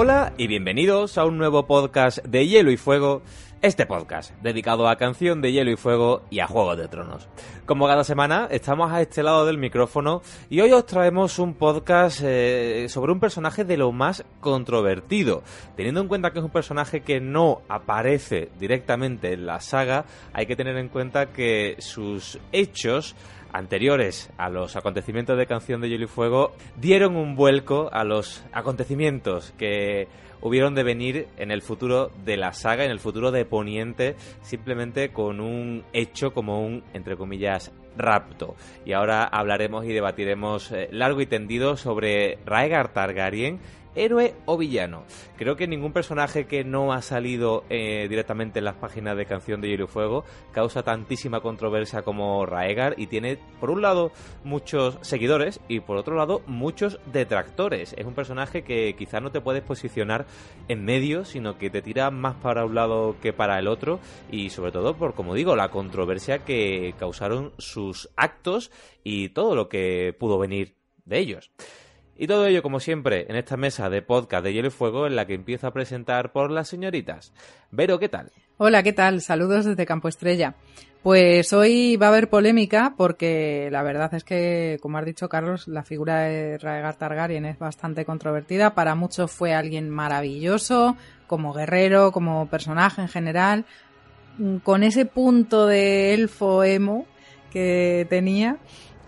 Hola y bienvenidos a un nuevo podcast de Hielo y Fuego, este podcast dedicado a canción de Hielo y Fuego y a Juego de Tronos. Como cada semana, estamos a este lado del micrófono y hoy os traemos un podcast eh, sobre un personaje de lo más controvertido. Teniendo en cuenta que es un personaje que no aparece directamente en la saga, hay que tener en cuenta que sus hechos anteriores a los acontecimientos de Canción de Hielo y Fuego dieron un vuelco a los acontecimientos que hubieron de venir en el futuro de la saga, en el futuro de Poniente, simplemente con un hecho como un, entre comillas, rapto. Y ahora hablaremos y debatiremos eh, largo y tendido sobre Raegar Targaryen héroe o villano. Creo que ningún personaje que no ha salido eh, directamente en las páginas de Canción de Hielo y Fuego causa tantísima controversia como Raegar y tiene, por un lado, muchos seguidores y por otro lado, muchos detractores. Es un personaje que quizás no te puedes posicionar en medio, sino que te tira más para un lado que para el otro y sobre todo por, como digo, la controversia que causaron sus actos y todo lo que pudo venir de ellos. Y todo ello, como siempre, en esta mesa de podcast de Hielo y Fuego, en la que empiezo a presentar por las señoritas. Vero, ¿qué tal? Hola, ¿qué tal? Saludos desde Campo Estrella. Pues hoy va a haber polémica porque la verdad es que, como has dicho Carlos, la figura de Raegar Targaryen es bastante controvertida. Para muchos fue alguien maravilloso, como guerrero, como personaje en general, con ese punto de elfo emo que tenía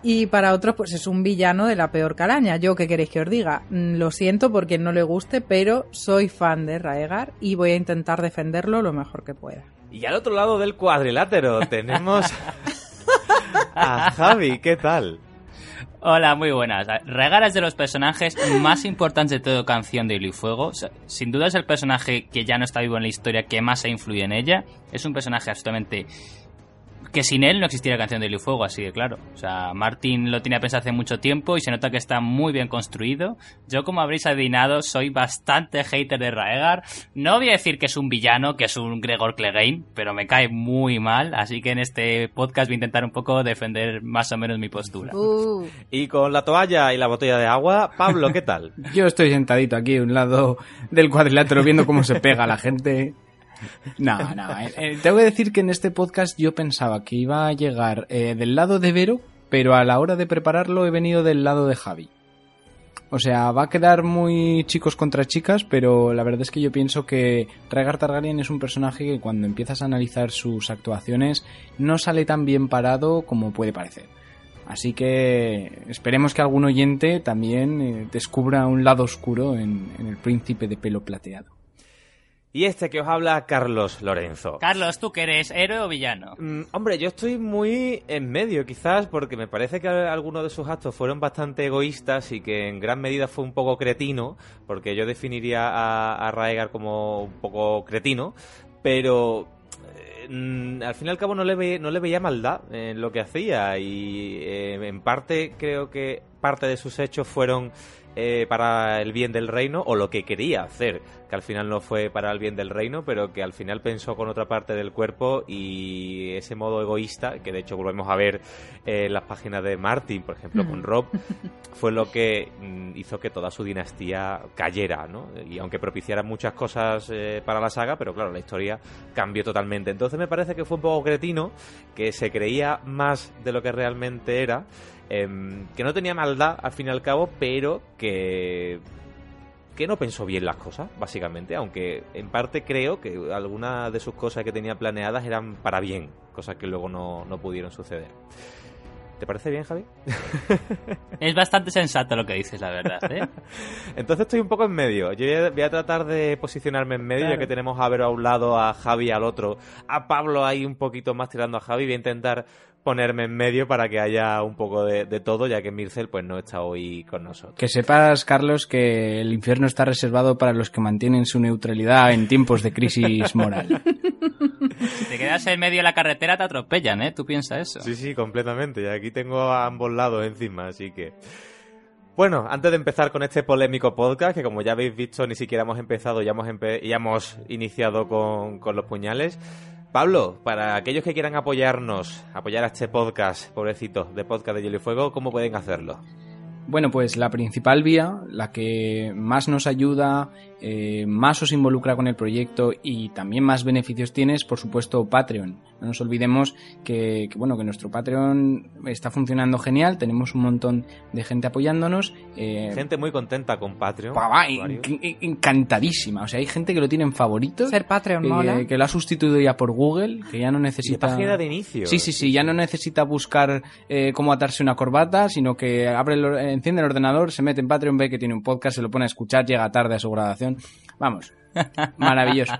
y para otros, pues es un villano de la peor calaña. Yo, ¿qué queréis que os diga? Mm, lo siento porque no le guste, pero soy fan de Raegar y voy a intentar defenderlo lo mejor que pueda. Y al otro lado del cuadrilátero tenemos a Javi. ¿Qué tal? Hola, muy buenas. Raegar es de los personajes más importantes de todo Canción de Hilo y Fuego. Sin duda es el personaje que ya no está vivo en la historia que más se influye en ella. Es un personaje absolutamente que sin él no existiera Canción de Hielo y Fuego, así de claro. O sea, Martin lo tenía pensado hace mucho tiempo y se nota que está muy bien construido. Yo, como habréis adivinado, soy bastante hater de Raegar. No voy a decir que es un villano, que es un Gregor Clegane, pero me cae muy mal, así que en este podcast voy a intentar un poco defender más o menos mi postura. Uh. Y con la toalla y la botella de agua, Pablo, ¿qué tal? Yo estoy sentadito aquí a un lado del cuadrilátero viendo cómo se pega la gente. No, no. Eh, eh, tengo que decir que en este podcast yo pensaba que iba a llegar eh, del lado de Vero, pero a la hora de prepararlo he venido del lado de Javi. O sea, va a quedar muy chicos contra chicas, pero la verdad es que yo pienso que Rhaegar Targaryen es un personaje que cuando empiezas a analizar sus actuaciones no sale tan bien parado como puede parecer. Así que esperemos que algún oyente también descubra un lado oscuro en el príncipe de pelo plateado. Y este que os habla, Carlos Lorenzo. Carlos, ¿tú qué eres, héroe o villano? Mm, hombre, yo estoy muy en medio, quizás, porque me parece que algunos de sus actos fueron bastante egoístas y que en gran medida fue un poco cretino, porque yo definiría a, a Raegar como un poco cretino, pero eh, mm, al fin y al cabo no le, no le veía maldad en lo que hacía y eh, en parte creo que parte de sus hechos fueron eh, para el bien del reino o lo que quería hacer, que al final no fue para el bien del reino, pero que al final pensó con otra parte del cuerpo y ese modo egoísta, que de hecho volvemos a ver en las páginas de Martin, por ejemplo, con Rob, fue lo que mm, hizo que toda su dinastía cayera, ¿no? Y aunque propiciara muchas cosas eh, para la saga, pero claro, la historia cambió totalmente. Entonces me parece que fue un poco cretino, que se creía más de lo que realmente era Em, que no tenía maldad al fin y al cabo, pero que que no pensó bien las cosas, básicamente, aunque en parte creo que algunas de sus cosas que tenía planeadas eran para bien, cosas que luego no, no pudieron suceder. ¿Te parece bien, Javi? Es bastante sensato lo que dices, la verdad. ¿eh? Entonces estoy un poco en medio. Yo voy a tratar de posicionarme en medio, ya que tenemos a ver a un lado, a Javi al otro, a Pablo ahí un poquito más tirando a Javi. Voy a intentar ponerme en medio para que haya un poco de, todo, ya que Mircel pues no está hoy con nosotros. Que sepas, Carlos, que el infierno está reservado para los que mantienen su neutralidad en tiempos de crisis moral. Si te quedas en medio de la carretera te atropellan, ¿eh? ¿Tú piensas eso? Sí, sí, completamente. Y aquí tengo a ambos lados encima, así que... Bueno, antes de empezar con este polémico podcast, que como ya habéis visto ni siquiera hemos empezado, ya hemos, ya hemos iniciado con, con los puñales, Pablo, para aquellos que quieran apoyarnos, apoyar a este podcast, pobrecito, de podcast de Hielo y Fuego, ¿cómo pueden hacerlo? Bueno, pues la principal vía, la que más nos ayuda eh, más os involucra con el proyecto y también más beneficios tienes, por supuesto, Patreon. No nos olvidemos que, que, bueno, que nuestro Patreon está funcionando genial, tenemos un montón de gente apoyándonos. eh, Gente muy contenta con Patreon. en- en- encantadísima. O sea, hay gente que lo tiene en favoritos. Ser Patreon que, mola. que lo ha sustituido ya por Google, que ya no Y de necesita... página de inicio. Sí, sí, sí, ya no necesita buscar eh, cómo atarse una corbata, sino que abre el or- enciende el ordenador, se mete en Patreon, ve que tiene un podcast, se lo pone a escuchar, llega tarde a su grabación. Vamos, maravilloso.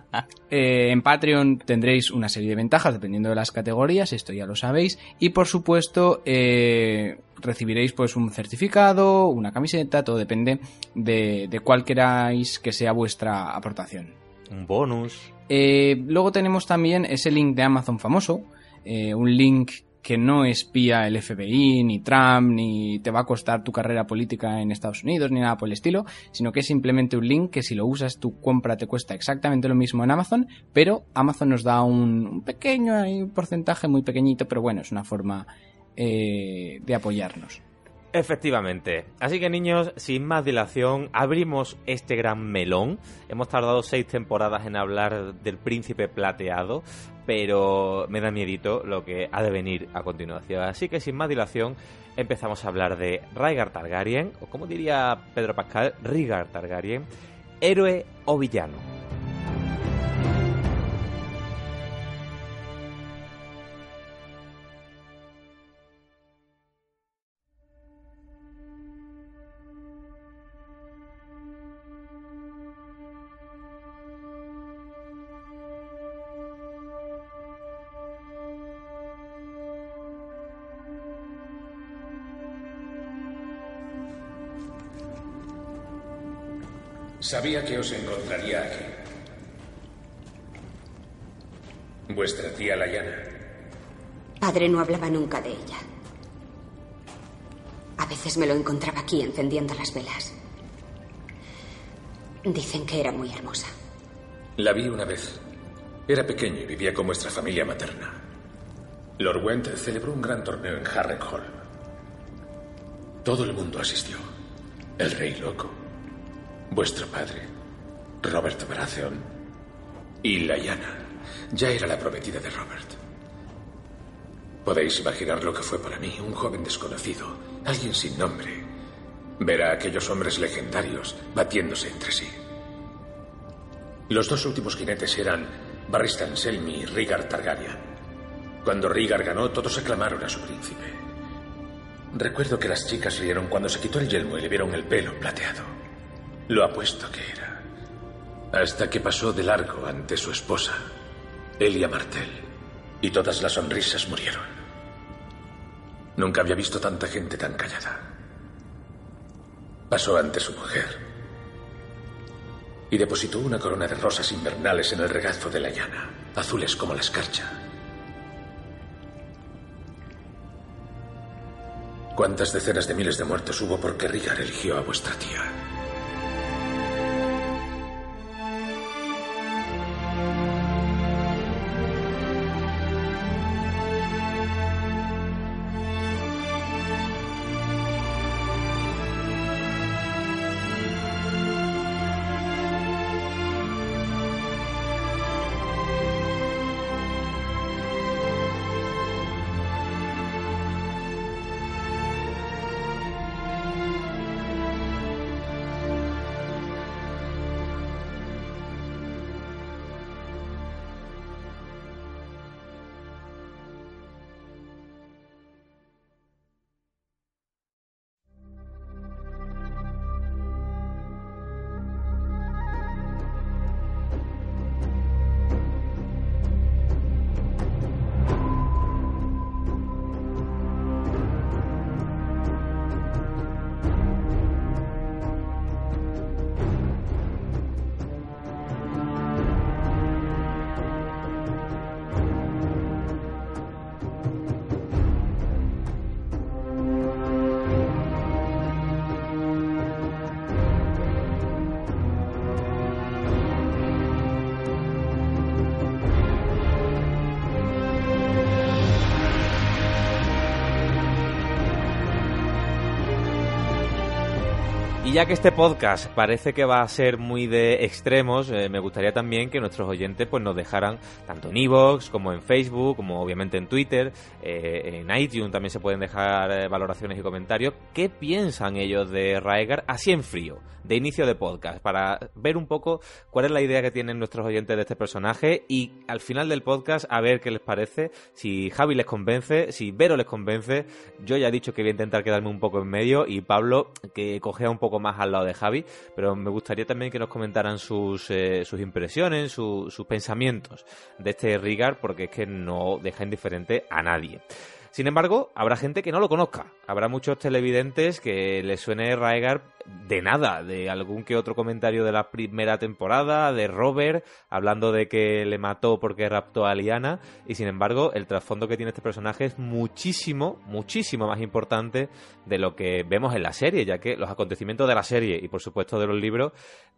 Eh, en Patreon tendréis una serie de ventajas dependiendo de las categorías, esto ya lo sabéis, y por supuesto eh, recibiréis pues un certificado, una camiseta, todo depende de, de cuál queráis que sea vuestra aportación. Un bonus. Eh, luego tenemos también ese link de Amazon famoso, un link que no espía el FBI, ni Trump, ni te va a costar tu carrera política en Estados Unidos, ni nada por el estilo, sino que es simplemente un link que si lo usas tu compra te cuesta exactamente lo mismo en Amazon, pero Amazon nos da un, pequeño un porcentaje muy pequeñito, pero bueno, es una forma eh, de apoyarnos. Efectivamente. Así que niños, sin más dilación, abrimos este gran melón. Hemos tardado seis temporadas en hablar del príncipe plateado, pero me da miedito lo que ha de venir a continuación. Así que sin más dilación, empezamos a hablar de Rhaegar Targaryen, o como diría Pedro Pascal, Rhaegar Targaryen, héroe o villano. Sabía que os encontraría aquí. Vuestra tía Layana. Padre no hablaba nunca de ella. A veces me lo encontraba aquí encendiendo las velas. Dicen que era muy hermosa. La vi una vez. Era pequeño y vivía con vuestra familia materna. Lord Went celebró un gran torneo en Harrenhal. Todo el mundo asistió. El rey loco. Vuestro padre. Robert Baratheon. Y Lyanna. Ya era la prometida de Robert. Podéis imaginar lo que fue para mí, un joven desconocido, alguien sin nombre, ver a aquellos hombres legendarios batiéndose entre sí. Los dos últimos jinetes eran Barristan Selmy y Rhaegar Targaryen. Cuando Rhaegar ganó, todos aclamaron a su príncipe. Recuerdo que las chicas rieron cuando se quitó el yelmo y le vieron el pelo plateado. Lo apuesto que era. Hasta que pasó de largo ante su esposa, Elia Martell, y todas las sonrisas murieron. Nunca había visto tanta gente tan callada. Pasó ante su mujer y depositó una corona de rosas invernales en el regazo de la llana, azules como la escarcha. ¿Cuántas decenas de miles de muertos hubo porque Rigar eligió a vuestra tía? Y ya que este podcast parece que va a ser muy de extremos, eh, me gustaría también que nuestros oyentes pues nos dejaran tanto en iVoox como en Facebook, como obviamente en Twitter, eh, en iTunes también se pueden dejar eh, valoraciones y comentarios. ¿Qué piensan ellos de Raegar así en frío, de inicio de podcast, para ver un poco cuál es la idea que tienen nuestros oyentes de este personaje y al final del podcast a ver qué les parece, si Javi les convence, si Vero les convence. Yo ya he dicho que voy a intentar quedarme un poco en medio y Pablo que cogea un poco más al lado de Javi, pero me gustaría también que nos comentaran sus, eh, sus impresiones, sus pensamientos de este Rigar, porque es que no deja indiferente a nadie. Sin embargo, habrá gente que no lo conozca. Habrá muchos televidentes que les suene Raegar de nada, de algún que otro comentario de la primera temporada, de Robert, hablando de que le mató porque raptó a Liana, y sin embargo, el trasfondo que tiene este personaje es muchísimo, muchísimo más importante de lo que vemos en la serie, ya que los acontecimientos de la serie y por supuesto de los libros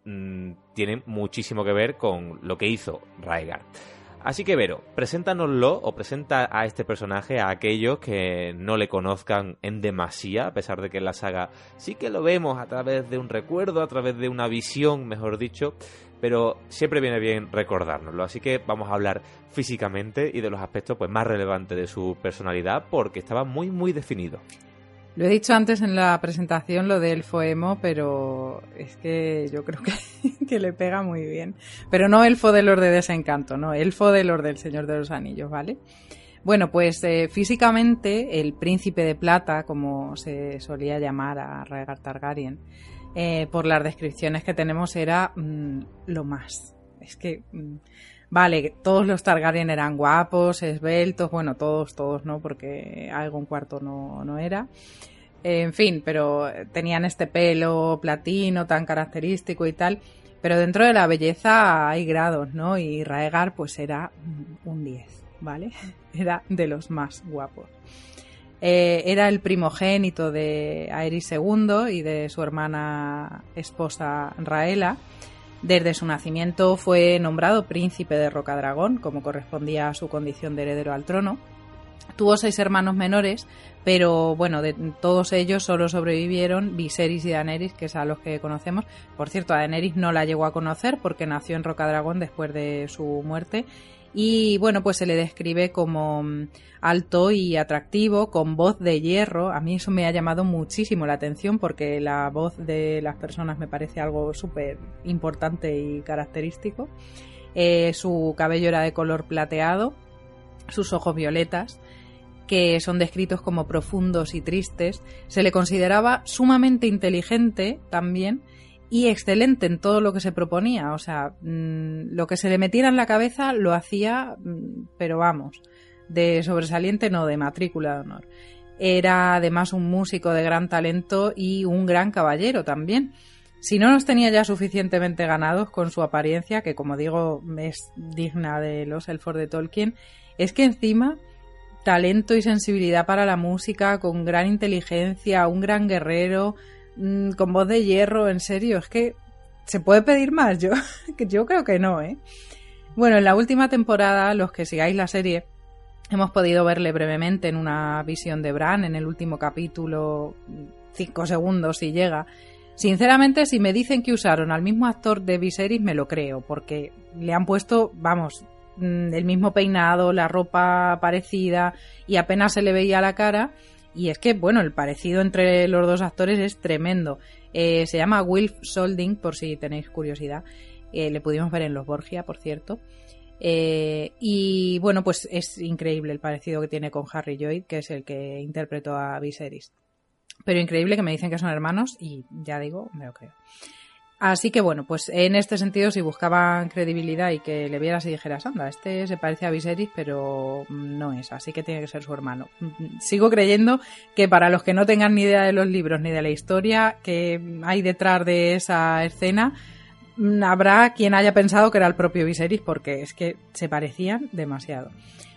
mmm, tienen muchísimo que ver con lo que hizo Raegar. Así que Vero, preséntanoslo o presenta a este personaje a aquellos que no le conozcan en demasía, a pesar de que en la saga sí que lo vemos a través de un recuerdo, a través de una visión, mejor dicho, pero siempre viene bien recordárnoslo. Así que vamos a hablar físicamente y de los aspectos pues, más relevantes de su personalidad porque estaba muy muy definido. Lo he dicho antes en la presentación, lo del Foemo, pero es que yo creo que, que, le pega muy bien. Pero no elfo de los de desencanto, no, elfo de del Señor de los Anillos, ¿vale? Bueno, pues eh, físicamente el príncipe de plata, como se solía llamar a Rhaegar Targaryen, eh, por las descripciones que tenemos era mmm, lo más. Es que... Mmm, Vale, todos los Targaryen eran guapos, esbeltos, bueno, todos, todos no, porque algún cuarto no, no era. En fin, pero tenían este pelo platino tan característico y tal. Pero dentro de la belleza hay grados, ¿no? Y Raegar pues era un 10, ¿vale? Era de los más guapos. Eh, era el primogénito de Aerys II y de su hermana esposa Raela. Desde su nacimiento fue nombrado príncipe de Rocadragón, como correspondía a su condición de heredero al trono. Tuvo seis hermanos menores, pero bueno, de todos ellos solo sobrevivieron Viserys y Daenerys, que es a los que conocemos. Por cierto, a Daenerys no la llegó a conocer porque nació en Rocadragón después de su muerte y bueno, pues se le describe como alto y atractivo, con voz de hierro. A mí eso me ha llamado muchísimo la atención porque la voz de las personas me parece algo súper importante y característico. Eh, su cabello era de color plateado, sus ojos violetas, que son descritos como profundos y tristes. Se le consideraba sumamente inteligente también y excelente en todo lo que se proponía. O sea, mmm, lo que se le metiera en la cabeza lo hacía, mmm, pero vamos, de sobresaliente no, de matrícula de honor. Era además un músico de gran talento y un gran caballero también. Si no nos tenía ya suficientemente ganados con su apariencia, que como digo es digna de los elfos de Tolkien, es que encima talento y sensibilidad para la música, con gran inteligencia, un gran guerrero, mmm, con voz de hierro, en serio, es que se puede pedir más, yo, yo creo que no, ¿eh? Bueno, en la última temporada, los que sigáis la serie, hemos podido verle brevemente en una visión de Bran, en el último capítulo, cinco segundos si llega. Sinceramente, si me dicen que usaron al mismo actor de Viserys, me lo creo, porque le han puesto, vamos, el mismo peinado, la ropa parecida y apenas se le veía la cara y es que, bueno, el parecido entre los dos actores es tremendo. Eh, se llama Wilf Solding, por si tenéis curiosidad. Eh, le pudimos ver en Los Borgia, por cierto. Eh, y bueno, pues es increíble el parecido que tiene con Harry Lloyd, que es el que interpretó a Viserys. Pero increíble que me dicen que son hermanos y ya digo, me lo creo. Así que bueno, pues en este sentido, si buscaban credibilidad y que le vieras y dijeras, anda, este se parece a Viserys, pero no es, así que tiene que ser su hermano. Sigo creyendo que para los que no tengan ni idea de los libros ni de la historia que hay detrás de esa escena, habrá quien haya pensado que era el propio Viserys, porque es que se parecían demasiado.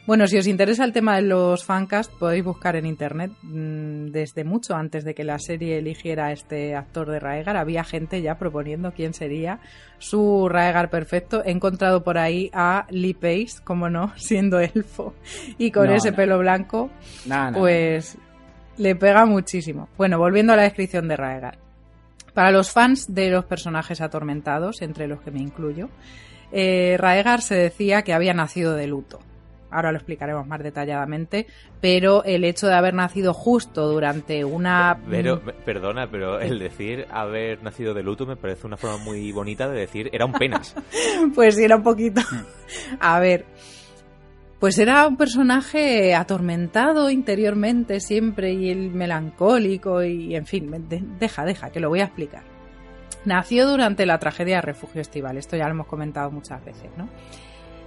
Bueno, si os interesa el tema de los fancast, podéis buscar en internet. Desde mucho antes de que la serie eligiera a este actor de Raegar, había gente ya proponiendo quién sería su Raegar perfecto. He encontrado por ahí a Lee Pace, como no, siendo elfo y con No, ese no. pelo blanco, No, pues le pega muchísimo. Bueno, volviendo a la descripción de Raegar. Para los fans de los personajes atormentados, entre los que me incluyo, eh, Raegar se decía que había nacido de luto. Ahora lo explicaremos más detalladamente, pero el hecho de haber nacido justo durante una... Pero, perdona, pero el decir haber nacido de luto me parece una forma muy bonita de decir era un penas. pues sí, era un poquito. A ver, pues era un personaje atormentado interiormente siempre y el melancólico y en fin, deja, deja, que lo voy a explicar. Nació durante la tragedia de Refugio Estival, esto ya lo hemos comentado muchas veces, ¿no?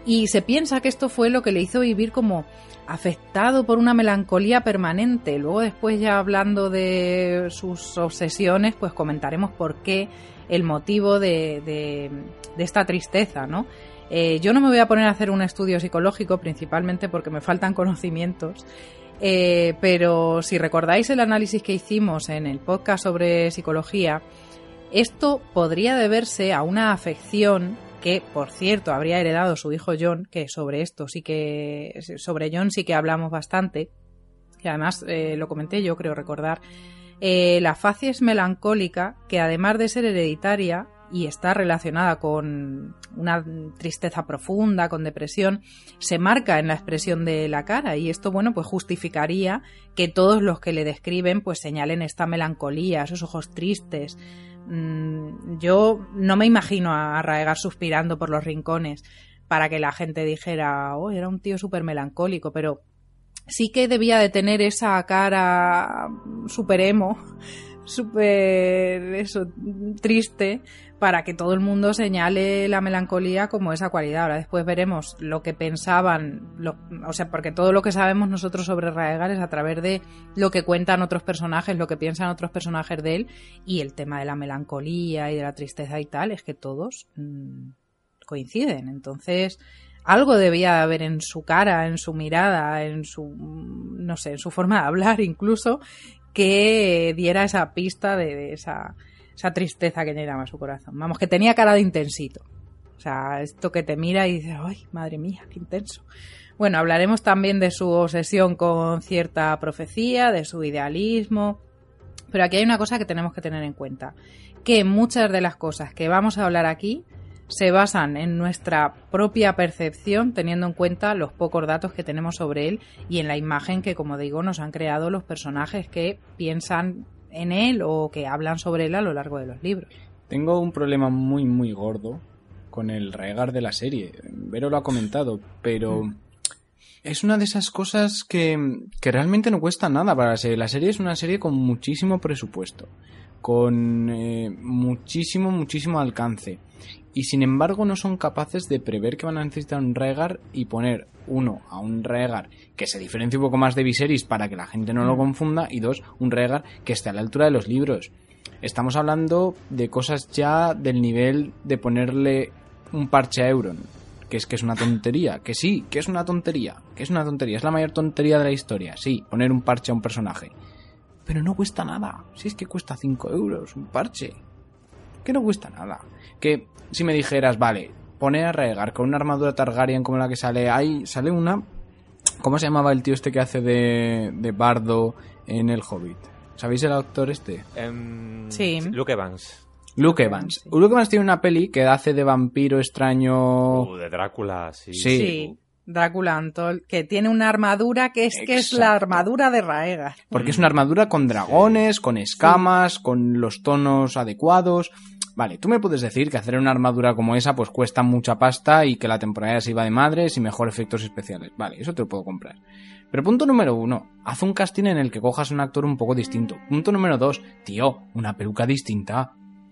Y se piensa que esto fue lo que le hizo vivir como afectado por una melancolía permanente. Luego después ya hablando de sus obsesiones, pues comentaremos por qué el motivo de, de, esta tristeza, ¿no? Eh, yo no me voy a poner a hacer un estudio psicológico, principalmente porque me faltan conocimientos, eh, pero si recordáis el análisis que hicimos en el podcast sobre psicología, esto podría deberse a una afección que por cierto habría heredado su hijo John, que sobre esto sí que, sobre John sí que hablamos bastante, y además eh, lo comenté yo, creo recordar, eh, la facies melancólica, que además de ser hereditaria y está relacionada con una tristeza profunda, con depresión, se marca en la expresión de la cara. Y esto, bueno, pues justificaría que todos los que le describen pues señalen esta melancolía, esos ojos tristes, yo no me imagino a Raegar suspirando por los rincones para que la gente dijera, oh, era un tío súper melancólico, pero sí que debía de tener esa cara súper emo, súper eso, triste, para que todo el mundo señale la melancolía como esa cualidad. Ahora después veremos lo que pensaban, o sea, porque todo lo que sabemos nosotros sobre Raegar es a través de lo que cuentan otros personajes, lo que piensan otros personajes de él y el tema de la melancolía y de la tristeza y tal, es que todos mm, coinciden. Entonces, algo debía haber en su cara, en su mirada, en su, no sé, en su forma de hablar incluso, que diera esa pista de esa esa tristeza que llenaba su corazón. Vamos, que tenía cara de intensito. O sea, esto que te mira y dices, ay, madre mía, qué intenso. Bueno, hablaremos también de su obsesión con cierta profecía, de su idealismo. Pero aquí hay una cosa que tenemos que tener en cuenta, que muchas de las cosas que vamos a hablar aquí se basan en nuestra propia percepción, teniendo en cuenta los pocos datos que tenemos sobre él y en la imagen que, como digo, nos han creado los personajes que piensan en él o que hablan sobre él a lo largo de los libros. Tengo un problema muy, muy gordo con el regar de la serie. Vero lo ha comentado, pero mm. es una de esas cosas que, que, realmente no cuesta nada para la serie. La serie es una serie con muchísimo presupuesto, con eh, muchísimo, muchísimo alcance. Y sin embargo no son capaces de prever que van a necesitar un Regar y poner uno a un Regar que se diferencie un poco más de Viserys para que la gente no lo mm. confunda y dos, un Regar que esté a la altura de los libros. Estamos hablando de cosas ya del nivel de ponerle un parche a Euron, que es que es una tontería, que sí, que es una tontería, que es una tontería, es la mayor tontería de la historia, sí, poner un parche a un personaje. Pero no cuesta nada, si es que cuesta 5 euros un parche, que no cuesta nada. Que si me dijeras, vale, pone a Rhaegar con una armadura Targaryen como la que sale, ahí sale una ¿Cómo se llamaba el tío este que hace de, de bardo en El Hobbit? ¿Sabéis el actor este? Em, sí. Luke Evans. Luke Evans. Luke Evans tiene una peli que hace de vampiro extraño. Uh, de Drácula, sí. Sí. Drácula Antol, que tiene una armadura que es que es la armadura de Raegar. Porque es una armadura con dragones, con escamas, con los tonos adecuados. Vale, tú me puedes decir que hacer una armadura como esa pues cuesta mucha pasta y que la temporada se iba de madres y mejor efectos especiales. Vale, eso te lo puedo comprar. Pero punto número uno, haz un casting en el que cojas un actor un poco distinto. Punto número dos, tío, una peluca distinta.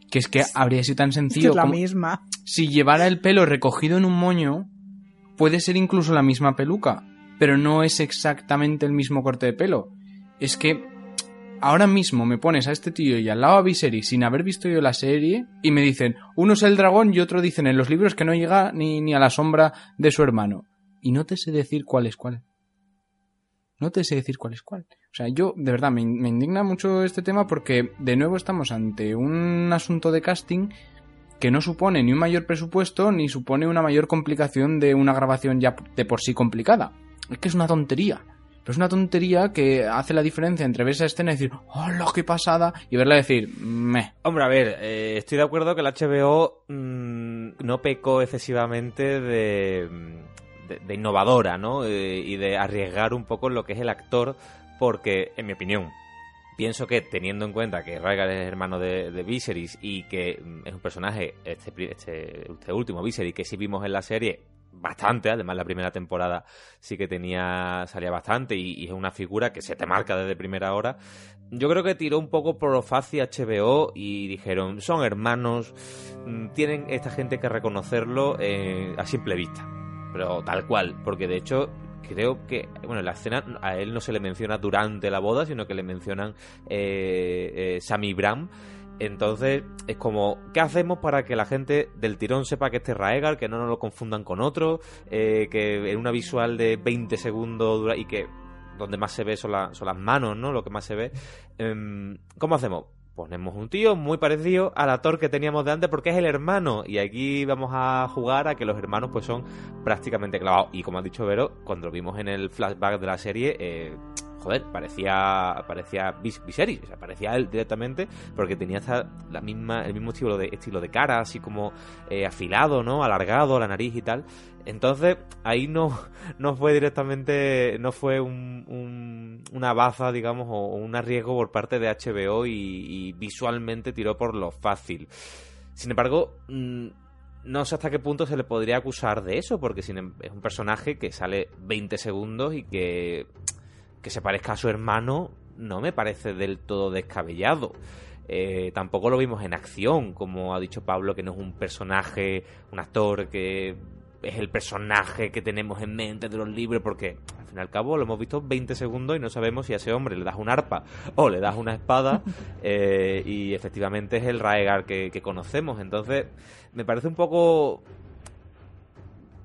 Que es que habría sido tan sencillo. Es la misma. Si llevara el pelo recogido en un moño, puede ser incluso la misma peluca, pero no es exactamente el mismo corte de pelo. Es que ahora mismo me pones a este tío y al lado a Viserys sin haber visto yo la serie y me dicen, uno es el dragón y otro dicen en los libros que no llega ni, ni a la sombra de su hermano. Y no te sé decir cuál es cuál. No te sé decir cuál es cuál. O sea, yo de verdad me, me indigna mucho este tema porque de nuevo estamos ante un asunto de casting que no supone ni un mayor presupuesto ni supone una mayor complicación de una grabación ya de por sí complicada. Es que es una tontería Pero es una tontería que hace la diferencia entre ver esa escena y decir, ¡hola, qué pasada! Y verla decir, meh. Hombre, a ver, eh, estoy de acuerdo que el HBO mm, no pecó excesivamente de, de- innovadora, ¿no? Eh, y de arriesgar un poco lo que es el actor, porque, en mi opinión, pienso que teniendo en cuenta que Rhaegar es hermano de, Viserys y que mm, es un personaje, este, este, este último Viserys, que sí vimos en la serie bastante, además la primera temporada sí que tenía, salía bastante y, es una figura que se te marca desde primera hora. Yo creo que tiró un poco por lo fácil HBO y dijeron, son hermanos, mm, tienen esta gente que reconocerlo eh, a simple vista, pero tal cual, porque de hecho creo que, bueno, en la escena a él no se le menciona durante la boda, sino que le mencionan eh, eh, Sammy Bram. Entonces, es como, ¿qué hacemos para que la gente del tirón sepa que este es Raegar, que no nos lo confundan con otro, eh, que en una visual de 20 segundos dura y que donde más se ve son, la- las manos, ¿no? Lo que más se ve. Em, ¿Cómo hacemos? Ponemos un tío muy parecido al actor que teníamos de antes porque es el hermano. Y aquí vamos a jugar a que los hermanos pues son prácticamente clavados. Y como ha dicho Vero, cuando lo vimos en el flashback de la serie, eh, joder, parecía parecía Vis- Viserys, o sea, parecía él directamente porque tenía esta- la misma el mismo estilo de estilo de cara, así como eh, afilado, ¿no? Alargado, la nariz y tal. Entonces, ahí no, no fue directamente, no fue un, un- una baza, digamos, o un arriesgo por parte de HBO y, visualmente tiró por lo fácil. Sin embargo, mm, no sé hasta qué punto se le podría acusar de eso, porque em- es un personaje que sale 20 segundos y que, que se parezca a su hermano no me parece del todo descabellado. Eh, tampoco lo vimos en acción, como ha dicho Pablo, que no es un personaje, un actor que es el personaje que tenemos en mente de los libros, porque al fin y al cabo lo hemos visto 20 segundos y no sabemos si a ese hombre le das un arpa o le das una espada, eh, y efectivamente es el Raegar que, que conocemos. Entonces, me parece un poco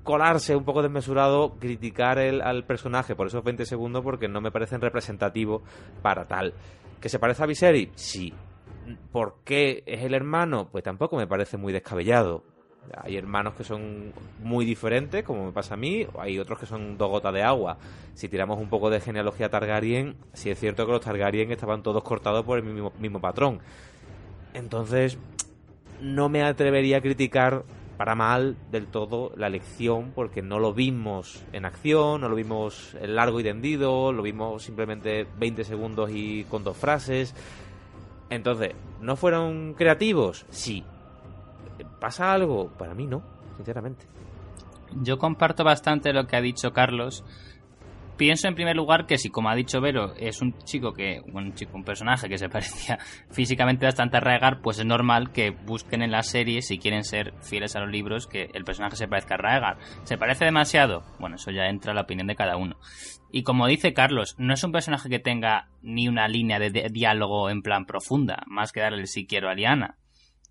colarse un poco desmesurado, criticar el, al personaje por esos 20 segundos porque no me parecen representativos para tal. ¿Que se parece a Viserys? Sí. ¿Por qué es el hermano? Pues tampoco me parece muy descabellado. Hay hermanos que son muy diferentes, como me pasa a mí, o hay otros que son dos gotas de agua. Si tiramos un poco de genealogía Targaryen, sí es cierto que los Targaryen estaban todos cortados por el mismo, mismo patrón. Entonces, no me atrevería a criticar para mal del todo la elección porque no lo vimos en acción, no lo vimos largo y tendido, lo vimos simplemente 20 segundos y con dos frases. Entonces, ¿no fueron creativos? Sí. ¿Pasa algo? Para mí no, sinceramente. Yo comparto bastante lo que ha dicho Carlos. Pienso en primer lugar que si, como ha dicho Vero, es un chico que, un chico, un personaje que se parecía físicamente bastante a Raegar, pues es normal que busquen en la serie, si quieren ser fieles a los libros, que el personaje se parezca a Raegar. ¿Se parece demasiado? Bueno, eso ya entra la opinión de cada uno. Y como dice Carlos, no es un personaje que tenga ni una línea de, diálogo en plan profunda, más que darle el quiero a Liana.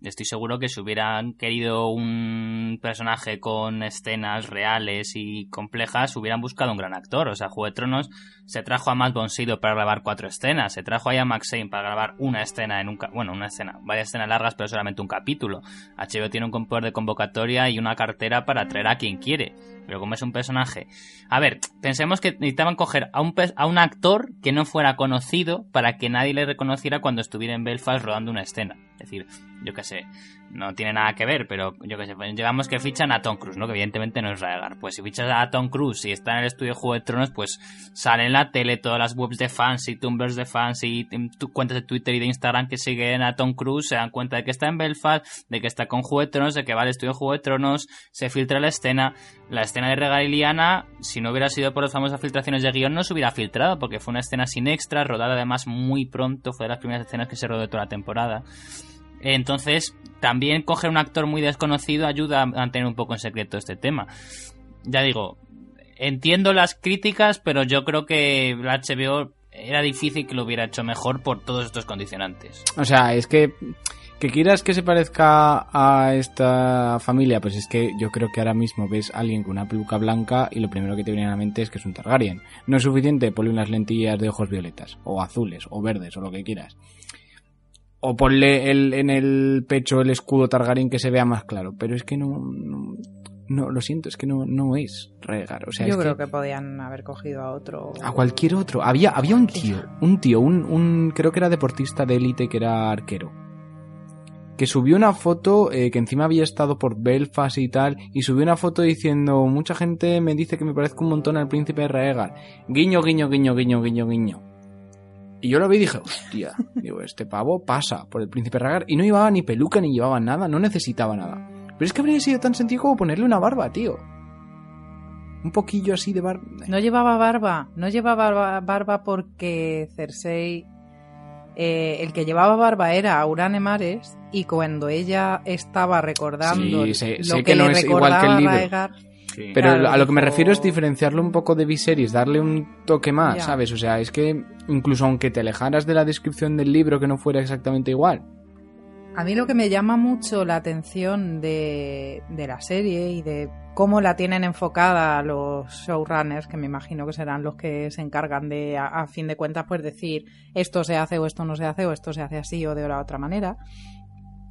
Estoy seguro que si hubieran querido un personaje con escenas reales y complejas, hubieran buscado un gran actor. O sea, Juego de Tronos se trajo a Matt Bonsido para grabar cuatro escenas, se trajo a Ian para grabar una escena en un... Bueno, una escena, varias escenas largas, pero solamente un capítulo. HBO tiene un poder de convocatoria y una cartera para traer a quien quiere. Pero como es un personaje... A ver, pensemos que necesitaban coger a un, a un actor que no fuera conocido para que nadie le reconociera cuando estuviera en Belfast rodando una escena. Es decir, yo qué sé, no tiene nada que ver, pero yo qué sé, pues que fichan a Tom Cruise, ¿no? Que evidentemente no es Raegar. Pues si fichas a Tom Cruise y está en el estudio de Juego de Tronos, pues sale en la tele todas las webs de fans y tumblers de fans y cuentas de Twitter y de Instagram que siguen a Tom Cruise, se dan cuenta de que está en Belfast, de que está con Juego de Tronos, de que va al estudio de Juego de Tronos, se filtra la escena. La escena de Regar y Liana, si no hubiera sido por las famosas filtraciones de guion, no se hubiera filtrado, porque fue una escena sin extras, rodada además muy pronto, fue de las primeras escenas que se rodó de toda la temporada. Entonces, también coger un actor muy desconocido ayuda a mantener un poco en secreto este tema. Ya digo, entiendo las críticas, pero yo creo que la HBO era difícil que lo hubiera hecho mejor por todos estos condicionantes. O sea, es que que quieras que se parezca a esta familia, pues es que yo creo que ahora mismo ves a alguien con una peluca blanca y lo primero que te viene a la mente es que es un Targaryen. No es suficiente ponle unas lentillas de ojos violetas, o azules, o verdes, o lo que quieras. O ponle el, en el pecho el escudo Targaryen que se vea más claro. Pero es que no, no- no, lo siento, es que no, no es Raegar. O sea, Yo es creo que... podían haber cogido a otro. A cualquier otro. Había, había un tío, un tío, un, un creo que era deportista de élite que era arquero. Que subió una foto, eh, que encima había estado por Belfast y tal, y subió una foto diciendo, mucha gente me dice que me parezco un montón al príncipe de Raegar. Guiño, guiño, guiño, guiño, guiño, guiño. Y yo lo vi y dije, hostia, digo, este pavo pasa por el príncipe Raegar y no llevaba ni peluca ni llevaba nada, no necesitaba nada. Pero es que habría sido tan sencillo como ponerle una barba, tío. Un poquillo así de barba. No llevaba barba, no llevaba barba, porque Cersei. eh, el que llevaba barba era Aurane Mares y cuando ella estaba recordando Sí, sé- lo sé que, que no le es igual que el recordaba libro. Raegar, Pero Claro, a lo que me refiero es diferenciarlo un poco de Viserys, darle un toque más, Ya. ¿sabes? O sea, es que incluso aunque te alejaras de la descripción del libro que no fuera exactamente igual. A mí lo que me llama mucho la atención de, de la serie y de cómo la tienen enfocada los showrunners, que me imagino que serán los que se encargan de, a, a fin de cuentas, pues decir esto se hace o esto no se hace o esto se hace así o de la otra manera.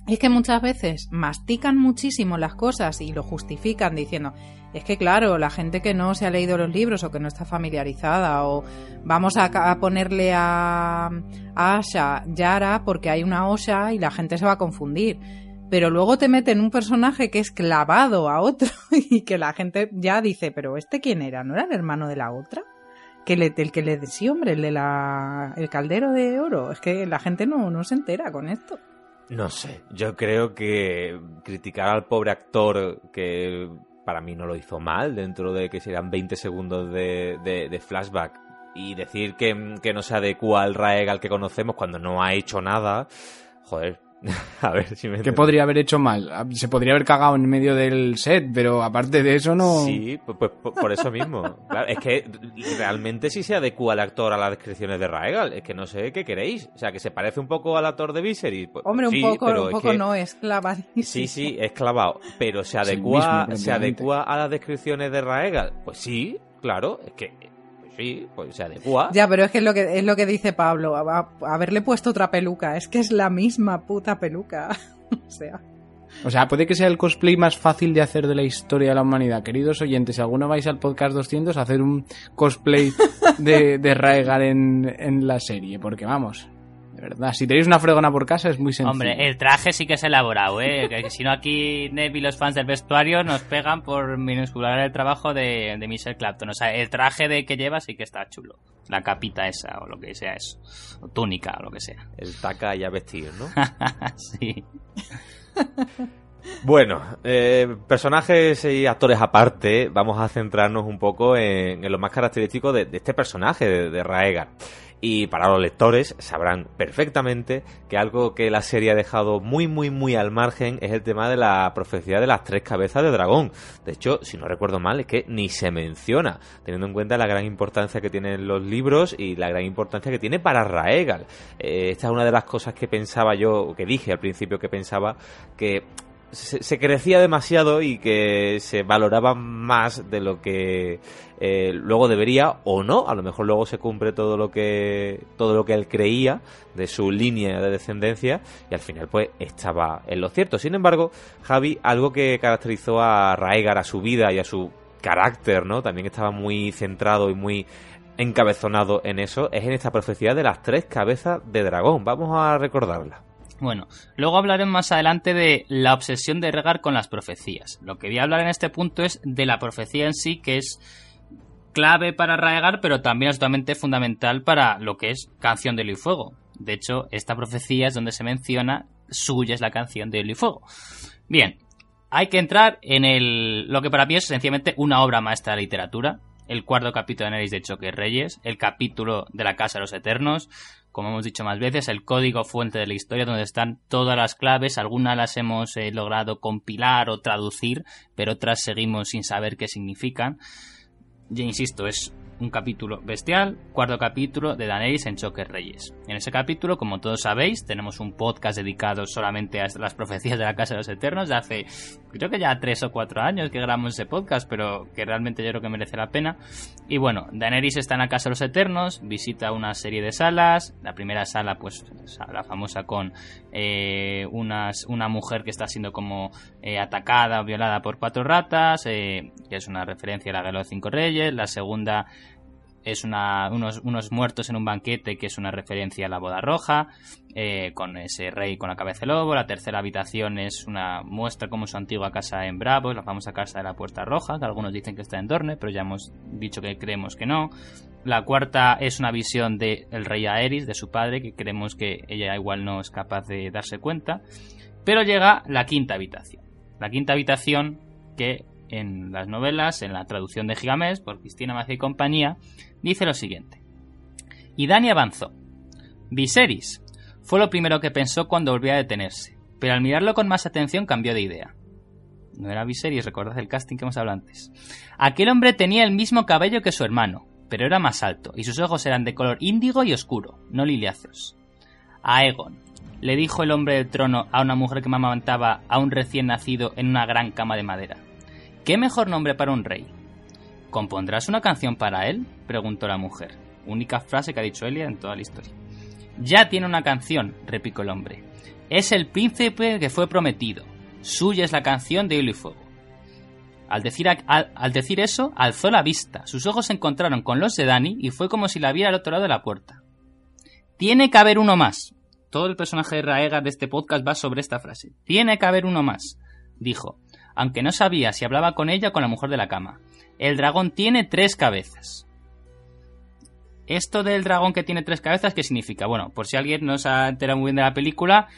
Es que muchas veces mastican muchísimo las cosas y lo justifican diciendo, es que claro, la gente que no se ha leído los libros o que no está familiarizada o vamos a, ponerle a, Asha Yara porque hay una Osha y la gente se va a confundir. Pero luego te meten un personaje que es clavado a otro y que la gente ya dice, pero ¿este quién era? ¿No era el hermano de la otra? Que le, el que le sí, hombre, el de la el caldero de oro. Es que la gente no, no se entera con esto. No sé, yo creo que criticar al pobre actor que para mí no lo hizo mal dentro de que serán 20 segundos de, de- de flashback y decir que, que no se adecua al Raegal que conocemos cuando no ha hecho nada, joder, a ver si me... ¿Qué podría haber hecho mal? Se podría haber cagado en medio del set, pero aparte de eso no... Sí, pues, pues, por- por eso mismo. Claro, es que realmente sí se adecua el actor a las descripciones de Raegal. Es que no sé qué queréis. O sea, que se parece un poco al actor de Viserys. Pues, Hombre, un sí, poco, pero un es poco que- no, es clavadísimo. Sí, sí, es clavado. Pero se adecua, mismo, se adecua a las descripciones de Raegal. Pues sí, claro. Es que, pues sí, pues se adecua. Ya, pero es que es lo que es lo que dice Pablo, a- a- haberle puesto otra peluca, es que es la misma puta peluca. o sea, O sea, puede que sea el cosplay más fácil de hacer de la historia de la humanidad. Queridos oyentes, si alguno vais al podcast 200 a hacer un cosplay de, de Raegar en, en la serie, porque vamos, verdad, si tenéis una fregona por casa es muy sencillo. Hombre, el traje sí que es elaborado, ¿eh? Que, que si no aquí Neb y los fans del vestuario nos pegan por minuscular el trabajo de, de Michelle Clapton. O sea, el traje de que lleva sí que está chulo. La capita esa o lo que sea eso. O túnica o lo que sea. El taca ya vestir, ¿no? sí. Bueno, eh, personajes y actores aparte, vamos a centrarnos un poco en, en lo más característico de, de este personaje, de, de Raegar. Y para los lectores sabrán perfectamente que algo que la serie ha dejado muy, muy, muy al margen es el tema de la profecía de las tres cabezas de dragón. De hecho, si no recuerdo mal, es que ni se menciona, teniendo en cuenta la gran importancia que tienen los libros y la gran importancia que tiene para Raegal. Eh, esta es una de las cosas que pensaba yo, que dije al principio que pensaba que se, crecía demasiado y que se valoraba más de lo que eh, luego debería o no. A lo mejor luego se cumple todo lo que todo lo que él creía de su línea de descendencia y al final pues estaba en lo cierto. Sin embargo Javi algo que caracterizó a Raegar a su vida y a su carácter no también estaba muy centrado y muy encabezonado en eso es en esta profecía de las tres cabezas de dragón. Vamos a recordarla Bueno, luego hablaré más adelante de la obsesión de Regar con las profecías. Lo que voy a hablar en este punto es de la profecía en sí, que es clave para Raegar, pero también absolutamente fundamental para lo que es Canción de Hielo y Fuego. De hecho, esta profecía es donde se menciona suya es la canción de Hielo y Fuego. Bien, hay que entrar en el lo que para mí es sencillamente una obra maestra de literatura. El cuarto capítulo de Daenerys de Choque Reyes, el capítulo de la Casa de los Eternos, como hemos dicho más veces, el código fuente de la historia donde están todas las claves, algunas las hemos eh, logrado compilar o traducir, pero otras seguimos sin saber qué significan. Ya insisto, es un capítulo bestial, cuarto capítulo de Daenerys en Choque Reyes. En ese capítulo, como todos sabéis, tenemos un podcast dedicado solamente a las profecías de la Casa de los Eternos de hace creo que ya tres o cuatro años que grabamos ese podcast, pero que realmente yo creo que merece la pena. Y bueno, Daenerys está en la Casa de los Eternos, visita una serie de salas. La primera sala, pues la famosa con eh, unas, una mujer que está siendo como eh, atacada o violada por cuatro ratas, eh, que es una referencia a la Guerra de los Cinco Reyes. La segunda es una, unos, unos, muertos en un banquete que es una referencia a la boda roja, eh, con ese rey con la cabeza de lobo. La tercera habitación es una muestra como su antigua casa en Bravos, la famosa casa de la Puerta Roja, que algunos dicen que está en Dorne, pero ya hemos dicho que creemos que no. La cuarta es una visión del el rey Aerys, de su padre, que creemos que ella igual no es capaz de darse cuenta. Pero llega la quinta habitación. La quinta habitación que en las novelas, en la traducción de Gigamés, por Cristina Macía y compañía, dice lo siguiente. Y Dani avanzó. Viserys fue lo primero que pensó cuando volvió a detenerse, pero al mirarlo con más atención cambió de idea. No era Viserys, recordad el casting que hemos hablado antes. Aquel hombre tenía el mismo cabello que su hermano, pero era más alto, y sus ojos eran de color índigo y oscuro, no liliáceos. Aegon, le dijo el hombre del trono a una mujer que amamantaba a un recién nacido en una gran cama de madera. ¿Qué mejor nombre para un rey? ¿Compondrás una canción para él? preguntó la mujer. Única frase que ha dicho Elia en toda la historia. Ya tiene una canción, replicó el hombre. Es el príncipe que fue prometido. Suya es la canción de Hielo y Fuego. Al decir, al decir, eso, alzó la vista. Sus ojos se encontraron con los de Dani y fue como si la viera al otro lado de la puerta. Tiene que haber uno más. Todo el personaje de Raegar de este podcast va sobre esta frase. Tiene que haber uno más, dijo aunque no sabía si hablaba con ella o con la mujer de la cama. El dragón tiene tres cabezas. Esto del dragón que tiene tres cabezas, ¿qué significa? Bueno, por si alguien no se ha enterado muy bien de la película,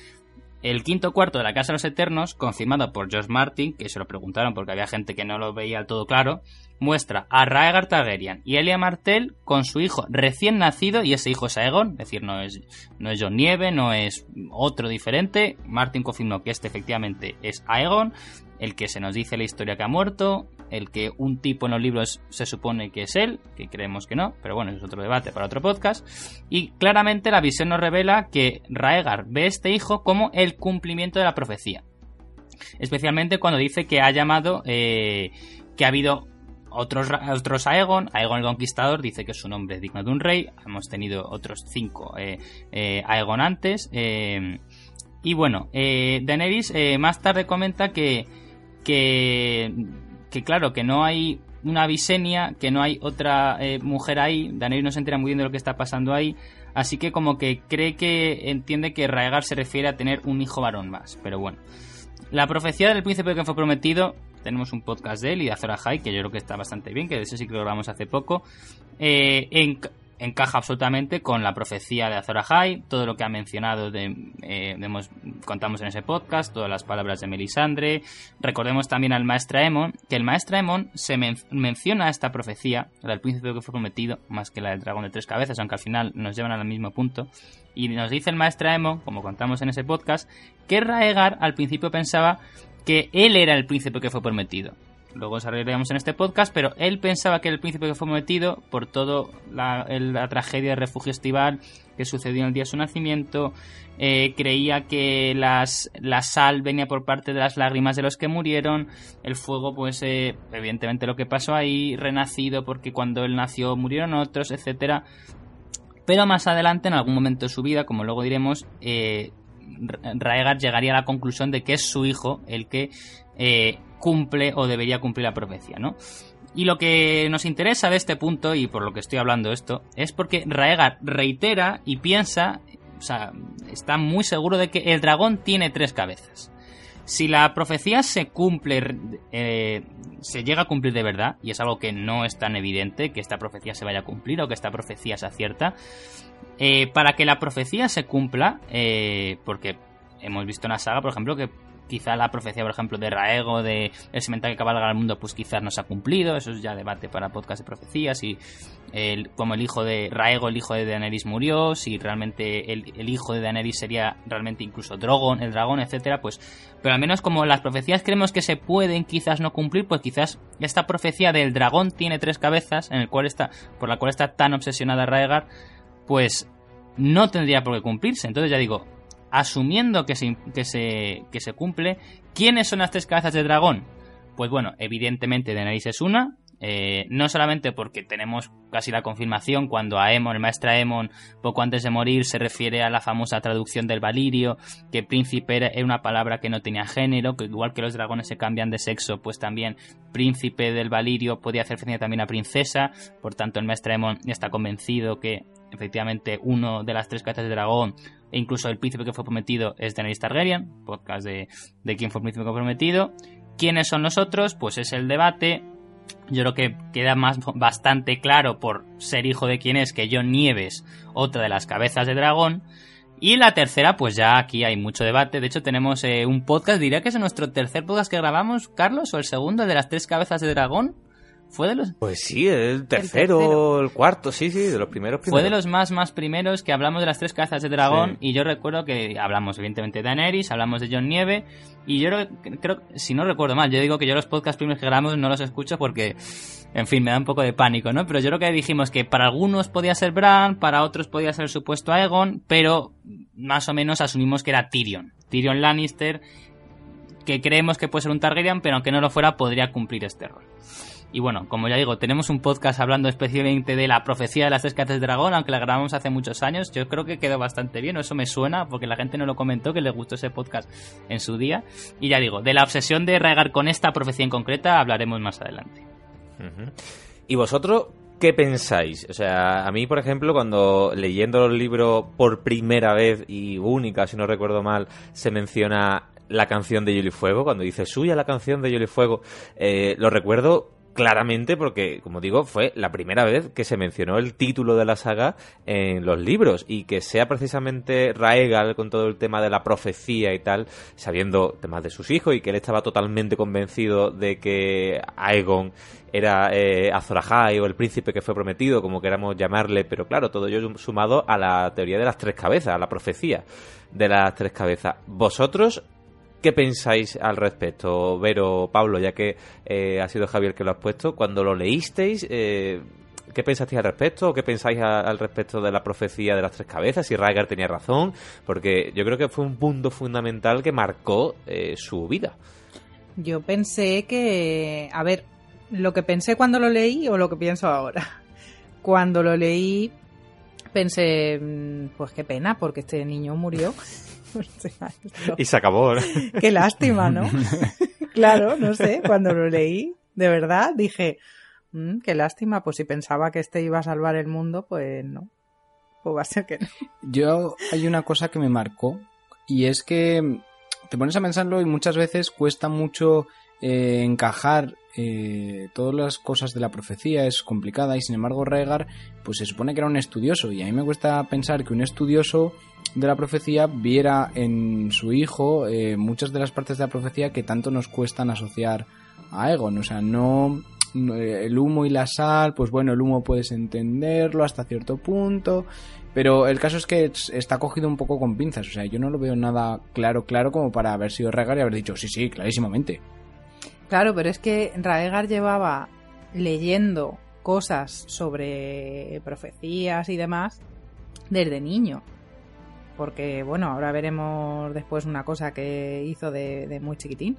el quinto cuarto de la Casa de los Eternos, confirmado por George Martin, que se lo preguntaron porque había gente que no lo veía todo claro, muestra a Raegar Targaryen y Elia Martell con su hijo recién nacido, y ese hijo es Aegon, es decir, no es, no es John Nieve, no es otro diferente. Martin confirmó que este efectivamente es Aegon, el que se nos dice la historia que ha muerto, el que un tipo en los libros se supone que es él, que creemos que no, pero bueno, es otro debate para otro podcast. Y claramente la visión nos revela que Raegar ve a este hijo como el cumplimiento de la profecía. Especialmente cuando dice que ha llamado, eh, que ha habido otros, otros Aegon, Aegon el Conquistador dice que es un hombre digno de un rey, hemos tenido otros cinco eh, eh, Aegon antes, y bueno, Daenerys más tarde comenta que que, que claro, que no hay una Visenia, que no hay otra eh, mujer ahí, Daenerys no se entera muy bien de lo que está pasando ahí, así que como que cree que entiende que Raegar se refiere a tener un hijo varón más, pero bueno. La profecía del príncipe que fue prometido, tenemos un podcast de él y de Azor Ahai, que yo creo que está bastante bien, que de eso sí que lo grabamos hace poco, eh, en, encaja absolutamente con la profecía de Azor Ahai, todo lo que ha mencionado, de, eh, contamos en ese podcast, todas las palabras de Melisandre. Recordemos también al maestro Emon, que el maestro Emon se menciona esta profecía, la del príncipe que fue prometido, más que la del dragón de tres cabezas, aunque al final nos llevan al mismo punto. Y nos dice el maestro Emon, como contamos en ese podcast, que Raegar al principio pensaba que él era el príncipe que fue prometido luego desarrollaremos en este podcast, pero él pensaba que el príncipe que fue metido por toda la, tragedia de refugio estival que sucedió en el día de su nacimiento, eh, creía que las, la sal venía por parte de las lágrimas de los que murieron, el fuego pues eh, evidentemente lo que pasó ahí, renacido porque cuando él nació murieron otros, etcétera. Pero más adelante, en algún momento de su vida, como luego diremos, eh, Raegar llegaría a la conclusión de que es su hijo el que eh, cumple o debería cumplir la profecía, ¿no? Y lo que nos interesa de este punto, y por lo que estoy hablando esto, es porque Raegar reitera y piensa, o sea, está muy seguro de que el dragón tiene tres cabezas. Si la profecía se cumple, eh, se llega a cumplir de verdad, y es algo que no es tan evidente que esta profecía se vaya a cumplir o que esta profecía se acierta, eh, para que la profecía se cumpla, eh, porque hemos visto en la saga, por ejemplo, que quizá la profecía, por ejemplo, de Raego, de el semental que cabalga al mundo, pues quizás no se ha cumplido. Eso es ya debate para podcast de profecías. Y el, como el hijo de Raego, el hijo de Daenerys murió, si realmente el, hijo de Daenerys sería realmente incluso Drogon, el dragón, etcétera, pues. Pero al menos como las profecías creemos que se pueden quizás no cumplir, pues quizás esta profecía del dragón tiene tres cabezas, en el cual está, por la cual está tan obsesionada Raegar, pues no tendría por qué cumplirse. Entonces ya digo, asumiendo que se, que se, que se cumple, ¿quiénes son las tres cabezas de dragón? Pues bueno, evidentemente Daenerys es una, eh, no solamente porque tenemos casi la confirmación cuando Aemon, el maestro Aemon, poco antes de morir, se refiere a la famosa traducción del Valirio, que príncipe era una palabra que no tenía género, que igual que los dragones se cambian de sexo, pues también príncipe del Valirio podía hacer referencia también a princesa, por tanto el maestro Aemon está convencido que efectivamente uno de las tres cabezas de dragón e incluso el príncipe que fue prometido es Daenerys Targaryen, podcast de, de quién fue el príncipe que prometido. ¿Quiénes son los otros? Pues es el debate. Yo creo que queda más bastante claro por ser hijo de quién es que John Nieves, otra de las cabezas de dragón. Y la tercera, pues ya aquí hay mucho debate. De hecho, tenemos eh, un podcast, diría que es nuestro tercer podcast que grabamos, Carlos, o el segundo, de las tres cabezas de dragón. ¿Fue de los...? Pues sí, el tercero, el, tercero. el cuarto, sí, sí, de los primeros, primeros. Fue de los más, más primeros que hablamos de las tres cabezas de dragón sí. y yo recuerdo que hablamos evidentemente de Daenerys, hablamos de John Nieve y yo creo, creo, si no recuerdo mal, yo digo que yo los podcasts primeros que grabamos no los escucho porque, en fin, me da un poco de pánico, ¿no? Pero yo creo que dijimos que para algunos podía ser Bran, para otros podía ser el supuesto Aegon, pero más o menos asumimos que era Tyrion. Tyrion Lannister, que creemos que puede ser un Targaryen, pero aunque no lo fuera, podría cumplir este rol. Y bueno, como ya digo, tenemos un podcast hablando específicamente de la profecía de las tres cabezas de dragón, aunque la grabamos hace muchos años. Yo creo que quedó bastante bien, eso me suena, porque la gente no lo comentó, que les gustó ese podcast en su día. Y ya digo, de la obsesión de regar con esta profecía en concreta hablaremos más adelante. ¿Y vosotros qué pensáis? O sea, a mí, por ejemplo, cuando leyendo los libros por primera vez y única, si no recuerdo mal, se menciona la canción de Hielo y Fuego, cuando dice suya la canción de Hielo y Fuego, eh, lo recuerdo claramente porque, como digo, fue la primera vez que se mencionó el título de la saga en los libros y que sea precisamente Raegal con todo el tema de la profecía y tal, sabiendo temas de sus hijos y que él estaba totalmente convencido de que Aegon era eh, o el príncipe que fue prometido, como queramos llamarle, pero claro, todo ello sumado a la teoría de las tres cabezas, a la profecía de las tres cabezas. ¿Vosotros ¿Qué pensáis al respecto, Vero, Pablo, ya que eh, ha sido Javier que lo has puesto? Cuando lo leísteis, eh, ¿qué pensasteis al respecto? ¿O qué pensáis a, al respecto de la profecía de las tres cabezas? Si Raegar tenía razón, porque yo creo que fue un punto fundamental que marcó eh, su vida. Yo pensé que, a ver, lo que pensé cuando lo leí o lo que pienso ahora. Cuando lo leí pensé, pues qué pena, porque este niño murió. y se acabó. ¿no? Qué lástima, ¿no? claro, no sé, cuando lo leí, de verdad, dije, mmm, qué lástima, pues si pensaba que este iba a salvar el mundo, pues no. Pues va a ser que no. Yo, hay una cosa que me marcó, y es que te pones a pensarlo y muchas veces cuesta mucho eh, encajar eh, todas las cosas de la profecía es complicada y sin embargo Rhaegar pues se supone que era un estudioso y a mí me cuesta pensar que un estudioso de la profecía viera en su hijo eh, muchas de las partes de la profecía que tanto nos cuestan asociar a Egon. O sea, no el humo y la sal, pues bueno, el humo puedes entenderlo hasta cierto punto, pero el caso es que está cogido un poco con pinzas. O sea, yo no lo veo nada claro, claro como para haber sido Rhaegar y haber dicho, sí, sí, clarísimamente. Claro, pero es que Raegar llevaba leyendo cosas sobre profecías y demás desde niño. Porque, bueno, ahora veremos después una cosa que hizo de, muy chiquitín.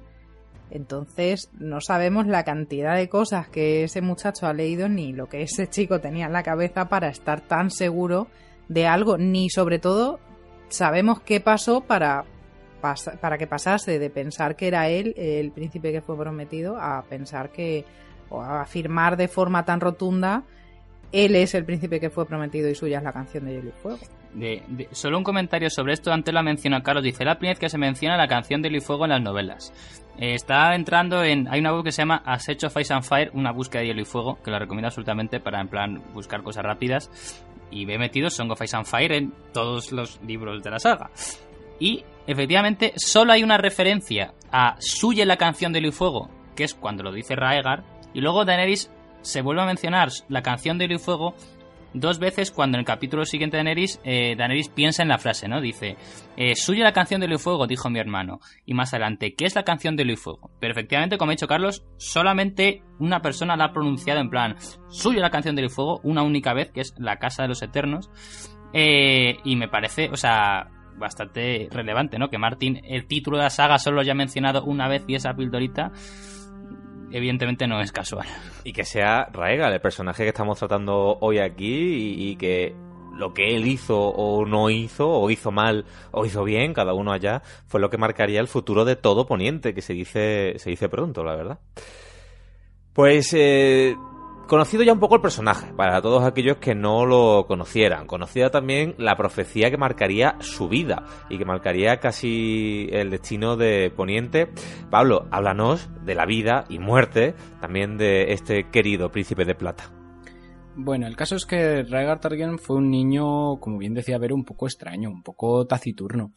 Entonces, no sabemos la cantidad de cosas que ese muchacho ha leído ni lo que ese chico tenía en la cabeza para estar tan seguro de algo, ni sobre todo sabemos qué pasó para, para que pasase de pensar que era él el príncipe que fue prometido a pensar que o a afirmar de forma tan rotunda él es el príncipe que fue prometido y suya es la canción de Hielo y Fuego. De, solo un comentario sobre esto, antes la menciona Carlos, dice la primera vez que se menciona la canción de y Fuego en las novelas. Eh, está entrando en, hay una web que se llama As of Ice and Fire, una búsqueda de Hielo y Fuego, que la recomiendo absolutamente para en plan buscar cosas rápidas. Y me he metido Song of Ice and Fire en todos los libros de la saga. Y efectivamente solo hay una referencia a Suye la canción de Hielo y Fuego, que es cuando lo dice Raegar, y luego Daenerys se vuelve a mencionar la canción de Hielo y Fuego dos veces cuando en el capítulo siguiente de Daenerys, eh, Daenerys piensa en la frase, ¿no? Dice, eh, suya la canción de y Fuego, dijo mi hermano. Y más adelante, ¿qué es la canción de y Fuego? Pero efectivamente, como ha dicho Carlos, solamente una persona la ha pronunciado en plan, suya la canción de y Fuego, una única vez, que es la Casa de los Eternos. Eh, y me parece, o sea, bastante relevante, ¿no? Que Martin, el título de la saga solo lo haya mencionado una vez y esa pildorita, evidentemente no es casual. Y que sea Raegal, el personaje que estamos tratando hoy aquí, y, y que lo que él hizo o no hizo, o hizo mal o hizo bien, cada uno allá, fue lo que marcaría el futuro de todo Poniente, que se dice, se dice pronto, la verdad. Pues eh, conocido ya un poco el personaje, para todos aquellos que no lo conocieran. Conocida también la profecía que marcaría su vida y que marcaría casi el destino de Poniente. Pablo, háblanos de la vida y muerte también de este querido príncipe de plata. Bueno, el caso es que Rhaegar Targaryen fue un niño, como bien decía Ver, un poco extraño, un poco taciturno.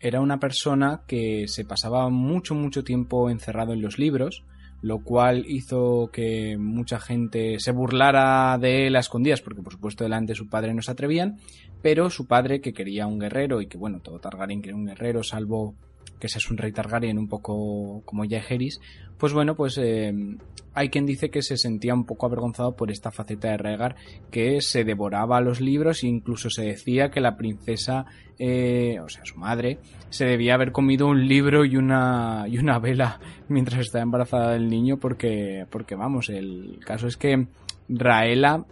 Era una persona que se pasaba mucho, mucho tiempo encerrado en los libros, lo cual hizo que mucha gente se burlara de él a escondidas, porque por supuesto delante de su padre no se atrevían, pero su padre, que quería un guerrero, y que bueno, todo Targaryen quería un guerrero, salvo que seas un rey Targaryen un poco como Jaehaerys, pues bueno, pues eh, hay quien dice que se sentía un poco avergonzado por esta faceta de Rhaegar, que se devoraba los libros e incluso se decía que la princesa, eh, o sea, su madre, se debía haber comido un libro y una, y una vela mientras estaba embarazada del niño, porque, porque vamos, el caso es que Raela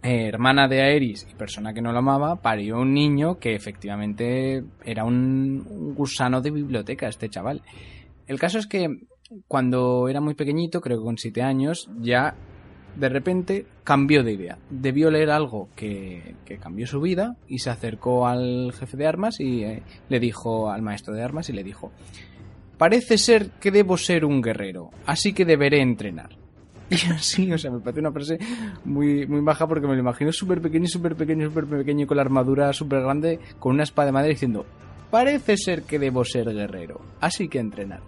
eh, hermana de Aerys y persona que no lo amaba, parió un niño que efectivamente era un, gusano de biblioteca, este chaval. El caso es que cuando era muy pequeñito, creo que con siete años, ya de repente cambió de idea. Debió leer algo que, que cambió su vida y se acercó al jefe de armas y eh, le dijo al maestro de armas y le dijo, parece ser que debo ser un guerrero, así que deberé entrenar. Así, o sea, me parece una frase muy, muy baja porque me lo imagino súper pequeño, súper pequeño, súper pequeño, con la armadura súper grande, con una espada de madera diciendo, parece ser que debo ser guerrero, así que entrenar.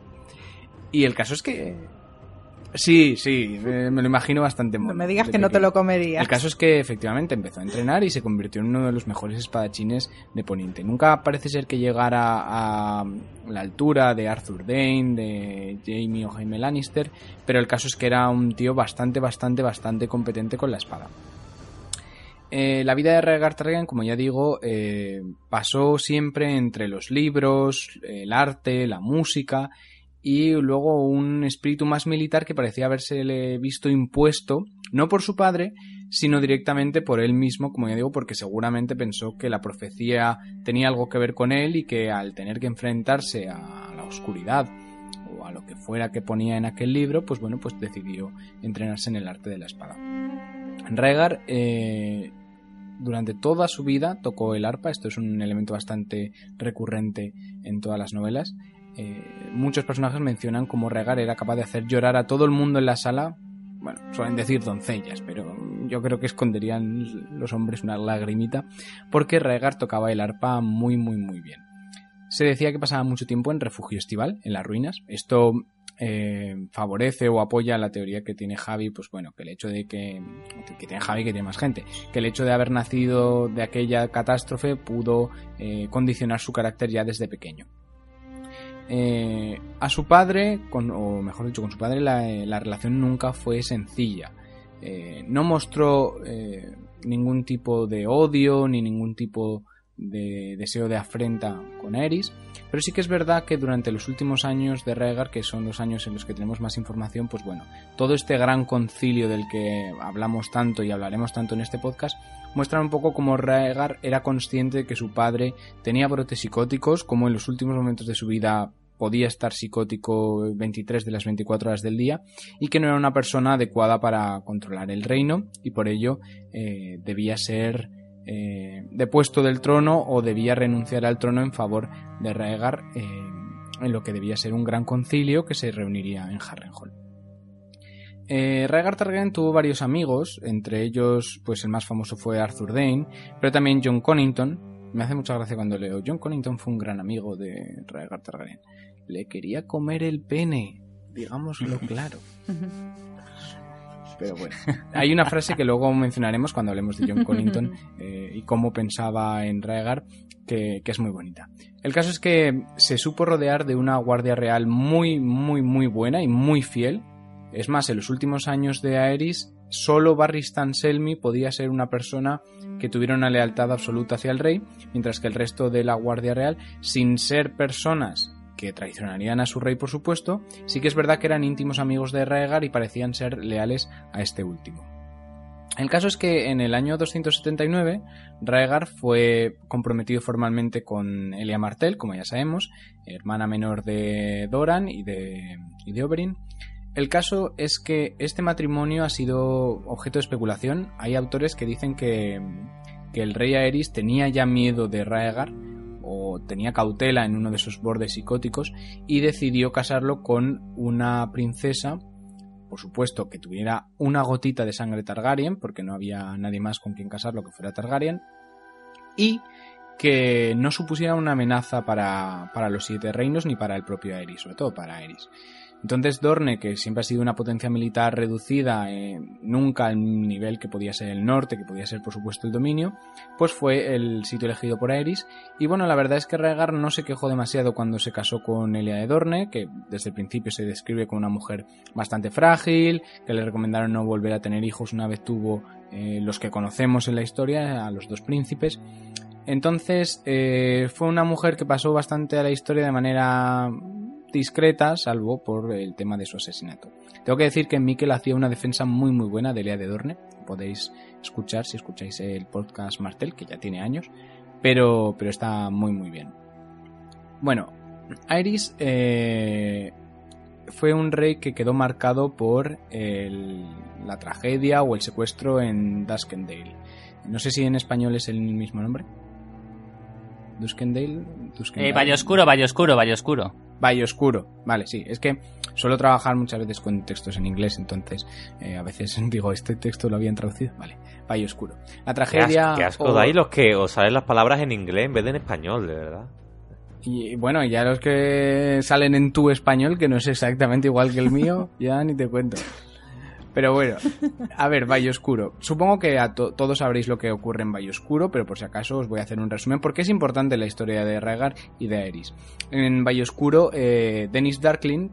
Y el caso es que... Sí, sí, me lo imagino bastante No me digas que no te lo comerías. El caso es que efectivamente empezó a entrenar y se convirtió en uno de los mejores espadachines de Poniente. Nunca parece ser que llegara a la altura de Arthur Dane, de Jamie o Jaime Lannister, pero el caso es que era un tío bastante, bastante, bastante competente con la espada. Eh, la vida de Rhaegar Targaryen, como ya digo, eh, pasó siempre entre los libros, el arte, la música y luego un espíritu más militar que parecía habérsele visto impuesto, no por su padre, sino directamente por él mismo, como ya digo, porque seguramente pensó que la profecía tenía algo que ver con él y que al tener que enfrentarse a la oscuridad o a lo que fuera que ponía en aquel libro, pues bueno, pues decidió entrenarse en el arte de la espada. Rhaegar eh, durante toda su vida tocó el arpa, esto es un elemento bastante recurrente en todas las novelas, eh, muchos personajes mencionan cómo Regar era capaz de hacer llorar a todo el mundo en la sala. Bueno, suelen decir doncellas, pero yo creo que esconderían los hombres una lagrimita, porque Regar tocaba el arpa muy, muy, muy bien. Se decía que pasaba mucho tiempo en refugio estival, en las ruinas. Esto eh, favorece o apoya la teoría que tiene Javi, pues bueno, que el hecho de que, que tiene Javi, que tiene más gente, que el hecho de haber nacido de aquella catástrofe pudo eh, condicionar su carácter ya desde pequeño. Eh, a su padre, con, o mejor dicho, con su padre la, la relación nunca fue sencilla. Eh, no mostró eh, ningún tipo de odio ni ningún tipo de deseo de afrenta con Eris, pero sí que es verdad que durante los últimos años de Rhaegar, que son los años en los que tenemos más información, pues bueno, todo este gran concilio del que hablamos tanto y hablaremos tanto en este podcast, muestra un poco cómo Rhaegar era consciente de que su padre tenía brotes psicóticos, como en los últimos momentos de su vida podía estar psicótico 23 de las 24 horas del día y que no era una persona adecuada para controlar el reino y por ello eh, debía ser eh, depuesto del trono o debía renunciar al trono en favor de Rhaegar eh, en lo que debía ser un gran concilio que se reuniría en Harrenhal. Eh, Rhaegar Targaryen tuvo varios amigos, entre ellos pues el más famoso fue Arthur Dane, pero también John Connington. Me hace mucha gracia cuando leo John Connington fue un gran amigo de Rhaegar Targaryen le quería comer el pene, digámoslo claro. Pero bueno, hay una frase que luego mencionaremos cuando hablemos de John Connington eh, y cómo pensaba en Rhaegar, que, que, es muy bonita. El caso es que se supo rodear de una guardia real muy, muy, muy buena y muy fiel. Es más, en los últimos años de Aerys solo Barry Selmy podía ser una persona que tuviera una lealtad absoluta hacia el rey, mientras que el resto de la Guardia Real, sin ser personas que traicionarían a su rey, por supuesto, sí que es verdad que eran íntimos amigos de Raegar y parecían ser leales a este último. El caso es que en el año 279 Raegar fue comprometido formalmente con Elia Martell, como ya sabemos, hermana menor de Doran y de, y de Oberyn, el caso es que este matrimonio ha sido objeto de especulación. Hay autores que dicen que, el rey Aerys tenía ya miedo de Raegar o tenía cautela en uno de sus bordes psicóticos y decidió casarlo con una princesa, por supuesto que tuviera una gotita de sangre Targaryen, porque no había nadie más con quien casarlo que fuera Targaryen, y que no supusiera una amenaza para, para los siete reinos ni para el propio Aerys, sobre todo para Aerys. Entonces Dorne, que siempre ha sido una potencia militar reducida, eh, nunca al nivel que podía ser el norte, que podía ser por supuesto el dominio, pues fue el sitio elegido por Aerys. Y bueno, la verdad es que Rhaegar no se quejó demasiado cuando se casó con Elia de Dorne, que desde el principio se describe como una mujer bastante frágil, que le recomendaron no volver a tener hijos una vez tuvo eh, los que conocemos en la historia, a los dos príncipes. Entonces eh, fue una mujer que pasó bastante a la historia de manera discreta, salvo por el tema de su asesinato. Tengo que decir que Mikel hacía una defensa muy muy buena de Lea de Dorne. Podéis escuchar si escucháis el podcast Martel, que ya tiene años, pero, pero está muy muy bien. Bueno, Iris eh, fue un rey que quedó marcado por la tragedia o el secuestro en Duskendale. No sé si en español es el mismo nombre. Duskendale. Eh, Valle Oscuro, Valle Oscuro, Valle Oscuro. Valle Oscuro. Vale, sí. Es que suelo trabajar muchas veces con textos en inglés, entonces eh, a veces digo, este texto lo habían traducido. Vale, Valle Oscuro. La tragedia. Qué asco, dais los que os salen las palabras en inglés en vez de en español, de verdad. Y bueno, ya los que salen en tu español, que no es exactamente igual que el mío, ya ni te cuento. Pero bueno, a ver, Valle Oscuro. Supongo que a todos sabréis lo que ocurre en Valle Oscuro, pero por si acaso os voy a hacer un resumen porque es importante la historia de Rhaegar y de Aerys. En Valle Oscuro, eh, Dennis Darkling,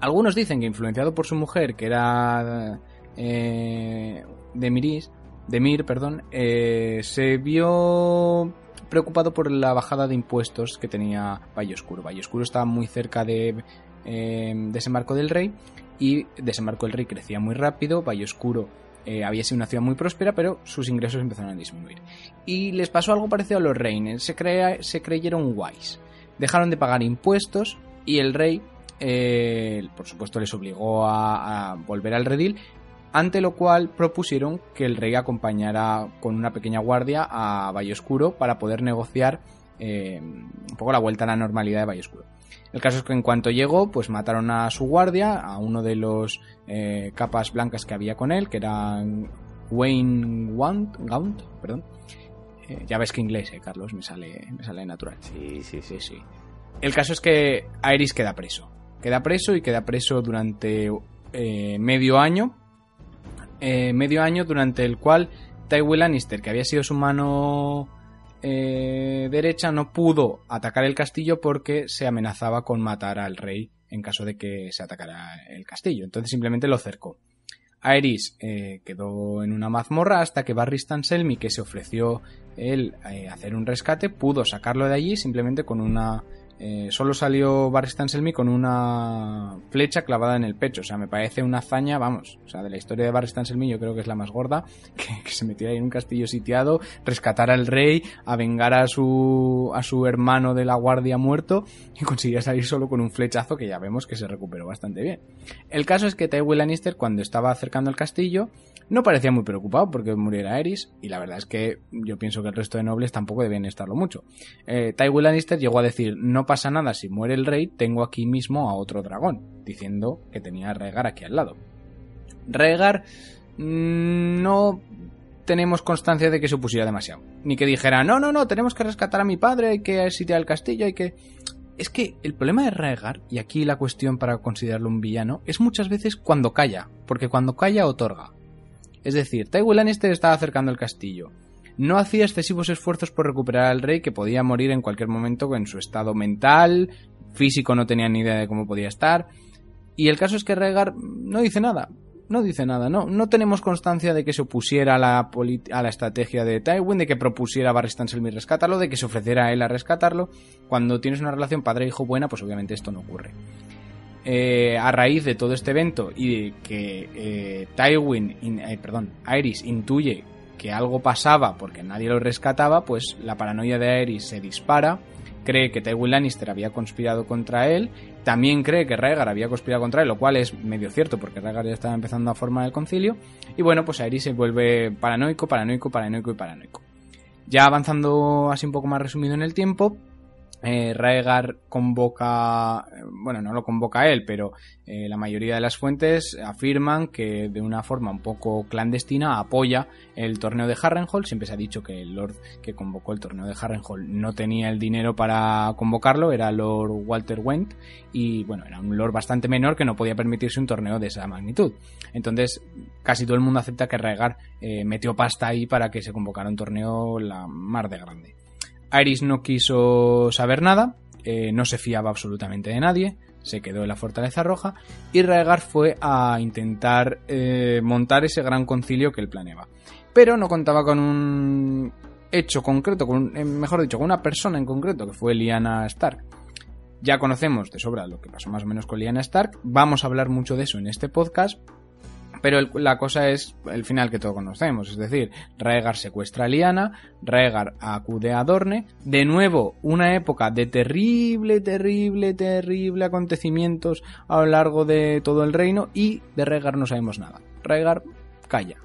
algunos dicen que influenciado por su mujer, que era eh, de Miris, de Mir, perdón, eh, se vio preocupado por la bajada de impuestos que tenía Valle Oscuro. Valle Oscuro estaba muy cerca de eh, Desembarco del Rey y Desembarco del Rey crecía muy rápido, Valle Oscuro eh, había sido una ciudad muy próspera, pero sus ingresos empezaron a disminuir. Y les pasó algo parecido a los Reines, se, se creyeron guays. Dejaron de pagar impuestos y el rey, eh, por supuesto, les obligó a, volver al redil, ante lo cual propusieron que el rey acompañara con una pequeña guardia a Valle Oscuro para poder negociar eh, un poco la vuelta a la normalidad de Valle Oscuro. El caso es que en cuanto llegó, pues mataron a su guardia, a uno de los eh, capas blancas que había con él, que era Wayne Gaunt, perdón. Eh, ya ves que inglés, eh, Carlos, me sale, me sale natural. Sí, sí, sí, sí. El caso es que Aerys queda preso. Queda preso y queda preso durante medio año. medio año durante el cual Tywin Lannister, que había sido su mano eh, derecha no pudo atacar el castillo porque se amenazaba con matar al rey en caso de que se atacara el castillo. Entonces simplemente lo cercó. Aerys eh, quedó en una mazmorra hasta que Barry Selmy, que se ofreció él eh, hacer un rescate, pudo sacarlo de allí simplemente con una eh, solo salió Barry Selmy con una flecha clavada en el pecho. O sea, me parece una hazaña, vamos. O sea, de la historia de Barry Selmy yo creo que es la más gorda. Que, se metiera ahí en un castillo sitiado, rescatar al rey, a vengar a su, a su hermano de la guardia muerto y consiguiera salir solo con un flechazo que ya vemos que se recuperó bastante bien. El caso es que Tywin Lannister, cuando estaba acercando el castillo, no parecía muy preocupado porque muriera Aerys, y la verdad es que yo pienso que el resto de nobles tampoco deben estarlo mucho. Eh, Tywin Lannister llegó a decir, no pasa nada si muere el rey, tengo aquí mismo a otro dragón, diciendo que tenía a Rhaegar aquí al lado. Rhaegar mm, no tenemos constancia de que se opusiera demasiado, ni que dijera, no, no, no, tenemos que rescatar a mi padre, hay que sitiar el castillo, hay que... Es que el problema de Rhaegar, y aquí la cuestión para considerarlo un villano, es muchas veces cuando calla, porque cuando calla otorga. Es decir, Tywin Lannister estaba acercando el castillo. No hacía excesivos esfuerzos por recuperar al rey que podía morir en cualquier momento en su estado mental, físico no tenía ni idea de cómo podía estar. Y el caso es que Rhaegar no dice nada. no dice nada, no, no tenemos constancia de que se opusiera a la, a la estrategia de Tywin, de que propusiera a Barry Stanselmy rescatarlo, de que se ofreciera a él a rescatarlo. Cuando tienes una relación padre-hijo buena, pues obviamente esto no ocurre. Eh, a raíz de todo este evento y que eh, Tywin, in- eh, perdón, Aerys intuye que algo pasaba porque nadie lo rescataba, pues la paranoia de Aerys se dispara, cree que Tywin Lannister había conspirado contra él, también cree que Rhaegar había conspirado contra él, lo cual es medio cierto porque Rhaegar ya estaba empezando a formar el concilio, y bueno, pues Aerys se vuelve paranoico, paranoico, paranoico y paranoico. Ya avanzando así un poco más resumido en el tiempo, eh, Raegar convoca, eh, bueno, no lo convoca él, pero eh, la mayoría de las fuentes afirman que de una forma un poco clandestina apoya el torneo de Harrenhal. Siempre se ha dicho que el Lord que convocó el torneo de Harrenhal no tenía el dinero para convocarlo, era Lord Walter Went, y bueno, era un Lord bastante menor que no podía permitirse un torneo de esa magnitud. Entonces, casi todo el mundo acepta que Raegar eh, metió pasta ahí para que se convocara un torneo la mar de grande. Aerys no quiso saber nada, eh, no se fiaba absolutamente de nadie, se quedó en la Fortaleza Roja y Raegar fue a intentar eh, montar ese gran concilio que él planeaba. Pero no contaba con un hecho concreto, con eh, mejor dicho, con una persona en concreto, que fue Lyanna Stark. Ya conocemos de sobra lo que pasó más o menos con Lyanna Stark, vamos a hablar mucho de eso en este podcast, pero la cosa es el final que todos conocemos, es decir, Raegar secuestra a Lyanna, Raegar acude a Dorne, de nuevo una época de terrible, terrible, terrible acontecimientos a lo largo de todo el reino y de Raegar no sabemos nada. Raegar calla.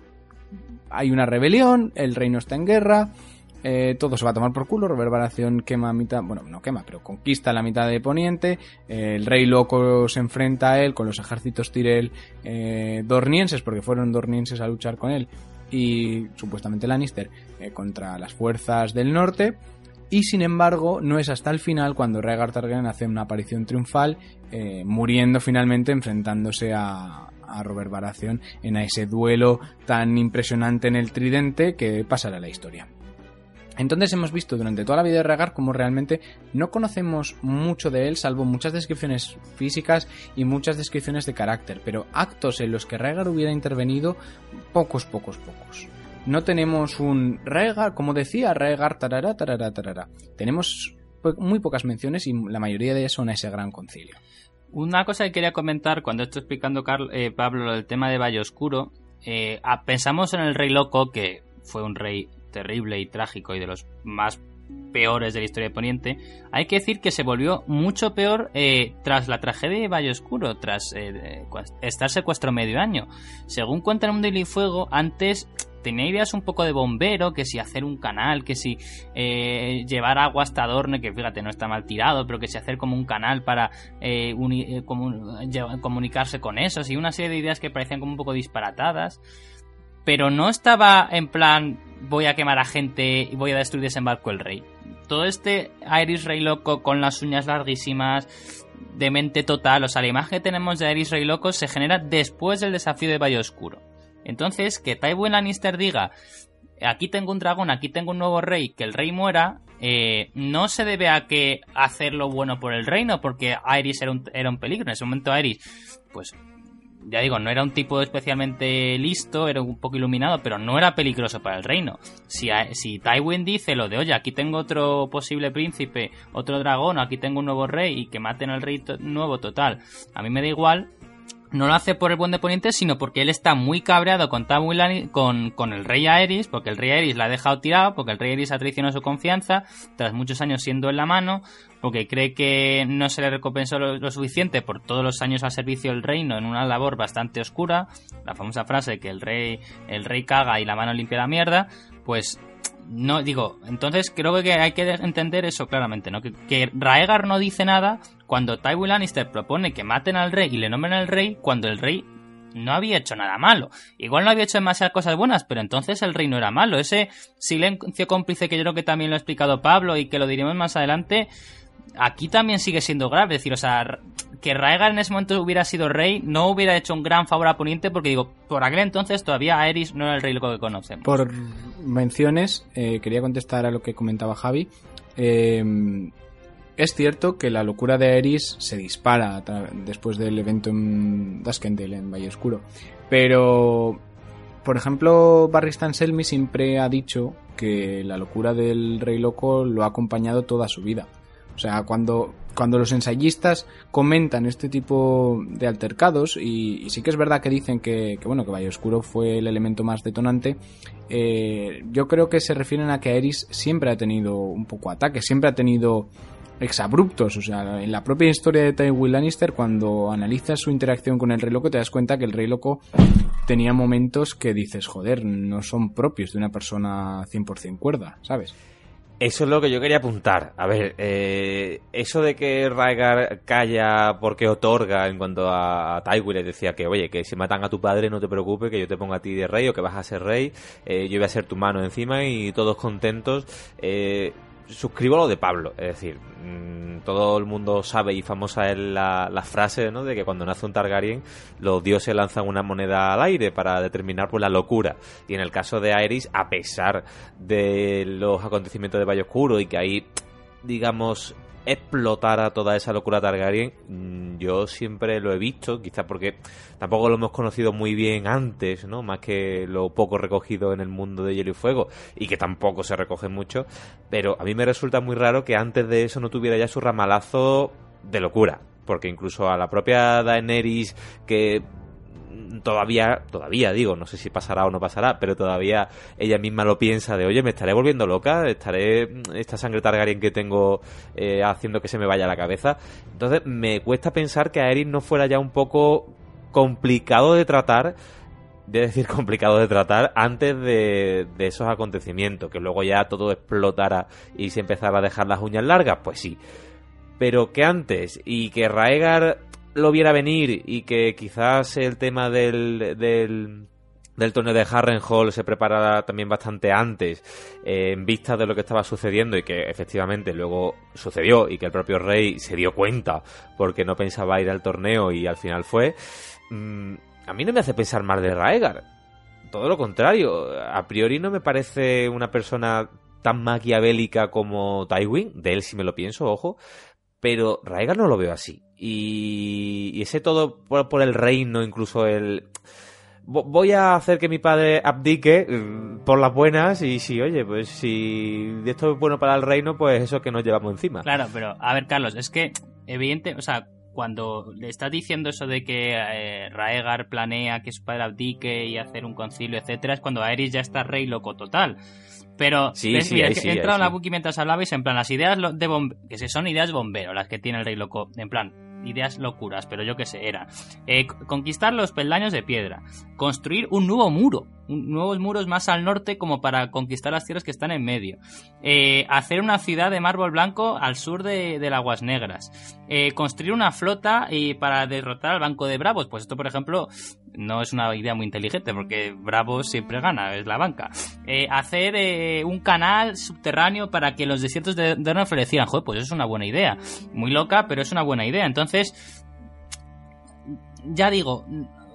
Hay una rebelión, el reino está en guerra, eh, todo se va a tomar por culo, Reverberación quema mitad, bueno, no quema, pero conquista la mitad de Poniente, eh, el rey loco se enfrenta a él con los ejércitos Tyrell eh, dornienses, porque fueron dornienses a luchar con él, y supuestamente Lannister eh, contra las fuerzas del norte, y sin embargo no es hasta el final cuando Rhaegar Targaryen hace una aparición triunfal, muriendo finalmente enfrentándose a, a Robert Baratheon en ese duelo tan impresionante en el tridente que pasará a la historia. Entonces hemos visto durante toda la vida de Rhaegar como realmente no conocemos mucho de él, salvo muchas descripciones físicas y muchas descripciones de carácter, pero actos en los que Rhaegar hubiera intervenido, pocos, pocos, pocos. No tenemos un Rhaegar, como decía, Rhaegar tarara, tarara, tarara. Tenemos muy pocas menciones y la mayoría de ellas son ese gran concilio. Una cosa que quería comentar cuando estoy explicando eh, Pablo lo del tema de Valle Oscuro, eh, pensamos en el rey loco, que fue un rey terrible y trágico y de los más peores de la historia de Poniente. Hay que decir que se volvió mucho peor eh, tras la tragedia de Valle Oscuro, tras eh, estar secuestro medio año. Según cuenta en un Daily Fuego, antes tenía ideas un poco de bombero, que si hacer un canal, que si eh, llevar agua hasta Dorne, que fíjate, no está mal tirado, pero que si hacer como un canal para comunicarse con esos y una serie de ideas que parecían como un poco disparatadas. Pero no estaba en plan voy a quemar a gente y voy a destruir desembarco el rey. Todo este Iris Rey loco con las uñas larguísimas, de mente total, o sea, la imagen que tenemos de Iris Rey loco se genera después del desafío de Valle Oscuro. Entonces, que Tywin Lannister diga aquí tengo un dragón, aquí tengo un nuevo rey, que el rey muera, eh, no se debe a que hacer lo bueno por el reino, porque Aerys era un, era un peligro. En ese momento Aerys, pues, ya digo, no era un tipo especialmente listo, era un poco iluminado, pero no era peligroso para el reino. Si, si Tywin dice lo de, oye, aquí tengo otro posible príncipe, otro dragón, aquí tengo un nuevo rey, y que maten al rey nuevo total, a mí me da igual, no lo hace por el buen de Poniente, sino porque él está muy cabreado con, con, con el rey Aerys, porque el rey Aerys la ha dejado tirado, porque el rey Aerys ha traicionado su confianza, tras muchos años siendo en la mano, porque cree que no se le recompensó lo, lo suficiente por todos los años al servicio del reino en una labor bastante oscura, la famosa frase que el rey, el rey caga y la mano limpia la mierda, pues no digo, entonces creo que hay que entender eso claramente, ¿no? Que, que Raegar no dice nada cuando Tywin Lannister propone que maten al rey y le nombren al rey cuando el rey no había hecho nada malo. Igual no había hecho demasiadas cosas buenas, pero entonces el rey no era malo. Ese silencio cómplice que yo creo que también lo ha explicado Pablo y que lo diremos más adelante, aquí también sigue siendo grave. Es decir, o sea, que Raegar en ese momento hubiera sido rey no hubiera hecho un gran favor a Poniente porque digo, por aquel entonces todavía Aerys no era el rey loco que conocemos. Por menciones, eh, quería contestar a lo que comentaba Javi. Eh, Es cierto que la locura de Aerys se dispara después del evento en Duskendale, en Valle Oscuro. Pero, por ejemplo, Barry Selmy siempre ha dicho que la locura del Rey Loco lo ha acompañado toda su vida. O sea, cuando, cuando los ensayistas comentan este tipo de altercados, y, sí que es verdad que dicen que, bueno, que Valle Oscuro fue el elemento más detonante, eh, yo creo que se refieren a que Aerys siempre ha tenido un poco ataque, siempre ha tenido exabruptos. O sea, en la propia historia de Tywin Lannister, cuando analizas su interacción con el Rey Loco, te das cuenta que el Rey Loco tenía momentos que dices, joder, no son propios de una persona 100% cuerda, ¿sabes? Eso es lo que yo quería apuntar. A ver, eh, eso de que Rhaegar calla porque otorga en cuanto a, Tywin le decía que, oye, que si matan a tu padre no te preocupes, que yo te ponga a ti de rey o que vas a ser rey, eh, yo voy a ser tu mano encima y todos contentos. Eh, suscribo lo de Pablo, es decir, mm, todo el mundo sabe y famosa es la, frase ¿no? de que cuando nace un Targaryen los dioses lanzan una moneda al aire para determinar pues, la locura. Y en el caso de Aerys, a pesar de los acontecimientos de Valle Oscuro y que ahí, digamos, explotara toda esa locura Targaryen, mm, yo siempre lo he visto, quizás porque tampoco lo hemos conocido muy bien antes, ¿no? Más que lo poco recogido en el mundo de Hielo y Fuego, y que tampoco se recoge mucho, pero a mí me resulta muy raro que antes de eso no tuviera ya su ramalazo de locura, porque incluso a la propia Daenerys, que todavía, todavía digo, no sé si pasará o no pasará, pero todavía ella misma lo piensa de, oye, me estaré volviendo loca, estaré mm, esta sangre Targaryen que tengo eh, haciendo que se me vaya la cabeza. Entonces me cuesta pensar que a Erin no fuera ya un poco complicado de tratar de decir complicado de tratar antes de, de, esos acontecimientos, que luego ya todo explotara y se empezara a dejar las uñas largas, pues sí. Pero que antes y que Raegar lo viera venir y que quizás el tema del, del, del torneo de Harrenhal se preparara también bastante antes eh, en vista de lo que estaba sucediendo y que efectivamente luego sucedió y que el propio rey se dio cuenta porque no pensaba ir al torneo y al final fue mm, a mí no me hace pensar más de Raegar. Todo lo contrario a priori no me parece una persona tan maquiavélica como Tywin de él si me lo pienso ojo pero Raegar no lo veo así y, ese todo por, el reino, incluso el... Voy a hacer que mi padre abdique mm, por las buenas y si, oye, pues si esto es bueno para el reino, pues eso que nos llevamos encima. Claro, pero a ver, Carlos, es que evidente, o sea, cuando le estás diciendo eso de que eh, Raegar planea que su padre abdique y hacer un concilio, etcétera, es cuando Aerys ya está rey loco total. Pero sí, sí, he entrado en la book mientras hablabais, en plan, las ideas de que son ideas bombero, las que tiene el rey loco, en plan, ideas locuras, pero yo qué sé, era eh, conquistar los peldaños de piedra, construir un nuevo muro, nuevos muros más al norte como para conquistar las tierras que están en medio, eh, hacer una ciudad de mármol blanco al sur de, de Aguas Negras, eh, construir una flota y para derrotar al Banco de Bravos, pues esto por ejemplo no es una idea muy inteligente porque Bravos siempre gana, es la banca. hacer un canal subterráneo para que los desiertos de Dorne florecieran, joder, pues es una buena idea, muy loca, pero es una buena idea. Entonces, ya digo,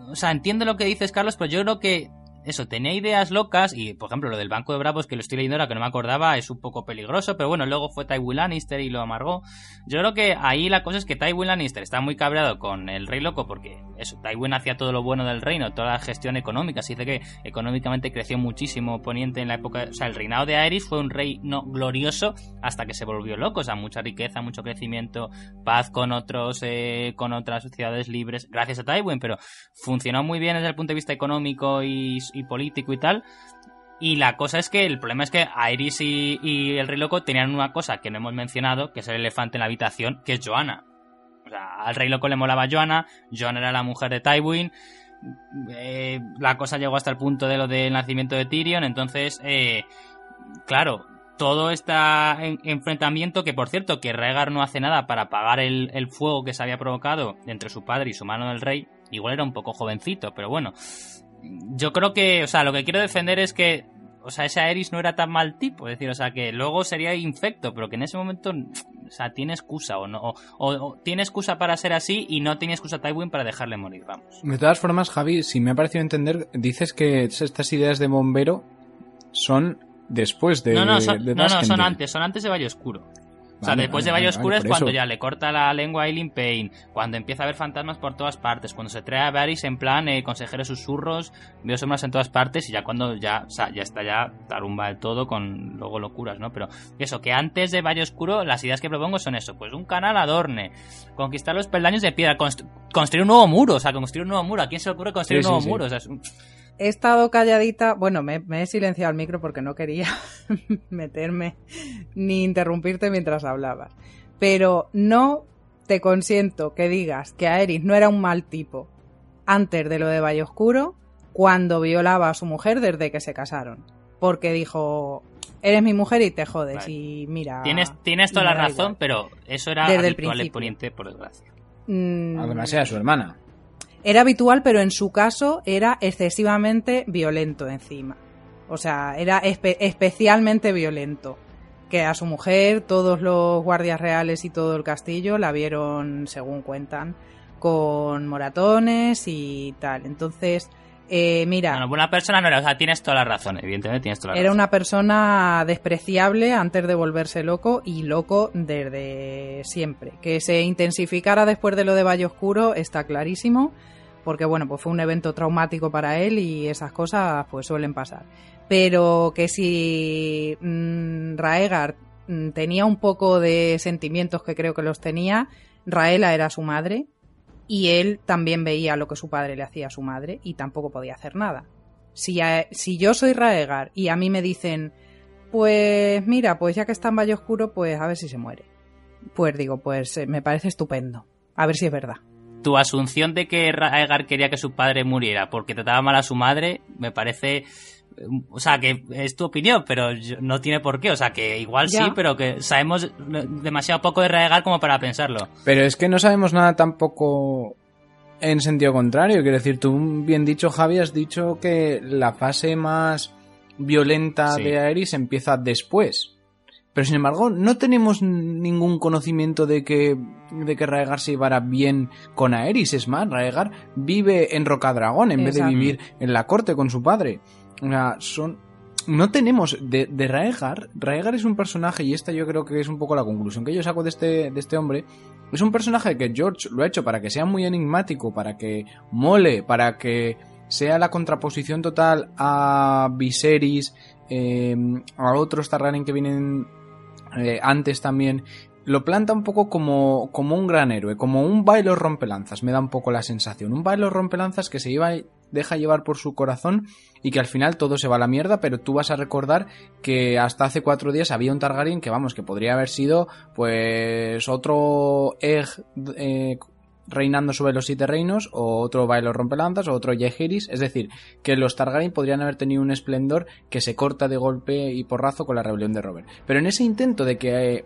o sea, entiendo lo que dices, Carlos, pero yo creo que eso, tenía ideas locas y, por ejemplo, lo del Banco de Bravos, que lo estoy leyendo ahora, que no me acordaba, es un poco peligroso, pero bueno, luego fue Tywin Lannister y lo amargó. Yo creo que ahí la cosa es que Tywin Lannister está muy cabreado con el Rey Loco porque, eso, Tywin hacía todo lo bueno del reino, toda la gestión económica, se dice que económicamente creció muchísimo Poniente en la época, o sea, el reinado de Aerys fue un reino glorioso hasta que se volvió loco, o sea, mucha riqueza, mucho crecimiento, paz con otros, eh, con otras ciudades libres, gracias a Tywin, pero funcionó muy bien desde el punto de vista económico y y político y tal. Y la cosa es que el problema es que Iris y, el Rey Loco tenían una cosa que no hemos mencionado, que es el elefante en la habitación, que es Joanna. O sea, al Rey Loco le molaba Joanna, Joanna era la mujer de Tywin. Eh, la cosa llegó hasta el punto de lo del nacimiento de Tyrion, entonces, eh, claro, todo este enfrentamiento, que por cierto, que Rhaegar no hace nada para apagar el, el fuego que se había provocado entre su padre y su mano del rey, igual era un poco jovencito, pero bueno, yo creo que, o sea, lo que quiero defender es que, o sea, ese Aerys no era tan mal tipo, es decir, o sea, que luego sería infecto, pero que en ese momento, o sea, tiene excusa o no, o, tiene excusa para ser así y no tiene excusa Tywin para dejarle morir, vamos. De todas formas, Javi, si me ha parecido entender, dices que estas ideas de bombero son después de. No, no, son, no, no, son antes, son antes de Valle Oscuro. O sea, Vale, después vale, de Valle vale, es cuando ya le corta la lengua a Eileen Payne, cuando empieza a haber fantasmas por todas partes, cuando se trae a Varys en plan eh, consejeros susurros, veo sombras en todas partes y ya cuando ya, o sea, ya está ya tarumba de todo con luego locuras, ¿no? Pero eso, que antes de Valle Oscuro las ideas que propongo son eso, pues un canal adorne, conquistar los peldaños de piedra, const- construir un nuevo muro, o sea, construir un nuevo muro, ¿a quién se le ocurre construir Sí, un nuevo sí, sí. muro? O sea, es un- He estado calladita, bueno, me, me he silenciado el micro porque no quería meterme ni interrumpirte mientras hablabas. Pero no te consiento que digas que Aerys no era un mal tipo antes de lo de Valle Oscuro cuando violaba a su mujer desde que se casaron. Porque dijo, eres mi mujer y te jodes. Vale. Y mira... tienes, tienes toda la razón, igual. pero eso era Desde el habitual en principio. Poniente, por desgracia. Mm, Además era su hermana. Era habitual, pero en su caso era excesivamente violento encima. O sea, era espe- especialmente violento. Que a su mujer, todos los guardias reales y todo el castillo la vieron, según cuentan, con moratones y tal. Entonces, eh, mira, Bueno, buena persona no era, o sea, tienes toda la razón, evidentemente tienes toda la era razón. una persona despreciable antes de volverse loco y loco desde siempre. Que se intensificara después de lo de Valle Oscuro está clarísimo, porque bueno, pues fue un evento traumático para él y esas cosas pues suelen pasar. Pero que si mm, Raegar mm, tenía un poco de sentimientos que creo que los tenía, Raela era su madre y él también veía lo que su padre le hacía a su madre y tampoco podía hacer nada. Si, si yo soy Raegar y a mí me dicen, pues mira, pues ya que está en Valle Oscuro, pues a ver si se muere. Pues digo, pues eh, me parece estupendo. A ver si es verdad. Tu asunción de que Raegar quería que su padre muriera porque trataba mal a su madre, me parece... O sea, que es tu opinión, pero yo- no tiene por qué. O sea, que igual Ya. sí, pero que sabemos demasiado poco de Raegar como para pensarlo. Pero es que no sabemos nada tampoco en sentido contrario. Quiero decir, tú bien dicho, Javi, has dicho que la fase más violenta Sí. de Aerys empieza después. Pero sin embargo, no tenemos ningún conocimiento de que, de que Raegar se llevara bien con Aerys. Es más, Raegar vive en Rocadragón en vez de vivir en la corte con su padre. O sea, son... No tenemos de, de Raegar. Raegar es un personaje, y esta yo creo que es un poco la conclusión que yo saco de este, de este hombre. Es un personaje que George lo ha hecho para que sea muy enigmático, para que mole, para que sea la contraposición total a Viserys, eh, a otros Targaryen que vienen eh, antes también. Lo planta un poco como, como un gran héroe, como un bailo rompelanzas, me da un poco la sensación. Un bailo rompelanzas que se lleva, deja llevar por su corazón y que al final todo se va a la mierda, pero tú vas a recordar que hasta hace cuatro días había un Targaryen que, vamos, que podría haber sido, pues, otro Egg eh, reinando sobre los siete reinos, o otro Bailo Rompelanzas, o otro Yehiris, es decir, que los Targaryen podrían haber tenido un esplendor que se corta de golpe y porrazo con la rebelión de Robert. Pero en ese intento de que eh,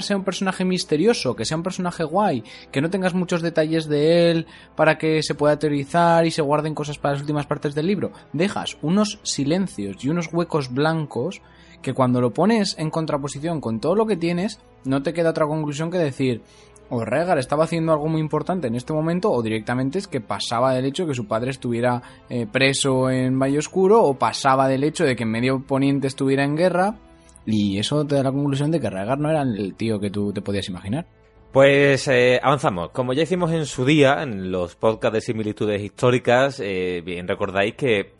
sea un personaje misterioso, que sea un personaje guay, que no tengas muchos detalles de él para que se pueda teorizar y se guarden cosas para las últimas partes del libro, dejas unos silencios y unos huecos blancos que cuando lo pones en contraposición con todo lo que tienes, no te queda otra conclusión que decir, o Rhaegar estaba haciendo algo muy importante en este momento, o directamente es que pasaba del hecho de que su padre estuviera eh, preso en Valle Oscuro, o pasaba del hecho de que en medio poniente estuviera en guerra, y eso te da la conclusión de que Rhaegar no era el tío que tú te podías imaginar. Pues eh, avanzamos. Como ya hicimos en su día, en los podcasts de similitudes históricas, eh, bien recordáis que,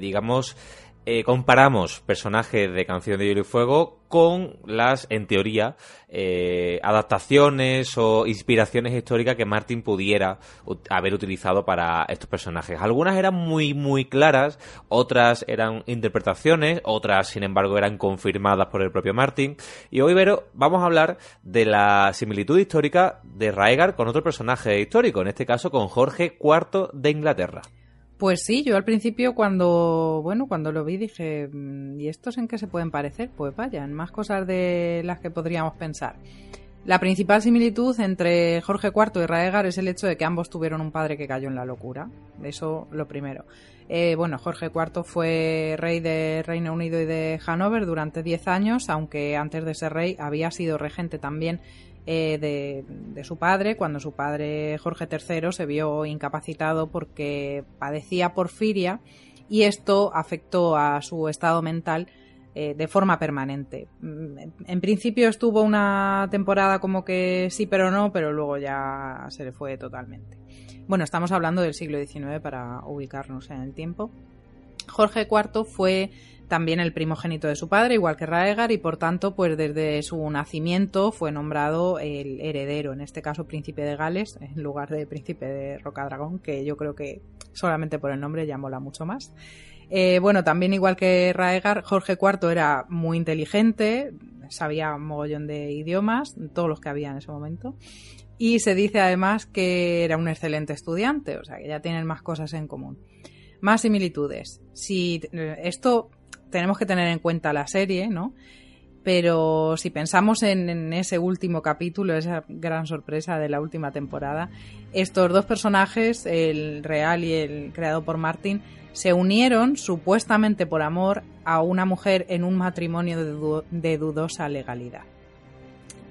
digamos, eh, comparamos personajes de Canción de Hielo y Fuego con las, en teoría, eh, adaptaciones o inspiraciones históricas que Martin pudiera haber utilizado para estos personajes. Algunas eran muy, muy claras, otras eran interpretaciones, otras, sin embargo, eran confirmadas por el propio Martin. Y hoy, Vero, vamos a hablar de la similitud histórica de Raegar con otro personaje histórico, en este caso con Jorge IV de Inglaterra. Pues sí, yo al principio cuando, bueno, cuando lo vi dije, "Mm, ¿y estos en qué se pueden parecer? Pues vaya, en más cosas de las que podríamos pensar. La principal similitud entre Jorge IV y Raegar es el hecho de que ambos tuvieron un padre que cayó en la locura. Eso lo primero. Eh, bueno, Jorge IV fue rey de Reino Unido y de Hanover durante 10 años, aunque antes de ser rey había sido regente también eh, de, su padre, cuando su padre Jorge III se vio incapacitado porque padecía porfiria y esto afectó a su estado mental eh, de forma permanente. Mm, En principio estuvo una temporada como que sí pero no, pero luego ya se le fue totalmente. Bueno, estamos hablando del siglo XIX para ubicarnos en el tiempo. Jorge IV fue también el primogénito de su padre, igual que Raegar, y por tanto, pues desde su nacimiento fue nombrado el heredero, en este caso príncipe de Gales, en lugar de príncipe de Rocadragón, que yo creo que solamente por el nombre ya mola mucho más. Eh, bueno, también igual que Raegar, Jorge IV era muy inteligente, sabía un mogollón de idiomas, todos los que había en ese momento, y se dice además que era un excelente estudiante, o sea que ya tienen más cosas en común. Más similitudes. Si eh, esto tenemos que tener en cuenta la serie, ¿no? Pero si pensamos en, ese último capítulo, esa gran sorpresa de la última temporada, estos dos personajes, el real y el creado por Martin, se unieron supuestamente por amor a una mujer en un matrimonio de, de dudosa legalidad.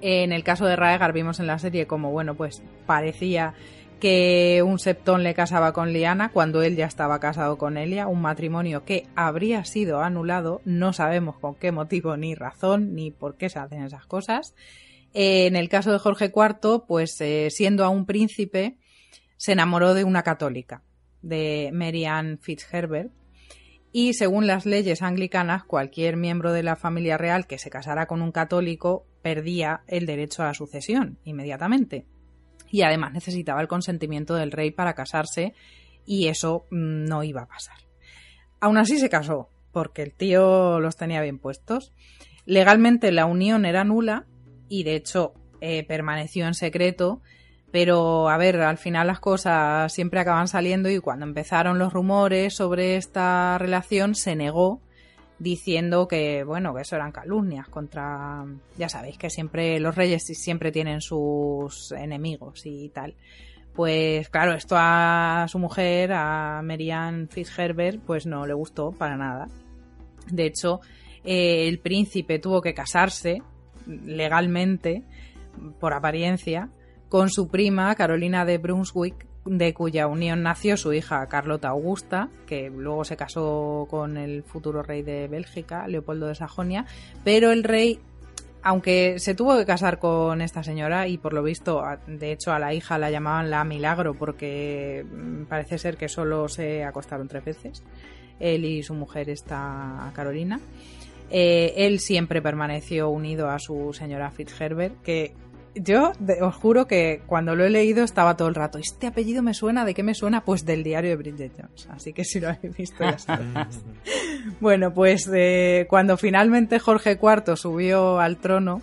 En el caso de Raegar vimos en la serie como, bueno, pues parecía que un septón le casaba con Liana cuando él ya estaba casado con Elia, un matrimonio que habría sido anulado, no sabemos con qué motivo ni razón ni por qué se hacen esas cosas. Eh, en el caso de Jorge IV, pues eh, siendo aún príncipe, se enamoró de una católica, de Mary Ann Fitzherbert, y según las leyes anglicanas, cualquier miembro de la familia real que se casara con un católico perdía el derecho a la sucesión inmediatamente y además necesitaba el consentimiento del rey para casarse y eso no iba a pasar. Aún así se casó, porque el tío los tenía bien puestos. Legalmente la unión era nula y de hecho eh, permaneció en secreto, pero a ver, al final las cosas siempre acaban saliendo y cuando empezaron los rumores sobre esta relación se negó diciendo que, bueno, que eso eran calumnias contra, ya sabéis que siempre los reyes siempre tienen sus enemigos y tal. Pues claro, esto a su mujer, a Marianne Fitzherbert, pues no le gustó para nada. De hecho, eh, el príncipe tuvo que casarse legalmente, por apariencia, con su prima Carolina de Brunswick, de cuya unión nació su hija Carlota Augusta, que luego se casó con el futuro rey de Bélgica, Leopoldo de Sajonia, pero el rey, aunque se tuvo que casar con esta señora y por lo visto, de hecho a la hija la llamaban la Milagro porque parece ser que solo se acostaron tres veces, él y su mujer esta Carolina. Eh, él siempre permaneció unido a su señora Fitzherbert, que yo de, os juro que cuando lo he leído estaba todo el rato, este apellido me suena, ¿de qué me suena? Pues del diario de Bridget Jones. Así que si lo habéis visto ya sabéis. bueno, pues eh, cuando finalmente Jorge IV subió al trono,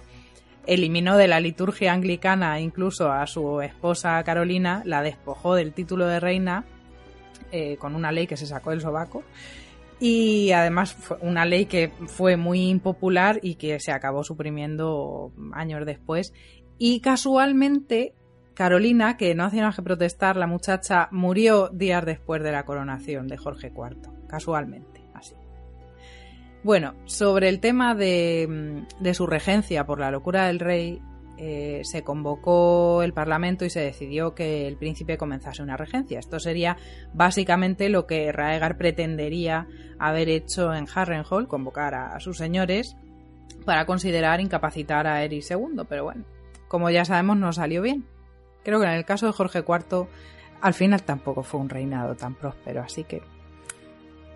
eliminó de la liturgia anglicana incluso a su esposa Carolina, la despojó del título de reina eh, con una ley que se sacó del sobaco. Y además fue una ley que fue muy impopular y que se acabó suprimiendo años después y casualmente, Carolina, que no hacía más que protestar, la muchacha murió días después de la coronación de Jorge IV. Casualmente, así. Bueno, sobre el tema de, de su regencia por la locura del rey, eh, se convocó el Parlamento y se decidió que el príncipe comenzase una regencia. Esto sería básicamente lo que Raegar pretendería haber hecho en Harrenhal, convocar a, sus señores para considerar incapacitar a Eris II, pero bueno, como ya sabemos, no salió bien. Creo que en el caso de Jorge IV, al final tampoco fue un reinado tan próspero, así que...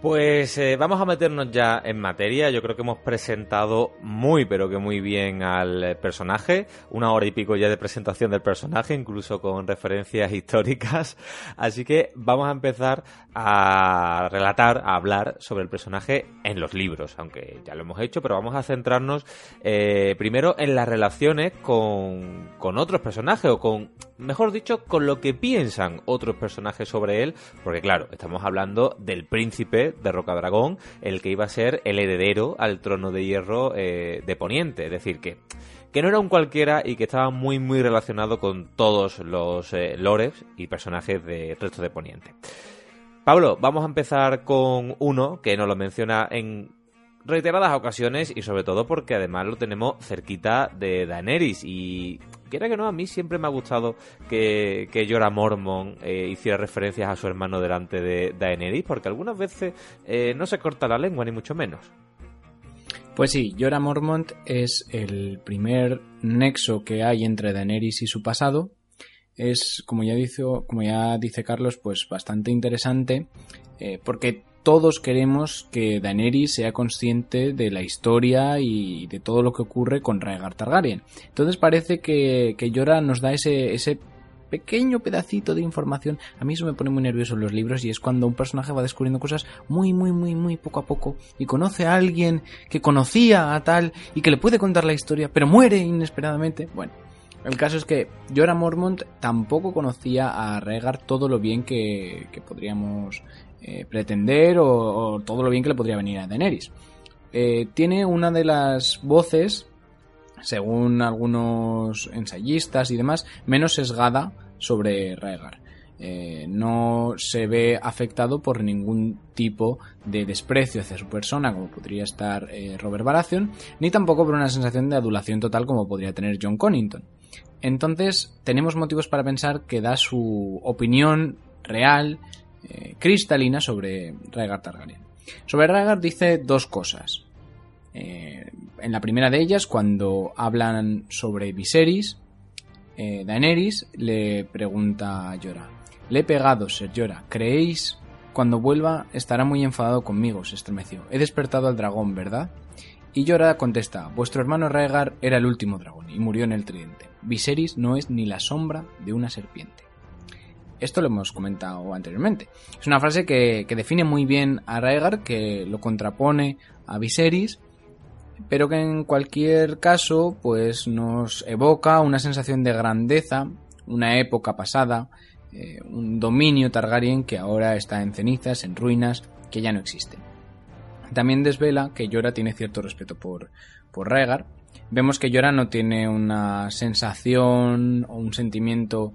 Pues eh, vamos a meternos ya en materia. Yo creo que hemos presentado muy, pero que muy bien al personaje. Una hora y pico ya de presentación del personaje, incluso con referencias históricas. Así que vamos a empezar a relatar, a hablar sobre el personaje en los libros, aunque ya lo hemos hecho, pero vamos a centrarnos eh, primero en las relaciones con, con otros personajes o con, mejor dicho, con lo que piensan otros personajes sobre él, porque claro, estamos hablando del príncipe de Rocadragón, el que iba a ser el heredero al trono de hierro eh, de Poniente, es decir, que que no era un cualquiera y que estaba muy muy relacionado con todos los eh, lores y personajes de resto de Poniente. Pablo, vamos a empezar con uno que nos lo menciona en reiteradas ocasiones y sobre todo porque además lo tenemos cerquita de Daenerys y quiera que no, a mí siempre me ha gustado que, que Jorah Mormon eh, hiciera referencias a su hermano delante de Daenerys porque algunas veces eh, no se corta la lengua ni mucho menos. Pues sí, Jorah Mormont es el primer nexo que hay entre Daenerys y su pasado. Es, como ya dice, como ya dice Carlos, pues bastante interesante eh, porque todos queremos que Daenerys sea consciente de la historia y de todo lo que ocurre con Rhaegar Targaryen. Entonces parece que, que nos da ese, ese pequeño pedacito de información. A mí eso me pone muy nervioso en los libros y es cuando un personaje va descubriendo cosas muy, muy, muy, muy poco a poco y conoce a alguien que conocía a tal y que le puede contar la historia, pero muere inesperadamente. Bueno, el caso es que Jorah Mormont tampoco conocía a Rhaegar todo lo bien que podríamos eh, pretender o, todo lo bien que le podría venir a Daenerys. Eh, tiene una de las voces según algunos ensayistas y demás, menos sesgada sobre Rhaegar. Eh, no se ve afectado por ningún tipo de desprecio hacia su persona, como podría estar Robert Baratheon, ni tampoco por una sensación de adulación total, como podría tener John Connington. Entonces, tenemos motivos para pensar que da su opinión real, eh, cristalina, sobre Rhaegar Targaryen. Sobre Rhaegar dice dos cosas. Eh, en la primera de ellas, cuando hablan sobre Viserys, eh, Daenerys le pregunta a Llora: Le he pegado, Ser Llora. ¿Creéis? Cuando vuelva estará muy enfadado conmigo, se estremeció. He despertado al dragón, ¿verdad? Y Llora contesta: Vuestro hermano Rhaegar era el último dragón y murió en el tridente. Viserys no es ni la sombra de una serpiente. Esto lo hemos comentado anteriormente. Es una frase que, define muy bien a Rhaegar, que lo contrapone a Viserys pero que en cualquier caso pues nos evoca una sensación de grandeza, una época pasada, eh, un dominio Targaryen que ahora está en cenizas, en ruinas, que ya no existe. También desvela que Yora tiene cierto respeto por, por Rhaegar. Vemos que Yora no tiene una sensación o un sentimiento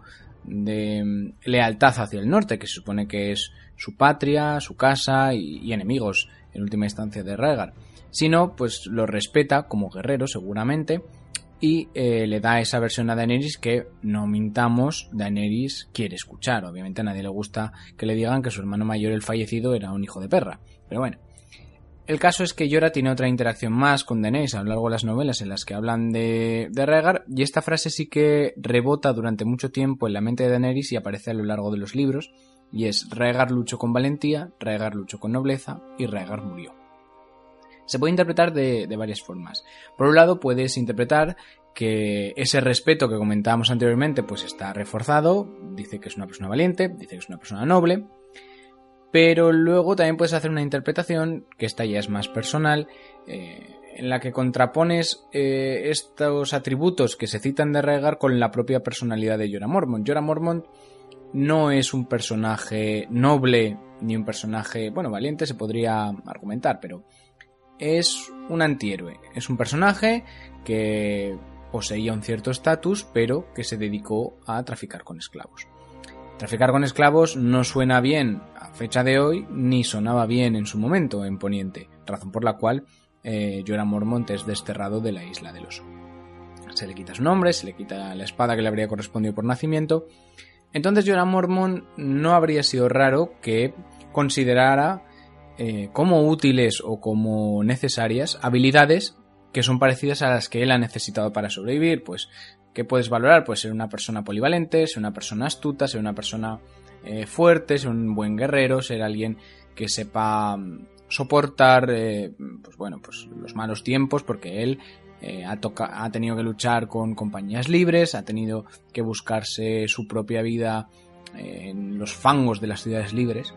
de mm, lealtad hacia el norte, que se supone que es su patria, su casa y, enemigos en última instancia de Rhaegar sino pues lo respeta como guerrero seguramente y eh, le da esa versión a Daenerys que no mintamos, Daenerys quiere escuchar. Obviamente a nadie le gusta que le digan que su hermano mayor, el fallecido, era un hijo de perra. Pero bueno. El caso es que Yora tiene otra interacción más con Daenerys a lo largo de las novelas en las que hablan de, de Rhaegar y esta frase sí que rebota durante mucho tiempo en la mente de Daenerys y aparece a lo largo de los libros y es Rhaegar luchó con valentía, Rhaegar luchó con nobleza y Rhaegar murió se puede interpretar de, de, varias formas. Por un lado, puedes interpretar que ese respeto que comentábamos anteriormente, pues está reforzado, dice que es una persona valiente, dice que es una persona noble, pero luego también puedes hacer una interpretación, que esta ya es más personal, eh, en la que contrapones eh, estos atributos que se citan de Rhaegar con la propia personalidad de Jorah Mormont. Jorah Mormont no es un personaje noble ni un personaje, bueno, valiente se podría argumentar, pero es un antihéroe. Es un personaje que poseía un cierto estatus, pero que se dedicó a traficar con esclavos. Traficar con esclavos no suena bien a fecha de hoy, ni sonaba bien en su momento en Poniente, razón por la cual eh, Jorah Mormont es desterrado de la isla del oso. Se le quita su nombre, se le quita la espada que le habría correspondido por nacimiento. Entonces Jorah Mormont no habría sido raro que considerara eh, como útiles o como necesarias habilidades que son parecidas a las que él ha necesitado para sobrevivir. Pues, ¿qué puedes valorar? Pues ser una persona polivalente, ser una persona astuta, ser una persona eh, fuerte, ser un buen guerrero, ser alguien que sepa mm, soportar eh, pues bueno, pues los malos tiempos, porque él eh, ha, ha, tenido que luchar con compañías libres, ha tenido que buscarse su propia vida en los fangos de las ciudades libres.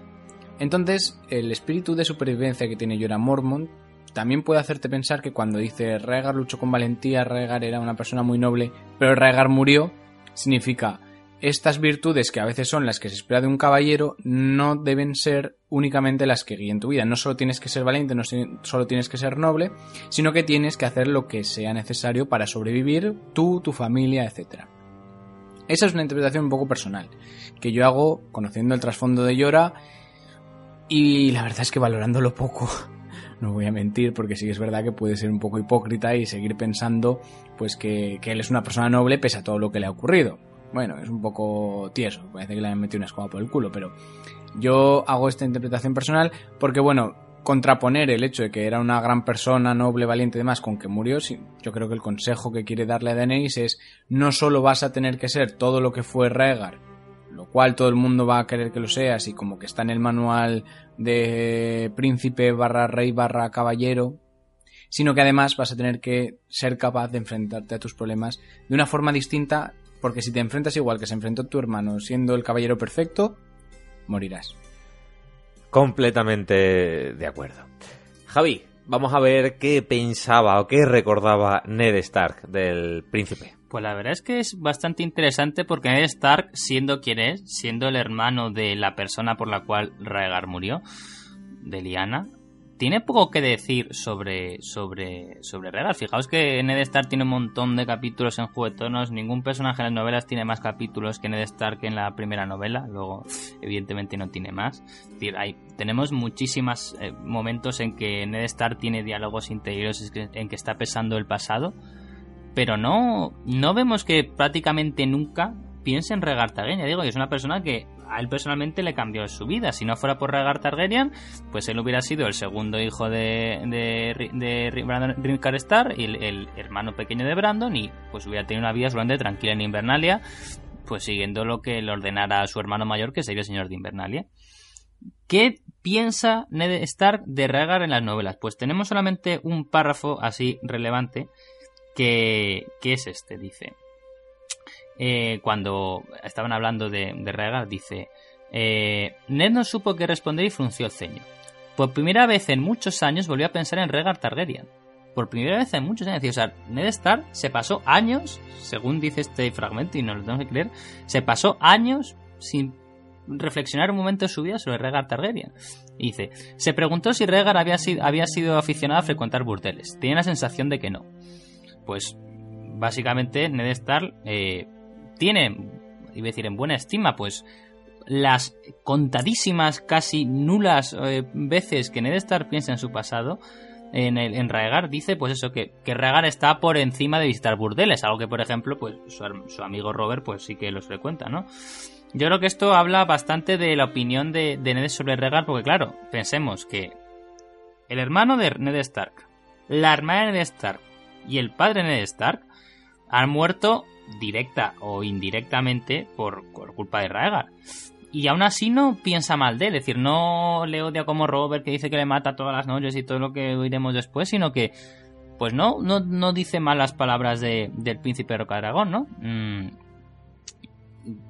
Entonces, el espíritu de supervivencia que tiene Jorah Mormont también puede hacerte pensar que cuando dice Rhaegar luchó con valentía, Rhaegar era una persona muy noble, pero Rhaegar murió, significa estas virtudes que a veces son las que se espera de un caballero no deben ser únicamente las que guíen tu vida. No solo tienes que ser valiente, no solo tienes que ser noble, sino que tienes que hacer lo que sea necesario para sobrevivir tú, tu familia, etc. Esa es una interpretación un poco personal, que yo hago conociendo el trasfondo de Yora y la verdad es que valorándolo poco, no voy a mentir, porque sí es verdad que puede ser un poco hipócrita y seguir pensando pues que, que, él es una persona noble pese a todo lo que le ha ocurrido. Bueno, es un poco tieso, parece que le han metido una escoba por el culo, pero yo hago esta interpretación personal porque, bueno, contraponer el hecho de que era una gran persona, noble, valiente y demás, con que murió, yo creo que el consejo que quiere darle a Daenerys es no solo vas a tener que ser todo lo que fue Rhaegar, lo cual todo el mundo va a querer que lo seas y como que está en el manual de príncipe barra rey barra caballero, sino que además vas a tener que ser capaz de enfrentarte a tus problemas de una forma distinta, porque si te enfrentas igual que se enfrentó tu hermano siendo el caballero perfecto, morirás. Completamente de acuerdo. Javi, vamos a ver qué pensaba o qué recordaba Ned Stark del príncipe. Pues la verdad es que es bastante interesante porque Ned Stark, siendo quien es, siendo el hermano de la persona por la cual Rhaegar murió, de Lyanna, tiene poco que decir sobre, sobre, sobre Rhaegar. Fijaos que Ned Stark tiene un montón de capítulos en Tronos. Ningún personaje en las novelas tiene más capítulos que Ned Stark en la primera novela. Luego, evidentemente, no tiene más. Es decir, hay, tenemos muchísimos eh, momentos en que Ned Stark tiene diálogos interiores en que está pesando el pasado. Pero no, no vemos que prácticamente nunca piense en Rhaegar Targaryen. Ya digo, es una persona que a él personalmente le cambió su vida. Si no fuera por Rhaegar Targaryen, pues él hubiera sido el segundo hijo de, de, de Brandon Stark y el, hermano pequeño de Brandon y pues hubiera tenido una vida solamente tranquila en Invernalia, pues siguiendo lo que le ordenara su hermano mayor, que sería el señor de Invernalia. ¿Qué piensa Ned Stark de Rhaegar en las novelas? Pues tenemos solamente un párrafo así relevante que, que es este, dice. Eh, cuando estaban hablando de, de dice, eh, Ned no supo qué responder y frunció el ceño. Por primera vez en muchos años volvió a pensar en Rhaegar Targaryen. Por primera vez en muchos años. O sea, Ned Stark se pasó años, según dice este fragmento y no lo tenemos que creer, se pasó años sin reflexionar un momento de su vida sobre Rhaegar Targaryen. Dice, se preguntó si Rhaegar había sido, había sido aficionado a frecuentar burdeles. Tenía la sensación de que no. Pues, básicamente, Ned Stark... Eh, tiene, iba a decir, en buena estima, pues las contadísimas, casi nulas eh, veces que Ned Stark piensa en su pasado, en, el, en Raegar dice pues eso, que, que Raegar está por encima de visitar burdeles, algo que por ejemplo pues su, amigo Robert pues sí que los frecuenta, ¿no? Yo creo que esto habla bastante de la opinión de, de Ned sobre Raegar, porque claro, pensemos que el hermano de Ned Stark, la hermana de Ned Stark y el padre Ned Stark han muerto directa o indirectamente por, culpa de Raegar. Y aún así no piensa mal de él, es decir, no le odia como Robert que dice que le mata todas las noches y todo lo que oiremos después, sino que pues no, no, dice malas palabras de, del príncipe Rocadragón, ¿no? Mm,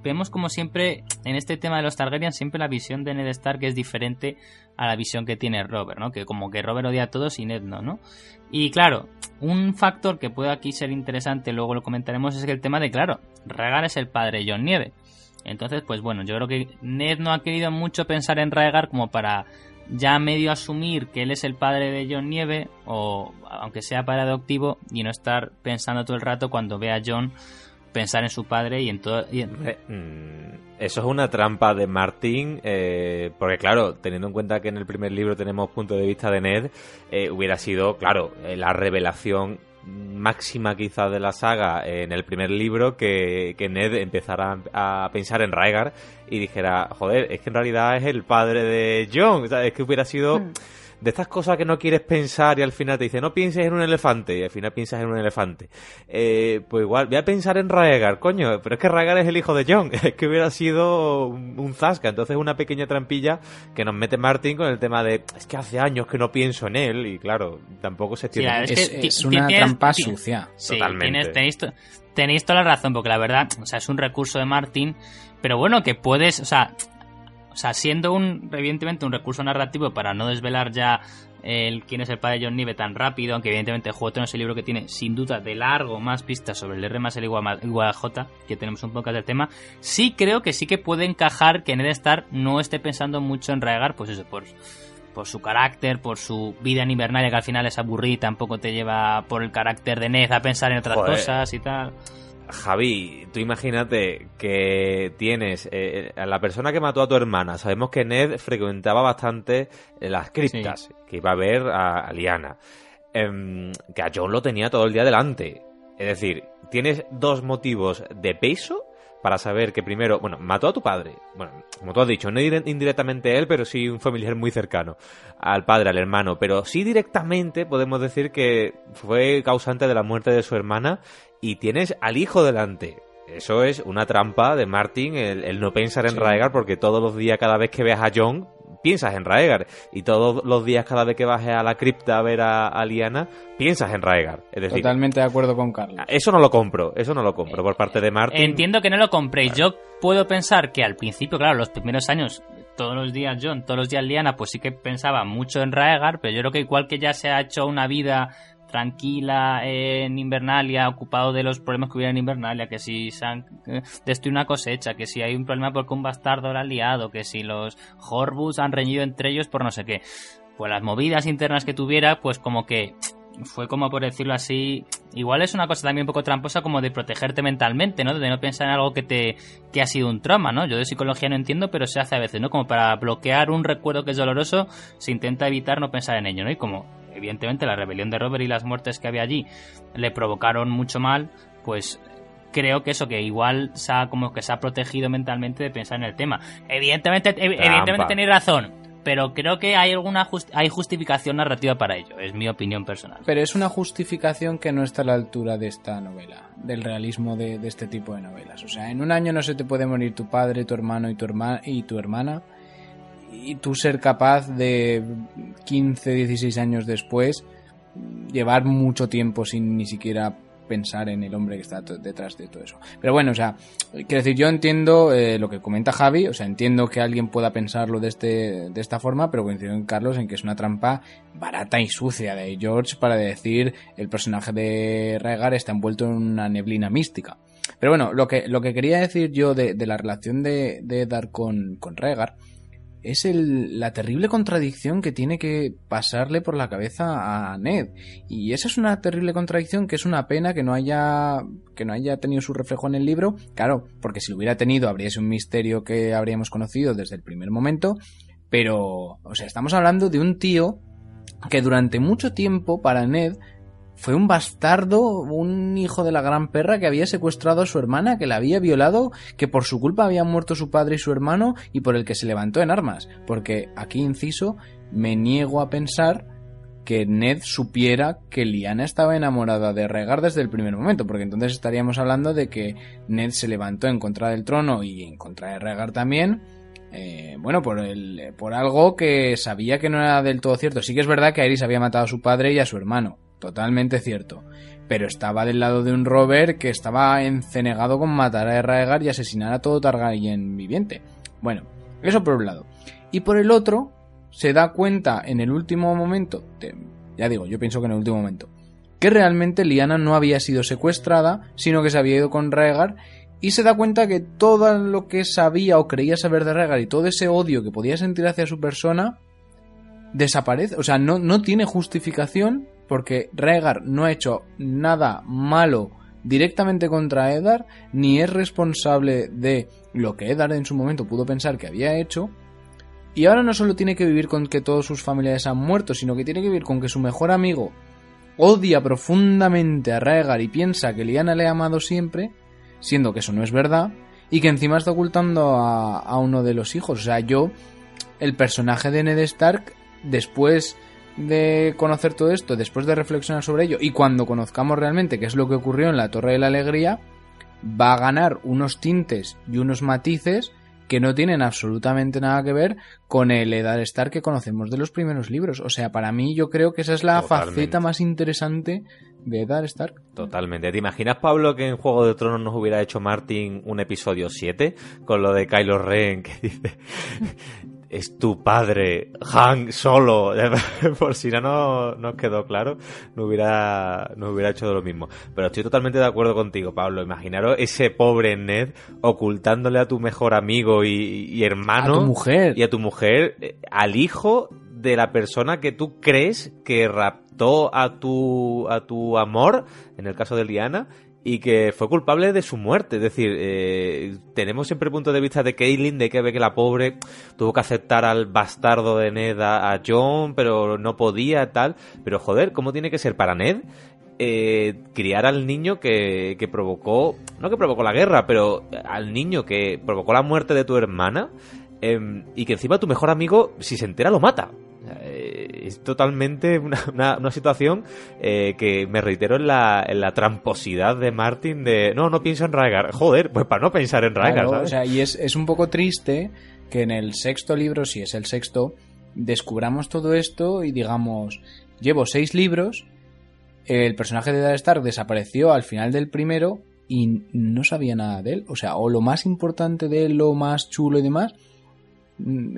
vemos como siempre en este tema de los Targaryen siempre la visión de Ned Stark es diferente a la visión que tiene Robert, ¿no? Que como que Robert odia a todos y Ned no, ¿no? Y claro, un factor que puede aquí ser interesante, luego lo comentaremos, es que el tema de, claro, Rhaegar es el padre de John Nieve. Entonces, pues bueno, yo creo que Ned no ha querido mucho pensar en Rhaegar como para ya medio asumir que él es el padre de John Nieve, o aunque sea padre adoptivo, y no estar pensando todo el rato cuando ve a John pensar en su padre y en todo. Mm, eso es una trampa de Martin, eh, porque claro, teniendo en cuenta que en el primer libro tenemos punto de vista de Ned, eh, hubiera sido, claro, eh, la revelación máxima quizás de la saga en el primer libro que, Ned empezara a, pensar en Rhaegar y dijera, joder, es que en realidad es el padre de John, es que hubiera sido... Hmm de estas cosas que no quieres pensar y al final te dice no pienses en un elefante y al final piensas en un elefante. Eh, pues igual, voy a pensar en Raegar, coño, pero es que Raegar es el hijo de John, es que hubiera sido un, zasca, entonces una pequeña trampilla que nos mete Martin con el tema de es que hace años que no pienso en él y claro, tampoco se tiene... es, una trampa sucia. Totalmente. Tenéis, tenéis toda la razón, porque la verdad, o sea, es un recurso de Martin, pero bueno, que puedes, o sea, o sea, siendo un, evidentemente, un recurso narrativo para no desvelar ya el quién es el padre de John Nive tan rápido, aunque evidentemente el juego es el libro que tiene sin duda de largo más pistas sobre el R más el J, que tenemos un poco del tema, sí creo que sí que puede encajar que Ned Stark no esté pensando mucho en Raegar, pues eso, por, por su carácter, por su vida en Invernalia que al final es aburrida, tampoco te lleva por el carácter de Ned a pensar en otras cosas y tal. Javi, tú imagínate que tienes eh, a la persona que mató a tu hermana. Sabemos que Ned frecuentaba bastante las criptas, que iba a ver a, Liana. Em, que a John lo tenía todo el día delante. Es decir, tienes dos motivos de peso para saber que primero, bueno, mató a tu padre. Bueno, como tú has dicho, no dire- indirectamente él, pero sí un familiar muy cercano al padre, al hermano. Pero sí directamente podemos decir que fue causante de la muerte de su hermana y tienes al hijo delante. Eso es una trampa de Martin, el, el no pensar en Sí. Raegar, porque todos los días, cada vez que veas a John, piensas en Raegar. Y todos los días, cada vez que bajes a la cripta a ver a, a Lyanna, piensas en Raegar. Es decir, Totalmente de acuerdo con Carlos. eso no lo compro, eso no lo compro por parte de Martin. Entiendo que no lo compréis. Yo puedo pensar que al principio, claro, los primeros años, todos los días John, todos los días Liana, pues sí que pensaba mucho en Raegar, pero yo creo que igual que ya se ha hecho una vida tranquila en Invernalia, ocupado de los problemas que hubiera en Invernalia, que si se han eh, destruido una cosecha, que si hay un problema porque un bastardo lo ha liado, que si los Horbuds han reñido entre ellos por no sé qué. Pues las movidas internas que tuviera, pues como que fue como por decirlo así, igual es una cosa también un poco tramposa como de protegerte mentalmente, ¿no? De no pensar en algo que te que ha sido un trauma, ¿no? Yo de psicología no entiendo, pero se hace a veces, ¿no? Como para bloquear un recuerdo que es doloroso, se intenta evitar no pensar en ello, ¿no? Y como evidentemente la rebelión de Robert y las muertes que había allí le provocaron mucho mal, pues creo que eso que igual se ha, como que se ha protegido mentalmente de pensar en el tema. Evidentemente, ev- evidentemente tenéis razón, pero creo que hay alguna just- hay justificación narrativa para ello, es mi opinión personal. Pero es una justificación que no está a la altura de esta novela, del realismo de, de este tipo de novelas. O sea, en un año no se te puede morir tu padre, tu hermano y tu, herma- y tu hermana, y tú ser capaz de 15, 16 años después llevar mucho tiempo sin ni siquiera pensar en el hombre que está detrás de todo eso. Pero bueno, o sea, quiero decir, yo entiendo eh, lo que comenta Javi, o sea, entiendo que alguien pueda pensarlo de, este, de esta forma, pero coincido con Carlos en que es una trampa barata y sucia de George para decir el personaje de Rhaegar está envuelto en una neblina mística. Pero bueno, lo que, lo que quería decir yo de, de la relación de, de Eddard con, con Rhaegar es el- la terrible contradicción que tiene que pasarle por la cabeza a Ned. Y esa es una terrible contradicción que es una pena que no haya que no haya tenido su reflejo en el libro. Claro, porque si lo hubiera tenido habría sido un misterio que habríamos conocido desde el primer momento. Pero, o sea, estamos hablando de un tío que durante mucho tiempo para Ned fue un bastardo, un hijo de la gran perra que había secuestrado a su hermana, que la había violado, que por su culpa habían muerto su padre y su hermano y por el que se levantó en armas. Porque aquí, inciso, me niego a pensar que Ned supiera que Lyanna estaba enamorada de Rhaegar desde el primer momento, porque entonces estaríamos hablando de que Ned se levantó en contra del trono y en contra de Rhaegar también, eh, bueno, por, el, por algo que sabía que no era del todo cierto. Sí que es verdad que Aerys había matado a su padre y a su hermano, totalmente cierto. Pero estaba del lado de un Robert que estaba encenegado con matar a Rhaegar y asesinar a todo Targaryen viviente. Bueno, eso por un lado. Y por el otro, se da cuenta en el último momento, ya digo, yo pienso que en el último momento, que realmente Lyanna no había sido secuestrada, sino que se había ido con Rhaegar y se da cuenta que todo lo que sabía o creía saber de Rhaegar y todo ese odio que podía sentir hacia su persona desaparece, o sea, no, no tiene justificación porque Rhaegar no ha hecho nada malo directamente contra Eddard, ni es responsable de lo que Eddard en su momento pudo pensar que había hecho, y ahora no solo tiene que vivir con que todos sus familiares han muerto, sino que tiene que vivir con que su mejor amigo odia profundamente a Rhaegar y piensa que Lyanna le ha amado siempre, siendo que eso no es verdad, y que encima está ocultando a, a uno de los hijos. O sea, yo, el personaje de Ned Stark, después de conocer todo esto, después de reflexionar sobre ello, y cuando conozcamos realmente qué es lo que ocurrió en la Torre de la Alegría, va a ganar unos tintes y unos matices que no tienen absolutamente nada que ver con el Eddard Stark que conocemos de los primeros libros. O sea, para mí yo creo que esa es la Totalmente. faceta más interesante de Eddard Stark. Totalmente. ¿Te imaginas, Pablo, que en Juego de Tronos nos hubiera hecho Martin un episodio 7 con lo de Kylo Ren que dice es tu padre, Han Solo? Por si no no- nos quedó claro, no hubiera, no hubiera hecho lo mismo. Pero estoy totalmente de acuerdo contigo, Pablo. Imaginaros ese pobre Ned ocultándole a tu mejor amigo y, y hermano A tu mujer. y a tu mujer eh, al hijo de la persona que tú crees que raptó a tu a tu amor en el caso de Liana y que fue culpable de su muerte. Es decir, eh, tenemos siempre el punto de vista de Caitlyn, de que ve que la pobre tuvo que aceptar al bastardo de Ned a, John, pero no podía, tal. Pero joder, ¿cómo tiene que ser para Ned? Eh, criar al niño que, que provocó, no que provocó la guerra, pero al niño que provocó la muerte de tu hermana em, y que encima tu mejor amigo, si se entera, lo mata. Eh, es totalmente una, una, situación eh, que me reitero en la, en la tramposidad de Martin de no, no pienso en Raegar. Joder, pues para no pensar en Raegar, O sea, y es, es un poco triste que en el sexto libro, si es el sexto, descubramos todo esto y digamos, llevo seis libros, el personaje de Dark Stark desapareció al final del primero y no sabía nada de él. O sea, o lo más importante de él, lo más chulo y demás,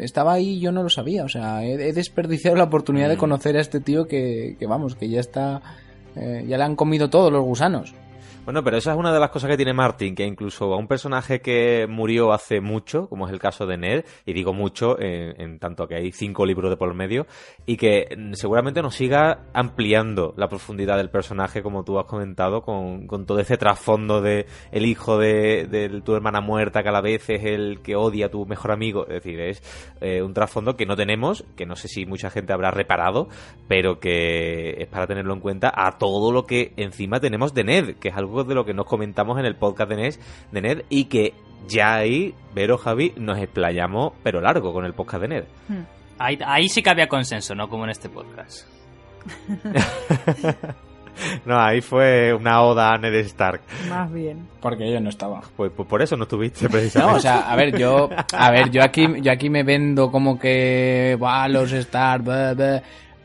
estaba ahí y yo no lo sabía. O sea, he, desperdiciado la oportunidad de mm. conocer a este tío que, que vamos, que ya está. Eh, ya le han comido todos los gusanos. Bueno, pero esa es una de las cosas que tiene Martin, que incluso a un personaje que murió hace mucho, como es el caso de Ned, y digo mucho en, tanto que hay cinco libros de por medio, y que seguramente nos siga ampliando la profundidad del personaje, como tú has comentado, con, todo ese trasfondo de el hijo de, tu hermana muerta, que a la vez es el que odia a tu mejor amigo. Es decir, es eh, un trasfondo que no tenemos, que no sé si mucha gente habrá reparado, pero que es para tenerlo en cuenta a todo lo que encima tenemos de Ned, que es algo de lo que nos comentamos en el podcast de Ned, de Ned y que ya ahí, Vero, Javi, nos explayamos, pero largo, con el podcast de Ned. Hmm. Ahí, sí que había consenso, no como en este podcast. no, ahí fue una oda a Ned Stark. Más bien. Porque yo no estaba. Pues, pues por eso no estuviste precisamente. No, o sea, a ver, yo, a ver, yo aquí, yo aquí me vendo como que, va, los Stark,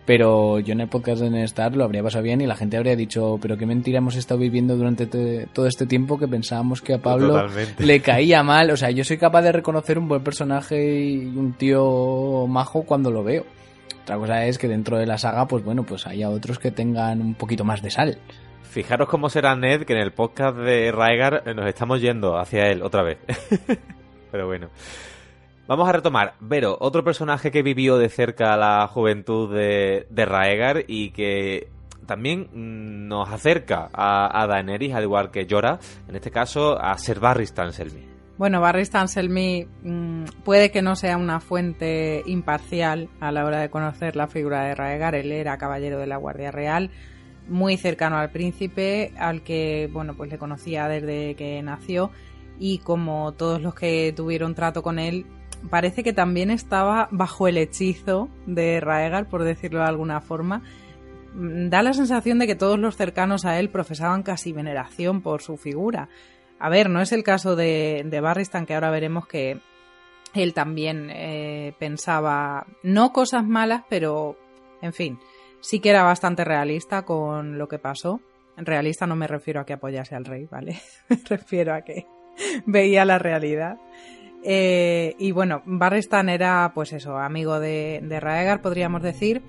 pero yo en el podcast de Star lo habría pasado bien y la gente habría dicho, pero qué mentira hemos estado viviendo durante todo este tiempo que pensábamos que a Pablo le caía mal. O sea, yo soy capaz de reconocer un buen personaje y un tío majo cuando lo veo. Otra cosa es que dentro de la saga, pues bueno, pues haya otros que tengan un poquito más de sal. Fijaros cómo será Ned, que en el podcast de Raegar nos estamos yendo hacia él otra vez. pero bueno. Vamos a retomar. Vero, otro personaje que vivió de cerca la juventud de, Raegar y que también mm, nos acerca a, Daenerys, al igual que Jorah, en este caso a Ser Barry Stanselmy. Bueno, Barry Stanselmy mm, puede que no sea una fuente imparcial a la hora de conocer la figura de Raegar. Él era caballero de la Guardia Real, muy cercano al príncipe, al que, bueno, pues le conocía desde que nació y como todos los que tuvieron trato con él, parece que también estaba bajo el hechizo de Raegar, por decirlo de alguna forma. Mm, da la sensación de que todos los cercanos a él profesaban casi veneración por su figura. A ver, no es el caso de, de Barristan, que ahora veremos que él también eh, pensaba no cosas malas, pero en fin, sí que era bastante realista con lo que pasó. Realista no me refiero a que apoyase al rey, ¿vale? me refiero a que veía la realidad. Eh, y bueno, Barristan era, pues eso, amigo de, de Raegar, podríamos decir.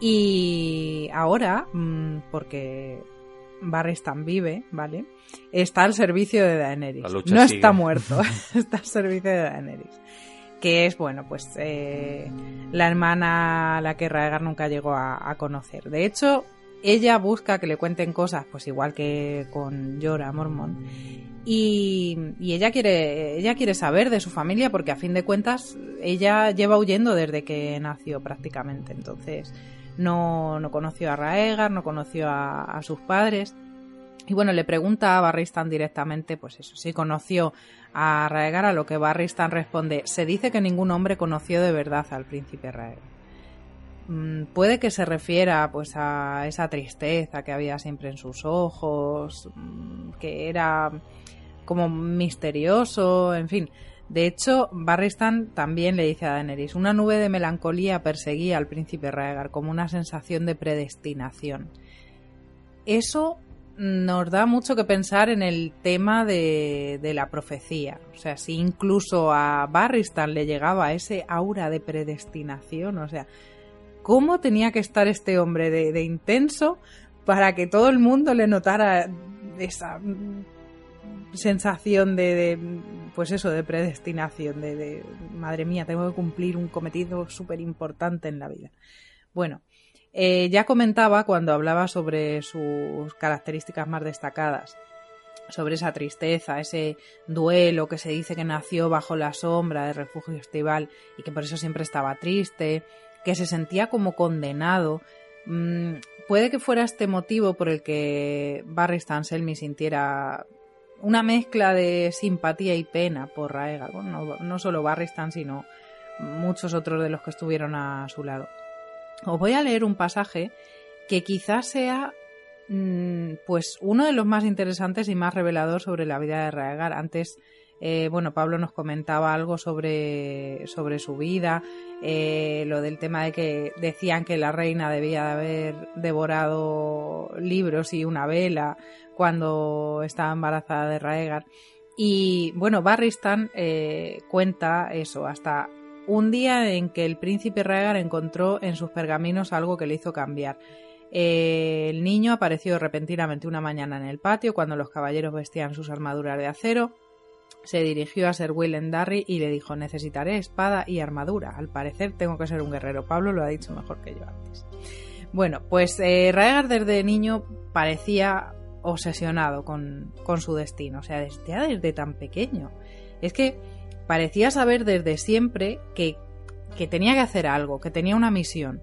Y ahora, mm, porque Barristan vive, ¿vale? Está al servicio de Daenerys. No está muerto, está al servicio de Daenerys. Que es, bueno, pues eh, la hermana a la que Raegar nunca llegó a, a, conocer. De hecho, ella busca que le cuenten cosas, pues igual que con Jorah Mormont y, ella quiere ella quiere saber de su familia porque a fin de cuentas ella lleva huyendo desde que nació prácticamente. Entonces no, no conoció a Raegar no conoció a, sus padres. Y bueno le pregunta a Barristan directamente pues eso sí conoció a Raegar a lo que Barristan responde se dice que ningún hombre conoció de verdad al príncipe Raegar puede que se refiera pues a esa tristeza que había siempre en sus ojos mm, que era como misterioso, en fin. De hecho, Barristan también le dice a Daenerys, una nube de melancolía perseguía al príncipe Raegar como una sensación de predestinación. Eso nos da mucho que pensar en el tema de, de la profecía. O sea, si incluso a Barristan le llegaba ese aura de predestinación, o sea, ¿cómo tenía que estar este hombre de, intenso para que todo el mundo le notara esa sensación de, pues eso, de predestinación, de, madre mía, tengo que cumplir un cometido súper importante en la vida. Bueno, eh, ya comentaba cuando hablaba sobre sus características más destacadas sobre esa tristeza, ese duelo que se dice que nació bajo la sombra del refugio estival y que por eso siempre estaba triste, que se sentía como condenado. Mm, puede que fuera este motivo por el que Barry Stanselmi sintiera una mezcla de simpatía y pena por Raegar. Bueno, no, solo Barry Stan, sino muchos otros de los que estuvieron a su lado. Os voy a leer un pasaje que quizás sea Mm, pues uno de los más interesantes y más revelador sobre la vida de Raegar. Antes, eh, bueno, Pablo nos comentaba algo sobre, sobre su vida, eh, lo del tema de que decían que la reina debía de haber devorado libros y una vela cuando estaba embarazada de Raegar. Y bueno, Barristan eh, cuenta eso, hasta un día en que el príncipe Raegar encontró en sus pergaminos algo que le hizo cambiar. El niño apareció repentinamente una mañana en el patio cuando los caballeros vestían sus armaduras de acero. Se dirigió a Sir Willem Darry y le dijo necesitaré espada y armadura. Al parecer tengo que ser un guerrero. Pablo lo ha dicho mejor que yo antes. Bueno, pues eh, desde niño parecía obsesionado con, su destino, o sea, desde, desde tan pequeño. Es que parecía saber desde siempre que, que tenía que hacer algo, que tenía una misión.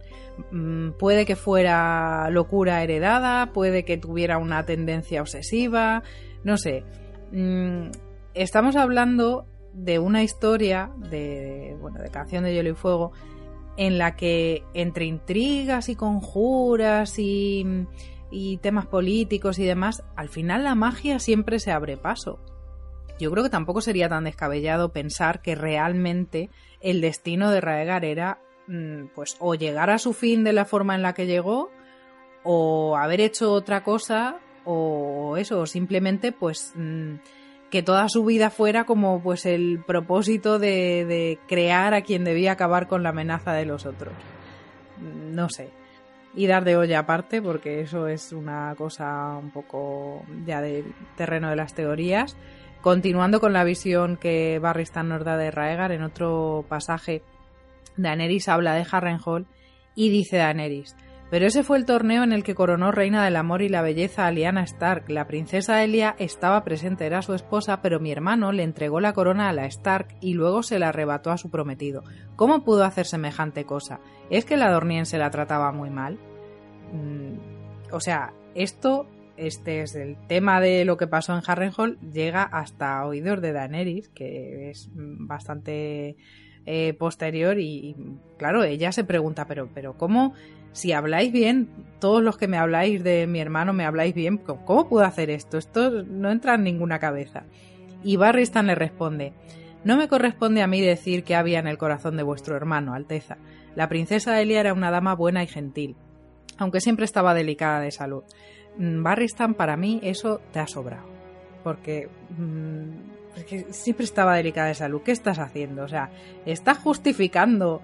Mm, puede que fuera locura heredada, puede que tuviera una tendencia obsesiva, no sé. Mm, estamos hablando de una historia de, bueno, de canción de hielo y fuego en la que entre intrigas y conjuras y, y temas políticos y demás, al final la magia siempre se abre paso. Yo creo que tampoco sería tan descabellado pensar que realmente el destino de Raegar era Mm, pues o llegar a su fin de la forma en la que llegó o haber hecho otra cosa o eso, o simplemente pues mm, que toda su vida fuera como pues el propósito de, de, crear a quien debía acabar con la amenaza de los otros. No sé. Y dar de olla aparte, porque eso es una cosa un poco ya del terreno de las teorías. Continuando con la visión que Barristan nos da de Raegar en otro pasaje Daenerys habla de Harrenhal y dice Daenerys, pero ese fue el torneo en el que coronó reina del amor y la belleza a Lyanna Stark. La princesa Elia estaba presente, era su esposa, pero mi hermano le entregó la corona a la Stark y luego se la arrebató a su prometido. ¿Cómo pudo hacer semejante cosa? ¿Es que la Dorniense la trataba muy mal? Mm, o sea, esto, este es el tema de lo que pasó en Harrenhal, llega hasta oídos de Daenerys, que es bastante eh, posterior y, claro, ella se pregunta, pero, pero ¿cómo? Si habláis bien, todos los que me habláis de mi hermano me habláis bien, ¿cómo puedo hacer esto? Esto no entra en ninguna cabeza. Y Barristan le responde, no me corresponde a mí decir qué había en el corazón de vuestro hermano, Alteza. La princesa Elia era una dama buena y gentil, aunque siempre estaba delicada de salud. Mm, Barristan, para mí eso te ha sobrado, porque mm, que siempre estaba delicada de salud. ¿Qué estás haciendo? O sea, ¿estás justificando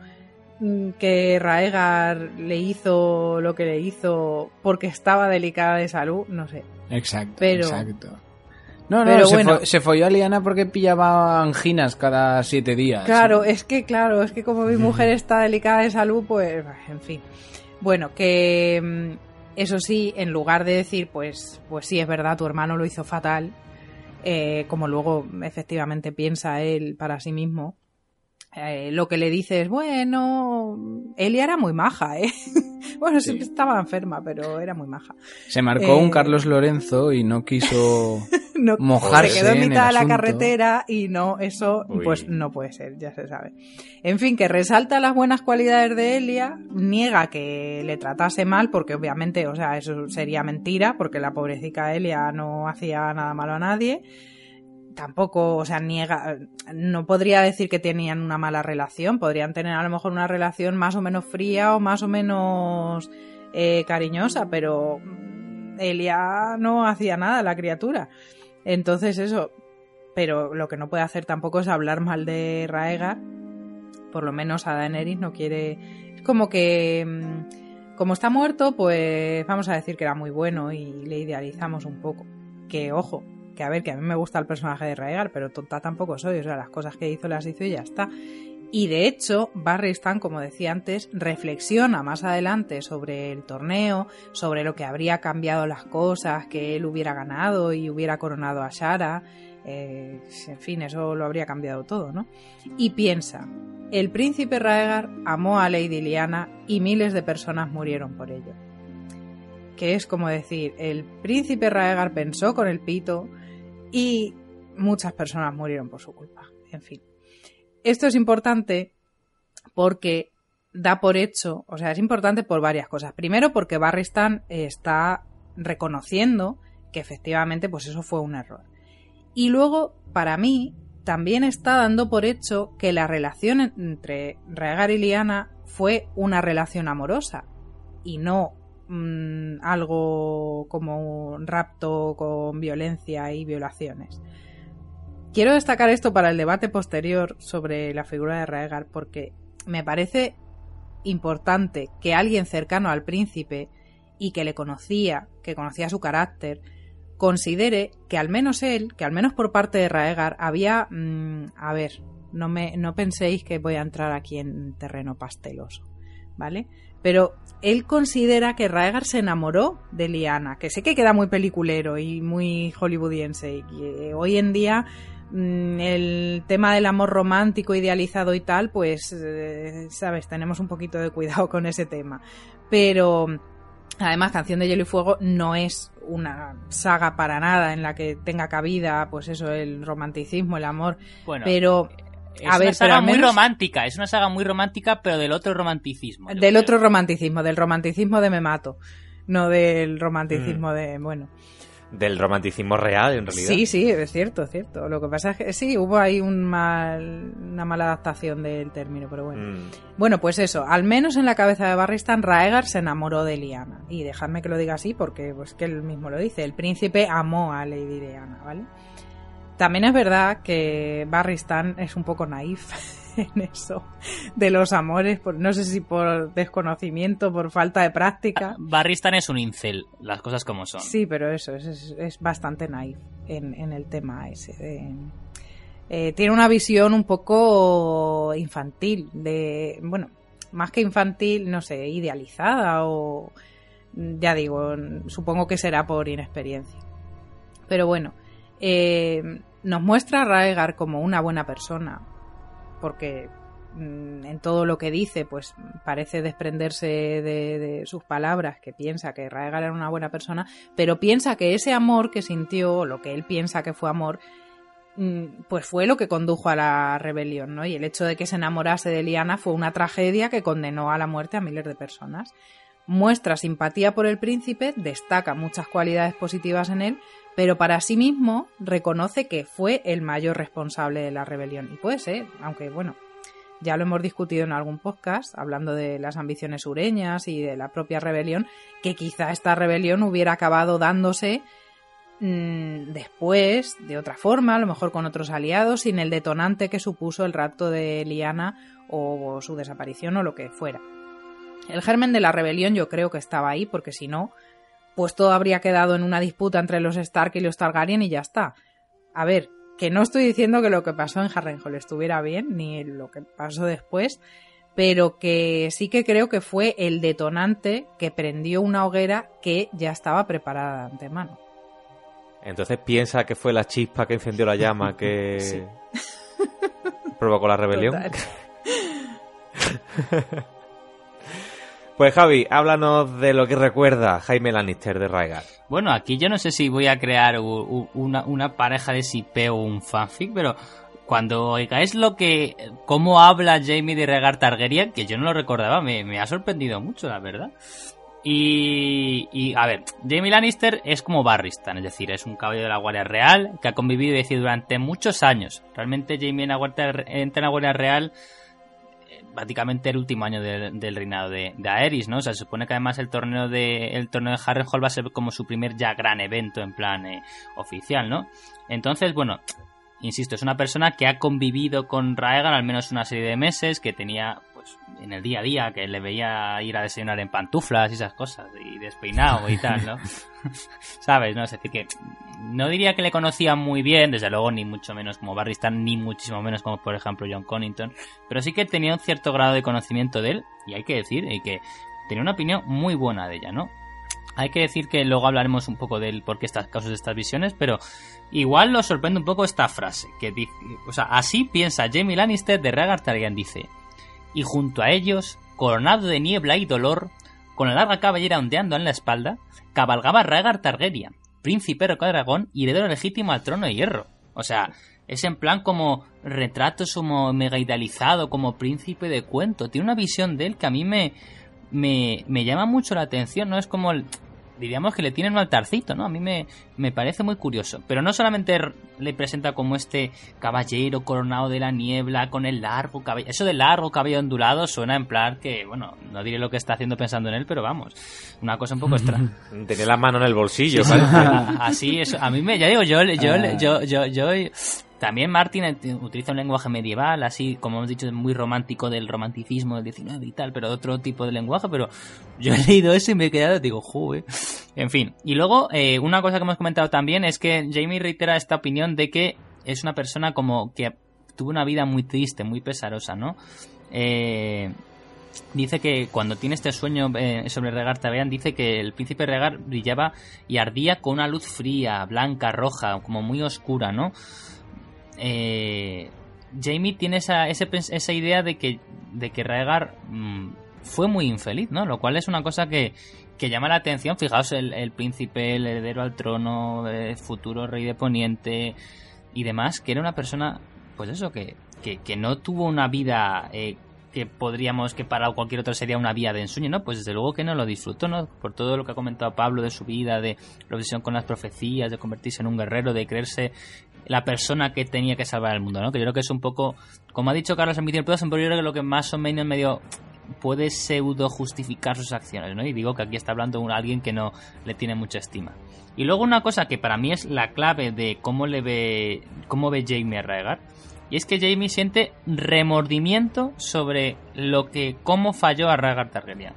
mm, que Raegar le hizo lo que le hizo porque estaba delicada de salud? No sé. Exacto, pero, exacto. No, no, se, bueno, se, folló a Liana porque pillaba anginas cada siete días. Claro, es que, claro, es que como mi mujer está delicada de salud, pues, en fin. Bueno, que mm, eso sí, en lugar de decir, pues, pues sí, es verdad, tu hermano lo hizo fatal, eh, como luego efectivamente piensa él para sí mismo, eh, lo que le dice es, bueno, Elia era muy maja, ¿eh? bueno, sí. estaba enferma, pero era muy maja. Se marcó un eh, Carlos Lorenzo y no quiso no, mojarse. Se quedó en mitad de la carretera y no, eso pues no puede ser, ya se sabe. En fin, que resalta las buenas cualidades de Elia, niega que le tratase mal, porque obviamente, o sea, eso sería mentira, porque la pobrecita Elia no hacía nada malo a nadie tampoco, o sea, niega, no podría decir que tenían una mala relación, podrían tener a lo mejor una relación más o menos fría o más o menos eh, cariñosa, pero Elia no hacía nada, la criatura. Entonces eso, pero lo que no puede hacer tampoco es hablar mal de Raegar, por lo menos a Daenerys no quiere, es como que mm, como está muerto, pues vamos a decir que era muy bueno y le idealizamos un poco. Que ojo, que a ver, que a mí me gusta el personaje de Raegar, pero tonta tampoco soy, o sea, las cosas que hizo las hizo y ya está. Y de hecho, Barry Stan, como decía antes, reflexiona más adelante sobre el torneo, sobre lo que habría cambiado las cosas, que él hubiera ganado y hubiera coronado a Shara. Eh, en fin, eso lo habría cambiado todo, ¿no? Y piensa, el príncipe Raegar amó a Lady Lyanna y miles de personas murieron por ello. Que es como decir, el príncipe Raegar pensó con el pito y muchas personas murieron por su culpa. En fin. Esto es importante porque da por hecho, o sea, es importante por varias cosas. Primero, porque Barristan está reconociendo que efectivamente, pues eso fue un error. Y luego, para mí, también está dando por hecho que la relación entre Rhaegar y Lyanna fue una relación amorosa y no mm, algo como un rapto con violencia y violaciones. Quiero destacar esto para el debate posterior sobre la figura de Raegar porque me parece importante que alguien cercano al príncipe y que le conocía, que conocía su carácter, considere que al menos él, que al menos por parte de Raegar, había... Mm, a ver, no, me, no penséis que voy a entrar aquí en terreno pasteloso, ¿vale? Pero él considera que Raegar se enamoró de Liana, que sé que queda muy peliculero y muy hollywoodiense, y hoy en día Mm, el tema del amor romántico, idealizado y tal, pues, eh, sabes, tenemos un poquito de cuidado con ese tema. Pero, además, Canción de Hielo y Fuego no es una saga para nada en la que tenga cabida, pues eso, el romanticismo, el amor. Bueno, pero... Es una saga muy romántica, es una saga muy romántica, pero del otro romanticismo. Del otro romanticismo, del romanticismo de me mato, no del romanticismo mm. de, bueno del romanticismo real, en realidad. Sí, sí, es cierto, es cierto. Lo que pasa es que sí, hubo ahí un mal, una mala adaptación del término, pero bueno. Mm. Bueno, pues eso, al menos en la cabeza de Barristan, Raegar se enamoró de Liana. Y dejadme que lo diga así porque pues que él mismo lo dice. El príncipe amó a Lady Diana, ¿vale? También es verdad que Barristan es un poco naif en eso de los amores, por, no sé si por desconocimiento, por falta de práctica. Barristan es un incel, las cosas como son. Sí, pero eso es, es, bastante naif en, en, el tema ese. Eh, tiene una visión un poco infantil, de, bueno, más que infantil, no sé, idealizada o, ya digo, supongo que será por inexperiencia. Pero bueno, eh, nos muestra a Raegar como una buena persona, porque mm, en todo lo que dice, pues parece desprenderse de, sus palabras, que piensa que Raegar era una buena persona, pero piensa que ese amor que sintió, lo que él piensa que fue amor, mm, pues fue lo que condujo a la rebelión, ¿no? Y el hecho de que se enamorase de Liana fue una tragedia que condenó a la muerte a miles de personas. Muestra simpatía por el príncipe, destaca muchas cualidades positivas en él, pero para sí mismo reconoce que fue el mayor responsable de la rebelión. Y puede ser, aunque bueno, ya lo hemos discutido en algún podcast, hablando de las ambiciones sureñas y de la propia rebelión, que quizá esta rebelión hubiera acabado dándose mm, después, de otra forma, a lo mejor con otros aliados, sin el detonante que supuso el rapto de Liana o su desaparición o lo que fuera. El germen de la rebelión yo creo que estaba ahí, porque si no, pues todo habría quedado en una disputa entre los Stark y los Targaryen y ya está. A ver, que no estoy diciendo que lo que pasó en Harrenhal estuviera bien, ni lo que pasó después, pero que sí que creo que fue el detonante que prendió una hoguera que ya estaba preparada de antemano. Entonces piensa que fue la chispa que encendió la llama que provocó la rebelión. Pues Javi, háblanos de lo que recuerda Jaime Lannister de Rhaegar. Bueno, aquí yo no sé si voy a crear una, pareja de sipeo o un fanfic, pero cuando oigáis lo que cómo habla Jamie de Rhaegar Targaryen, que yo no lo recordaba, me, ha sorprendido mucho, la verdad. Y, y, a ver, Jamie Lannister es como Barristan, es decir, es un caballero de la Guardia Real que ha convivido y decir, durante muchos años. Realmente Jamie en la Guardia, entra en la Guardia Real prácticamente el último año del reinado de, Aerys, ¿no? O sea, se supone que además el torneo de el torneo de Harrenhal va a ser como su primer ya gran evento en plan eh, oficial, ¿no? Entonces, bueno, insisto, es una persona que ha convivido con Raegar al menos una serie de meses, que tenía, pues, en el día a día, que le veía ir a desayunar en pantuflas y esas cosas, y despeinado y tal, ¿no? ¿Sabes? ¿No? Es decir, que no diría que le conocía muy bien, desde luego ni mucho menos como Barristan, ni muchísimo menos como por ejemplo John Connington, pero sí que tenía un cierto grado de conocimiento de él, y hay que decir y que tenía una opinión muy buena de ella, ¿no? Hay que decir que luego hablaremos un poco del por qué estas causas de estas visiones, pero igual nos sorprende un poco esta frase, que dice, o sea, así piensa Jamie Lannister de Rhaegar Targaryen, dice, y junto a ellos, coronado de niebla y dolor, con la larga cabellera ondeando en la espalda, cabalgaba Rhaegar Targaryen, príncipe dragón y heredero legítimo al trono de hierro. O sea, es en plan como retrato como mega idealizado, como príncipe de cuento. Tiene una visión de él que a mí me, me, me llama mucho la atención, ¿no? Es como el, diríamos que le tienen un altarcito, ¿no? A mí me, me parece muy curioso. Pero no solamente le presenta como este caballero coronado de la niebla con el largo cabello. Eso del largo cabello ondulado suena en plan que, bueno, no diré lo que está haciendo pensando en él, pero vamos, una cosa un poco extraña. Tiene la mano en el bolsillo, Así, eso. A mí me, ya digo, yo, yo, yo, yo, yo también Martin utiliza un lenguaje medieval, así como hemos dicho, muy romántico del romanticismo del 19 y tal, pero otro tipo de lenguaje, pero yo he leído eso y me he quedado, digo, joder. En fin, y luego eh, una cosa que hemos comentado también es que Jamie reitera esta opinión de que es una persona como que tuvo una vida muy triste, muy pesarosa, ¿no? Eh, dice que cuando tiene este sueño eh, sobre Regar Targaryen, dice que el príncipe Regar brillaba y ardía con una luz fría, blanca, roja, como muy oscura, ¿no? Eh, Jamie tiene esa, esa idea de que, de que mm, fue muy infeliz, ¿no? Lo cual es una cosa que, que llama la atención. Fijaos, el, príncipe, el heredero al trono, el futuro rey de Poniente y demás, que era una persona, pues eso, que, que, no tuvo una vida eh, que podríamos, que para cualquier otro sería una vía de ensueño, ¿no? Pues desde luego que no lo disfrutó, ¿no? Por todo lo que ha comentado Pablo de su vida, de la obsesión con las profecías, de convertirse en un guerrero, de creerse la persona que tenía que salvar el mundo, ¿no? Que yo creo que es un poco, como ha dicho Carlos en mi tiempo, pero yo creo que lo que más o menos medio puede pseudo justificar sus acciones, ¿no? Y digo que aquí está hablando de alguien que no le tiene mucha estima. Y luego una cosa que para mí es la clave de cómo le ve, cómo ve Jamie a Rhaegar, y es que Jamie siente remordimiento sobre lo que, cómo falló a Rhaegar Targaryen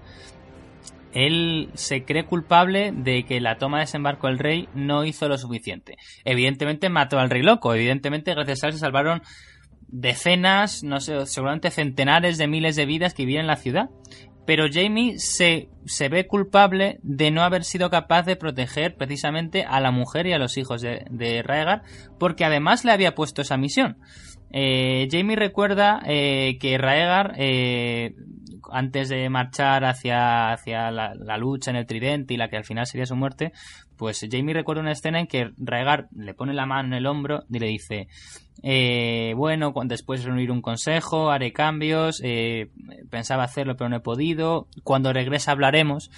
él se cree culpable de que la toma de desembarco del rey no hizo lo suficiente. Evidentemente mató al rey loco, evidentemente gracias a él se salvaron decenas, no sé, seguramente centenares de miles de vidas que vivían en la ciudad. Pero Jamie se, se ve culpable de no haber sido capaz de proteger precisamente a la mujer y a los hijos de, de Rhaegar, porque además le había puesto esa misión. Eh, Jamie recuerda eh, que Raegar, eh, antes de marchar hacia, hacia la, lucha en el tridente y la que al final sería su muerte, pues Jamie recuerda una escena en que Raegar le pone la mano en el hombro y le dice, bueno, después de reunir un consejo, haré cambios, pensaba hacerlo pero no he podido, cuando regrese hablaremos.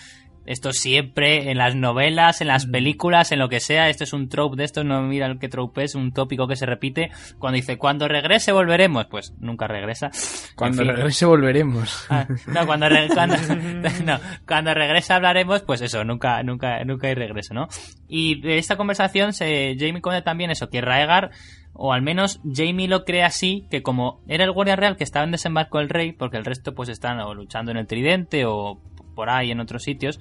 Esto siempre en las novelas, en las películas, en lo que sea, esto es un trope de esto, no mira qué trope es, un tópico que se repite. Cuando dice, cuando regrese volveremos, pues nunca regresa. Cuando regrese volveremos. Ah, no, cuando, no, cuando regrese hablaremos, pues eso, nunca, nunca, nunca hay regreso, ¿no? Y de esta conversación se, Jamie cuenta también eso, que Raegar o al menos Jamie lo cree así, que como era el guardia real que estaba en desembarco del rey, porque el resto pues están o luchando en el tridente o por ahí en otros sitios,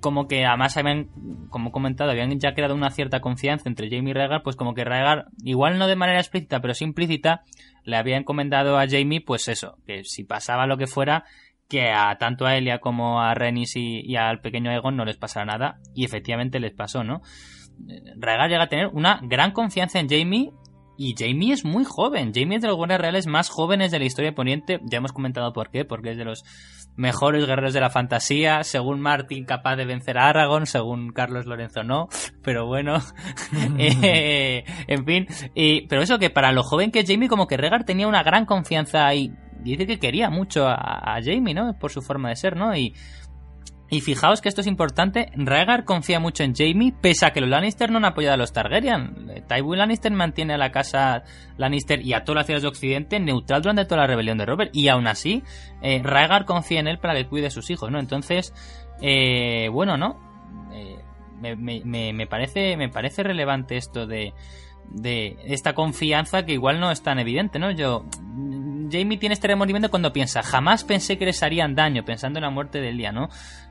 como que además habían, como he comentado, habían ya creado una cierta confianza entre Jamie y Rhaegar, pues como que Rhaegar, igual no de manera explícita, pero sí implícita, le había encomendado a Jamie, pues eso, que si pasaba lo que fuera, que a tanto a Elia como a Renis y, al pequeño Egon no les pasara nada, y efectivamente les pasó, ¿no? Rhaegar llega a tener una gran confianza en Jamie y Jamie es muy joven. Jamie es de los guardias reales más jóvenes de la historia de Poniente. Ya hemos comentado por qué, porque es de los mejores guerreros de la fantasía. Según Martin, capaz de vencer a Aragorn. Según Carlos Lorenzo, no. Pero bueno. Eh, en fin. Y, pero eso que para lo joven que es Jamie, como que Regar tenía una gran confianza ahí. Dice que quería mucho a, a Jamie, ¿no? Por su forma de ser, ¿no? Y y fijaos que esto es importante, Rhaegar confía mucho en Jaime, pese a que los Lannister no han apoyado a los Targaryen. Tywin Lannister mantiene a la casa Lannister y a todas las ciudades de Occidente neutral durante toda la rebelión de Robert. Y aún así, eh, confía en él para que cuide a sus hijos, ¿no? Entonces, eh, bueno, ¿no? Eh, me, parece, me parece relevante esto de, de esta confianza que igual no es tan evidente, ¿no? Yo Jamie tiene este remordimiento cuando piensa, jamás pensé que les harían daño, pensando en la muerte de Elia, ¿no?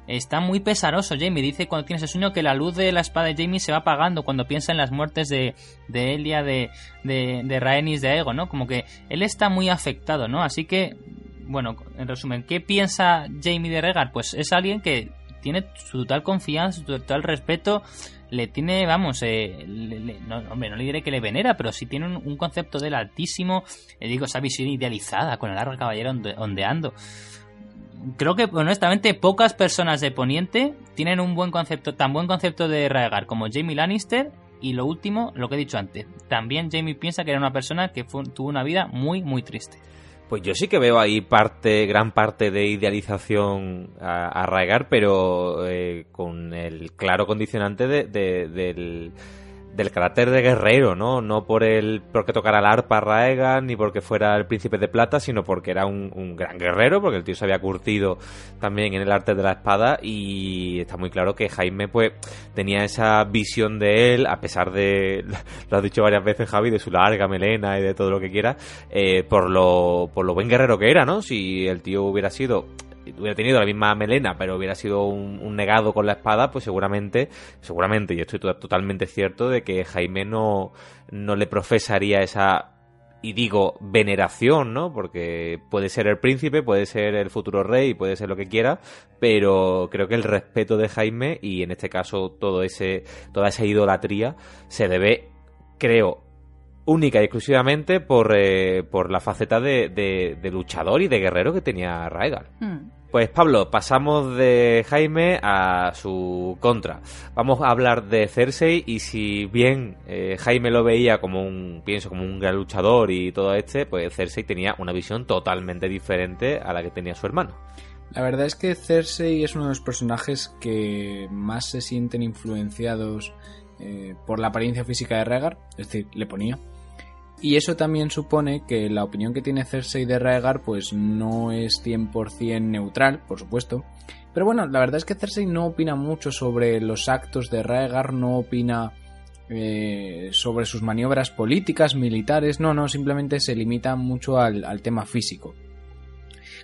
Está muy pesaroso Jamie, dice cuando tiene ese sueño que la luz de la espada de Jamie se va apagando cuando piensa en las muertes de, de Elia, de, de, de Rhaenys, de Aegon, ¿no? Como que él está muy afectado, ¿no? Así que, bueno, en resumen, ¿qué piensa Jamie de Rhaegar? Pues es alguien que tiene su total confianza, su total respeto, le tiene, vamos, eh, le- le- hombre, no le diré que le venera, pero sí tiene un, un concepto del altísimo, le digo, esa visión idealizada, con el larga caballera onde- ondeando. Creo que, honestamente, pocas personas de Poniente tienen un buen concepto, tan buen concepto de Rhaegar como Jamie Lannister. Y lo último, lo que he dicho antes, también Jamie piensa que era una persona que tuvo una vida muy, muy triste. Pues yo sí que veo ahí parte, gran parte de idealización a, a Rhaegar, pero eh, con el claro condicionante de- de- del, del carácter de guerrero, ¿no? No por el porque tocara el arpa Raegan ni porque fuera el príncipe de plata, sino porque era un, gran guerrero, porque el tío se había curtido también en el arte de la espada y está muy claro que Jaime pues tenía esa visión de él, a pesar de, lo has dicho varias veces Javi, de su larga melena y de todo lo que quiera, eh, por, lo, por lo buen guerrero que era, ¿no? Si el tío hubiera sido hubiera tenido la misma melena, pero hubiera sido un, negado con la espada, pues seguramente, seguramente, y estoy to- totalmente cierto de que Jaime no, no le profesaría esa, y digo, veneración, ¿no? Porque puede ser el príncipe, puede ser el futuro rey, puede ser lo que quiera, pero creo que el respeto de Jaime, y en este caso todo ese, toda esa idolatría, se debe, creo, única y exclusivamente por, eh, por la faceta de, de- de luchador y de guerrero que tenía Raegal. Hmm. Pues Pablo, pasamos de Jaime a su contra. Vamos a hablar de Cersei y si bien eh, Jaime lo veía como un, pienso, como un gran luchador y todo este, pues Cersei tenía una visión totalmente diferente a la que tenía su hermano. La verdad es que Cersei es uno de los personajes que más se sienten influenciados eh, por la apariencia física de Rhaegar, es decir, le ponía. Y eso también supone que la opinión que tiene Cersei de Rhaegar pues no es 100% neutral, por supuesto. Pero bueno, la verdad es que Cersei no opina mucho sobre los actos de Rhaegar, no opina eh, sobre sus maniobras políticas, militares, no, no, simplemente se limita mucho al, al tema físico.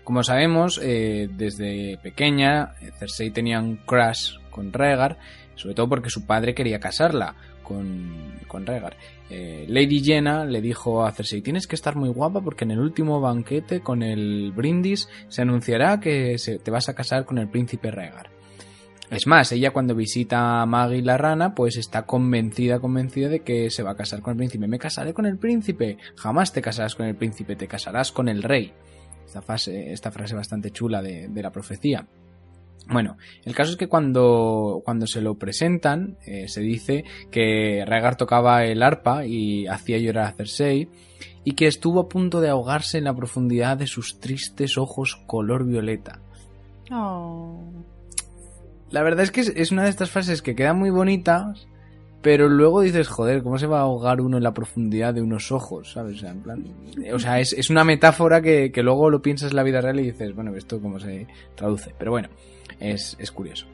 Como sabemos, eh, desde pequeña, eh, Cersei tenía un crush con Rhaegar, sobre todo porque su padre quería casarla con, con. Eh, Lady Jenna le dijo a Cersei, tienes que estar muy guapa porque en el último banquete con el brindis se anunciará que se- te vas a casar con el príncipe Rhaegar. Es más, ella cuando visita a Maggie la rana, pues está convencida, convencida de que se va a casar con el príncipe. Me casaré con el príncipe. Jamás te casarás con el príncipe, te casarás con el rey. Esta frase, esta frase bastante chula de la profecía. Bueno, el caso es que cuando, cuando se lo presentan, eh, se dice que Rhaegar tocaba el arpa y hacía llorar a Cersei, y que estuvo a punto de ahogarse en la profundidad de sus tristes ojos color violeta. Oh. La verdad es que es, es una de estas frases que quedan muy bonitas, pero luego dices, joder, ¿cómo se va a ahogar uno en la profundidad de unos ojos? ¿Sabes? O sea, en plan, o sea es, es una metáfora que, que luego lo piensas en la vida real y dices, bueno, ¿esto cómo se traduce? Pero bueno, es, es curioso.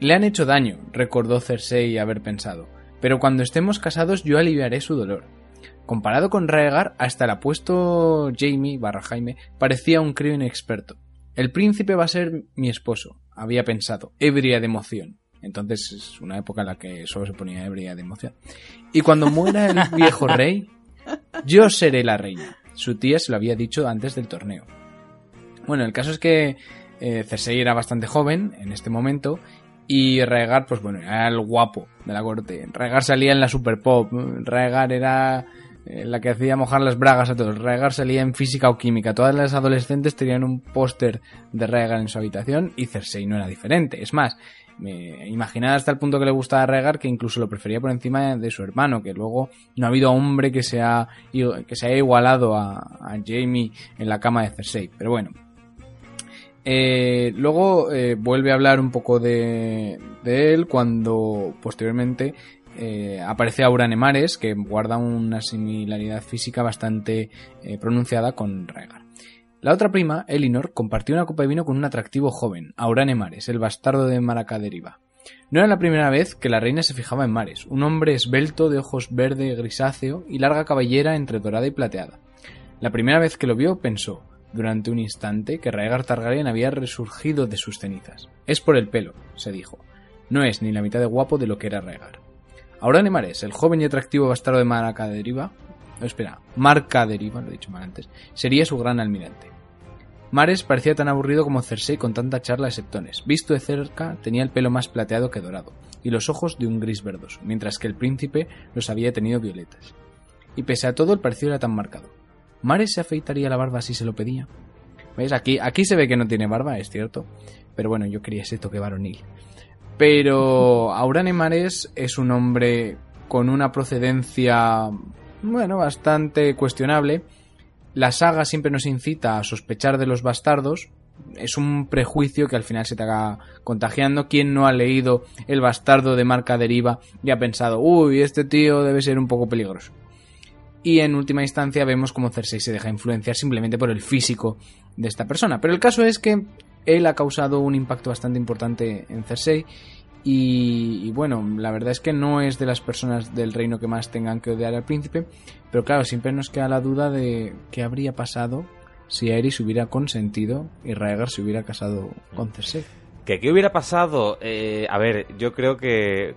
Le han hecho daño, recordó Cersei haber pensado, pero cuando estemos casados yo aliviaré su dolor. Comparado con Rhaegar, hasta el apuesto Jamie barra Jaime parecía un crío inexperto. El príncipe va a ser mi esposo, había pensado, ebria de emoción. Entonces es una época en la que solo se ponía ebria de emoción. Y cuando muera el viejo rey, yo seré la reina. Su tía se lo había dicho antes del torneo. Bueno, el caso es que eh, Cersei era bastante joven en este momento y Rhaegar, pues bueno, era el guapo de la corte. Rhaegar salía en la Super Pop. Rhaegar era eh, la que hacía mojar las bragas a todos. Rhaegar salía en física o química. Todas las adolescentes tenían un póster de Rhaegar en su habitación y Cersei no era diferente. Es más, me imaginaba hasta el punto que le gustaba a Rhaegar que incluso lo prefería por encima de su hermano, que luego no ha habido hombre que se, ha, que se haya igualado a, a Jamie en la cama de Cersei. Pero bueno, eh, luego eh, vuelve a hablar un poco de, él cuando posteriormente eh, aparece Aura Nemares, que guarda una similaridad física bastante eh, pronunciada con Rhaegar. La otra prima, Elinor, compartió una copa de vino con un atractivo joven, Aurane Mares, el bastardo de Maracaderiva. No era la primera vez que la reina se fijaba en Mares, un hombre esbelto de ojos verde grisáceo y larga cabellera entre dorada y plateada. La primera vez que lo vio pensó, durante un instante, que Raegar Targaryen había resurgido de sus cenizas. Es por el pelo, se dijo. No es ni la mitad de guapo de lo que era Raegar. Ahora Nemares, el joven y atractivo bastardo de Marca Deriva, no, espera, Marca Deriva, lo he dicho mal antes, sería su gran almirante. Mares parecía tan aburrido como Cersei con tanta charla de septones. Visto de cerca, tenía el pelo más plateado que dorado, y los ojos de un gris verdoso, mientras que el príncipe los había tenido violetas. Y pese a todo, el parecido era tan marcado. ¿Mares se afeitaría la barba si se lo pedía? ¿Veis? Aquí, aquí se ve que no tiene barba, es cierto. Pero bueno, yo quería ese toque varonil. Pero Aurane Mares es un hombre con una procedencia, bueno, bastante cuestionable. La saga siempre nos incita a sospechar de los bastardos. Es un prejuicio que al final se te haga contagiando. ¿Quién no ha leído El bastardo de marca deriva y ha pensado, uy, este tío debe ser un poco peligroso? Y en última instancia vemos cómo Cersei se deja influenciar simplemente por el físico de esta persona. Pero el caso es que él ha causado un impacto bastante importante en Cersei y, y, bueno, la verdad es que no es de las personas del reino que más tengan que odiar al príncipe, pero claro, siempre nos queda la duda de qué habría pasado si Aerys hubiera consentido y Raegar se hubiera casado con Cersei. ¿Que qué hubiera pasado? Eh, a ver, yo creo que...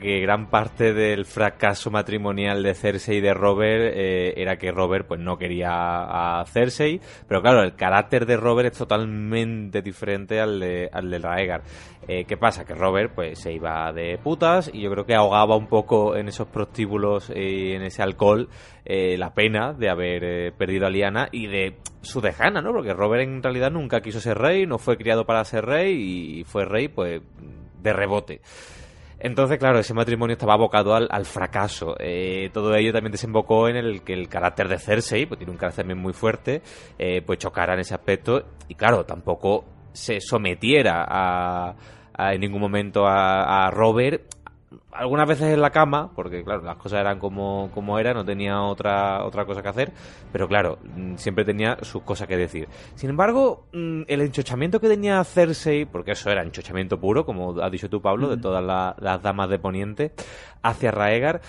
que gran parte del fracaso matrimonial de Cersei y de Robert eh, era que Robert pues no quería a Cersei, pero claro, el carácter de Robert es totalmente diferente al de, al de Raegar. Eh, ¿Qué pasa? Que Robert pues se iba de putas y yo creo que ahogaba un poco en esos prostíbulos y en ese alcohol eh, la pena de haber eh, perdido a Liana y de su dejana, ¿no? Porque Robert en realidad nunca quiso ser rey, no fue criado para ser rey y fue rey pues de rebote. Entonces, claro, ese matrimonio estaba abocado al, al fracaso. Eh, todo ello también desembocó en el que el carácter de Cersei, pues tiene un carácter también muy fuerte, eh, pues chocara en ese aspecto. Y claro, tampoco se sometiera a, a en ningún momento a, a Robert algunas veces en la cama, porque claro, las cosas eran como, como era, no tenía otra, otra cosa que hacer, pero claro, mm, siempre tenía sus cosas que decir. Sin embargo, mm, el enchochamiento que tenía Cersei, porque eso era enchochamiento puro, como has dicho tú, Pablo, de todas la- las damas de Poniente, hacia Raegar,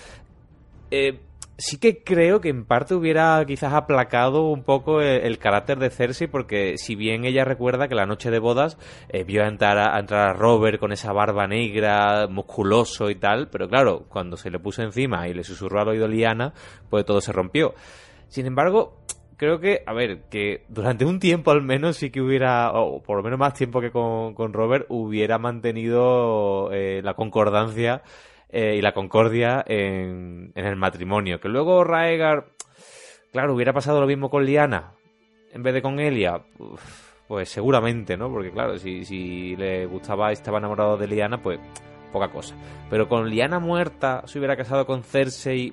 eh, sí que creo que en parte hubiera quizás aplacado un poco el, carácter de Cersei porque si bien ella recuerda que la noche de bodas eh, vio a entrar, a, a entrar a Robert con esa barba negra, musculoso y tal, pero claro, cuando se le puso encima y le susurró al oído Liana, pues todo se rompió. Sin embargo, creo que, a ver, que durante un tiempo al menos sí que hubiera, o por lo menos más tiempo que con, con Robert, hubiera mantenido eh, la concordancia eh, y la concordia en, en el matrimonio. Que luego Raegar, claro, hubiera pasado lo mismo con Liana en vez de con Elia. pues seguramente, ¿no? Porque claro, si, si le gustaba y estaba enamorado de Liana, pues poca cosa. Pero con Liana muerta, se hubiera casado con Cersei,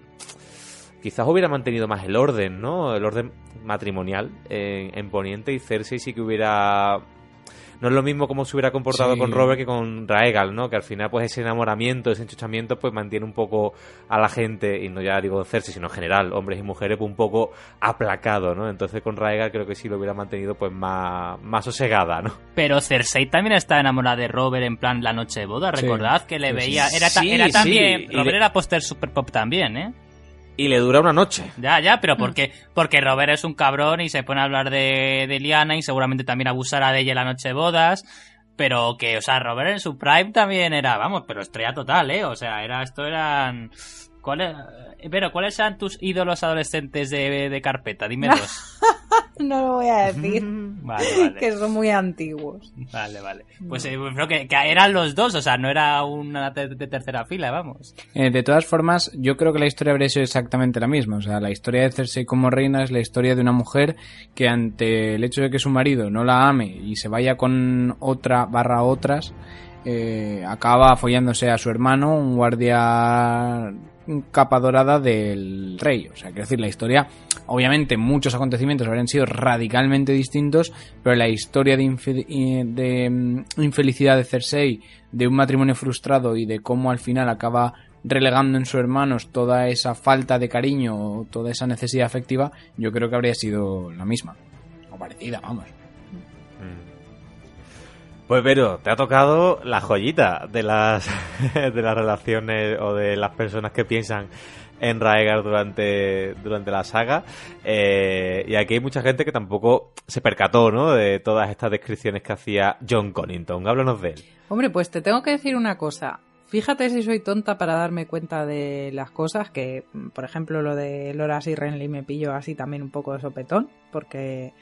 quizás hubiera mantenido más el orden, ¿no? El orden matrimonial en, en Poniente y Cersei sí que hubiera... No es lo mismo como se hubiera comportado Sí. con Robert que con Raegal, ¿no? Que al final, pues ese enamoramiento, ese enchuchamiento, pues mantiene un poco a la gente, y no ya digo Cersei, sino en general, hombres y mujeres, pues un poco aplacado, ¿no? Entonces con Raegal creo que sí lo hubiera mantenido, pues más, más sosegada, ¿no? Pero Cersei también está enamorada de Robert en plan la noche de boda, Sí. recordad que le Sí, veía... sí. Era, ta- Sí, era sí, también... Robert era póster super pop también, ¿eh? Y le dura una noche. Ya, ya, pero porque, porque Robert es un cabrón y se pone a hablar de, de Liana y seguramente también abusará de ella la noche de bodas. Pero que, o sea, Robert en su prime también era, vamos, pero estrella total, ¿eh? O sea, era, esto eran... ¿Cuáles, eh, pero, ¿cuáles eran tus ídolos adolescentes de, de carpeta? Dímelos. No lo voy a decir, Vale, vale. que son muy antiguos. Vale, vale. Pues eh, creo que, que eran los dos, o sea, no era una de, de tercera fila, vamos. Eh, de todas formas, yo creo que la historia habría sido exactamente la misma. O sea, la historia de Cersei como reina es la historia de una mujer que ante el hecho de que su marido no la ame y se vaya con otra barra otras, eh, acaba follándose a su hermano, un guardia capa dorada del rey. O sea, quiero decir, la historia, obviamente muchos acontecimientos habrían sido radicalmente distintos, pero la historia de, eh, mm, infelicidad de Cersei, de un matrimonio frustrado y de cómo al final acaba relegando en sus hermanos toda esa falta de cariño toda esa necesidad afectiva, yo creo que habría sido la misma. O parecida, vamos. Pues Vero, te ha tocado la joyita de las de las relaciones o de las personas que piensan en Raegar durante, durante la saga. Eh, y aquí hay mucha gente que tampoco se percató, ¿no? De todas estas descripciones que hacía John Connington. Háblanos de él. Hombre, pues te tengo que decir una cosa. Fíjate si soy tonta para darme cuenta de las cosas, que por ejemplo lo de Loras y Renly me pillo así también un poco de sopetón, porque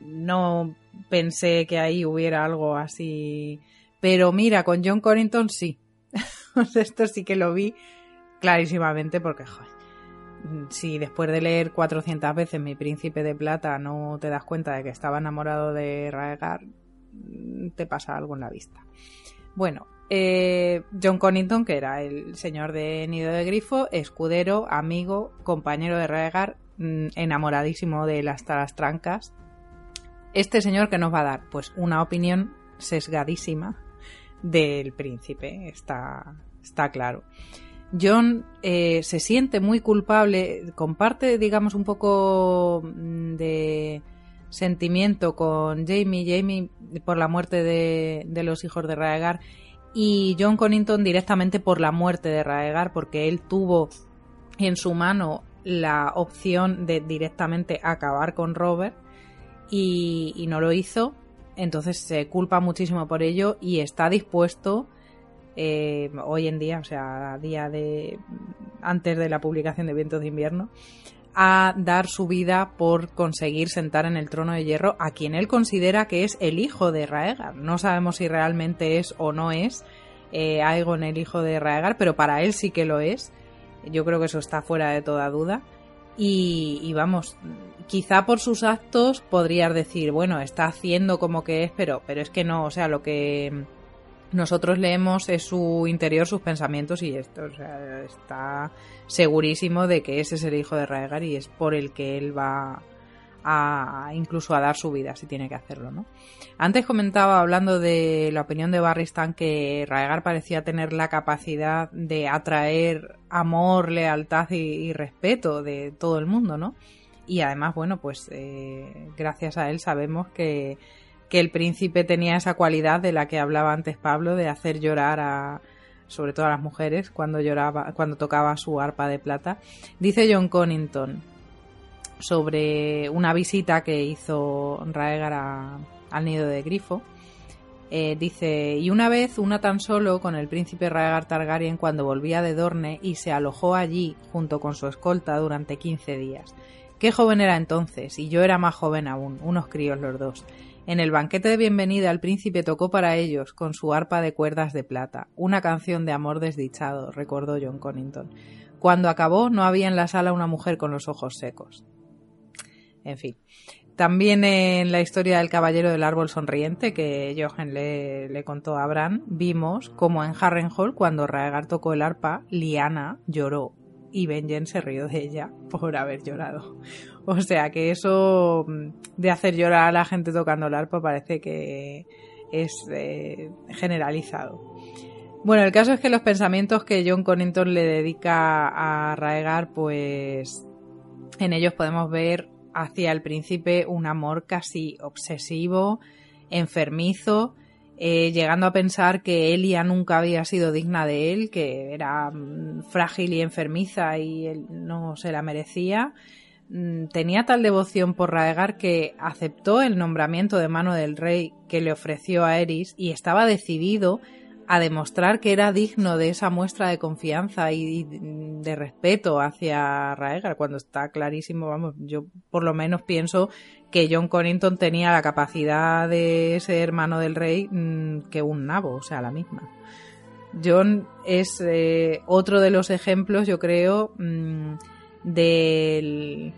no pensé que ahí hubiera algo así. Pero mira, con John Corrington sí. Esto sí que lo vi clarísimamente porque, joder, si después de leer 400 veces Mi Príncipe de Plata no te das cuenta de que estaba enamorado de Raegar, te pasa algo en la vista. Bueno, eh, John Connington, que era el señor de Nido de Grifo, escudero, amigo, compañero de Raegar, mm, enamoradísimo de las trancas, este señor que nos va a dar, pues una opinión sesgadísima del príncipe, está, está claro. John eh, se siente muy culpable, comparte, digamos, un poco mm, de sentimiento con Jamie, Jamie por la muerte de, los hijos de Raegar y John Connington directamente por la muerte de Raegar porque él tuvo en su mano la opción de directamente acabar con Robert y, no lo hizo. Entonces se culpa muchísimo por ello y está dispuesto eh, hoy en día, o sea, a día de antes de la publicación de Vientos de Invierno, a dar su vida por conseguir sentar en el trono de hierro a quien él considera que es el hijo de Raegar. No sabemos si realmente es o no es eh, Aegon el hijo de Raegar, pero para él sí que lo es. Yo creo que eso está fuera de toda duda. Y, vamos, quizá por sus actos podrías decir, bueno, está haciendo como que es, pero, pero es que no, o sea, lo que nosotros leemos es su interior, sus pensamientos y esto, o sea, está segurísimo de que ese es el hijo de Raegar y es por el que él va incluso a dar su vida si tiene que hacerlo, ¿no? Antes comentaba hablando de la opinión de Barristan que Raegar parecía tener la capacidad de atraer amor, lealtad y, respeto de todo el mundo, ¿no? Y además, bueno, pues eh, gracias a él sabemos que, que el príncipe tenía esa cualidad de la que hablaba antes Pablo de hacer llorar a sobre todo a las mujeres cuando lloraba cuando tocaba su arpa de plata. Dice John Connington sobre una visita que hizo Raegar al nido de Grifo. Eh, dice, y una vez, una tan solo, con el príncipe Raegar Targaryen cuando volvía de Dorne y se alojó allí junto con su escolta durante 15 días. Qué joven era entonces, y yo era más joven aún, unos críos los dos. En el banquete de bienvenida el príncipe tocó para ellos, con su arpa de cuerdas de plata, una canción de amor desdichado, recordó John Connington. Cuando acabó no había en la sala una mujer con los ojos secos. En fin. También en la historia del Caballero del Árbol Sonriente, que Jochen le, contó a Bran, vimos como en Harrenhal, cuando Raegar tocó el arpa, Liana lloró y Benjen se rió de ella por haber llorado. O sea que eso mm, de hacer llorar a la gente tocando el arpa parece que es eh, generalizado. Bueno, el caso es que los pensamientos que John Connington le dedica a Raegar, pues en ellos podemos ver hacia el príncipe un amor casi obsesivo, enfermizo, eh, llegando a pensar que Elia nunca había sido digna de él, que era mm, frágil y enfermiza y él no se la merecía. Mm, tenía tal devoción por Raegar que aceptó el nombramiento de mano del rey que le ofreció a Eris y estaba decidido a demostrar que era digno de esa muestra de confianza y de respeto hacia Raegar, cuando está clarísimo, vamos, yo por lo menos pienso que John Connington tenía la capacidad de ser hermano del rey mm, que un nabo, o sea, la misma. John es eh, otro de los ejemplos, yo creo, mm, del...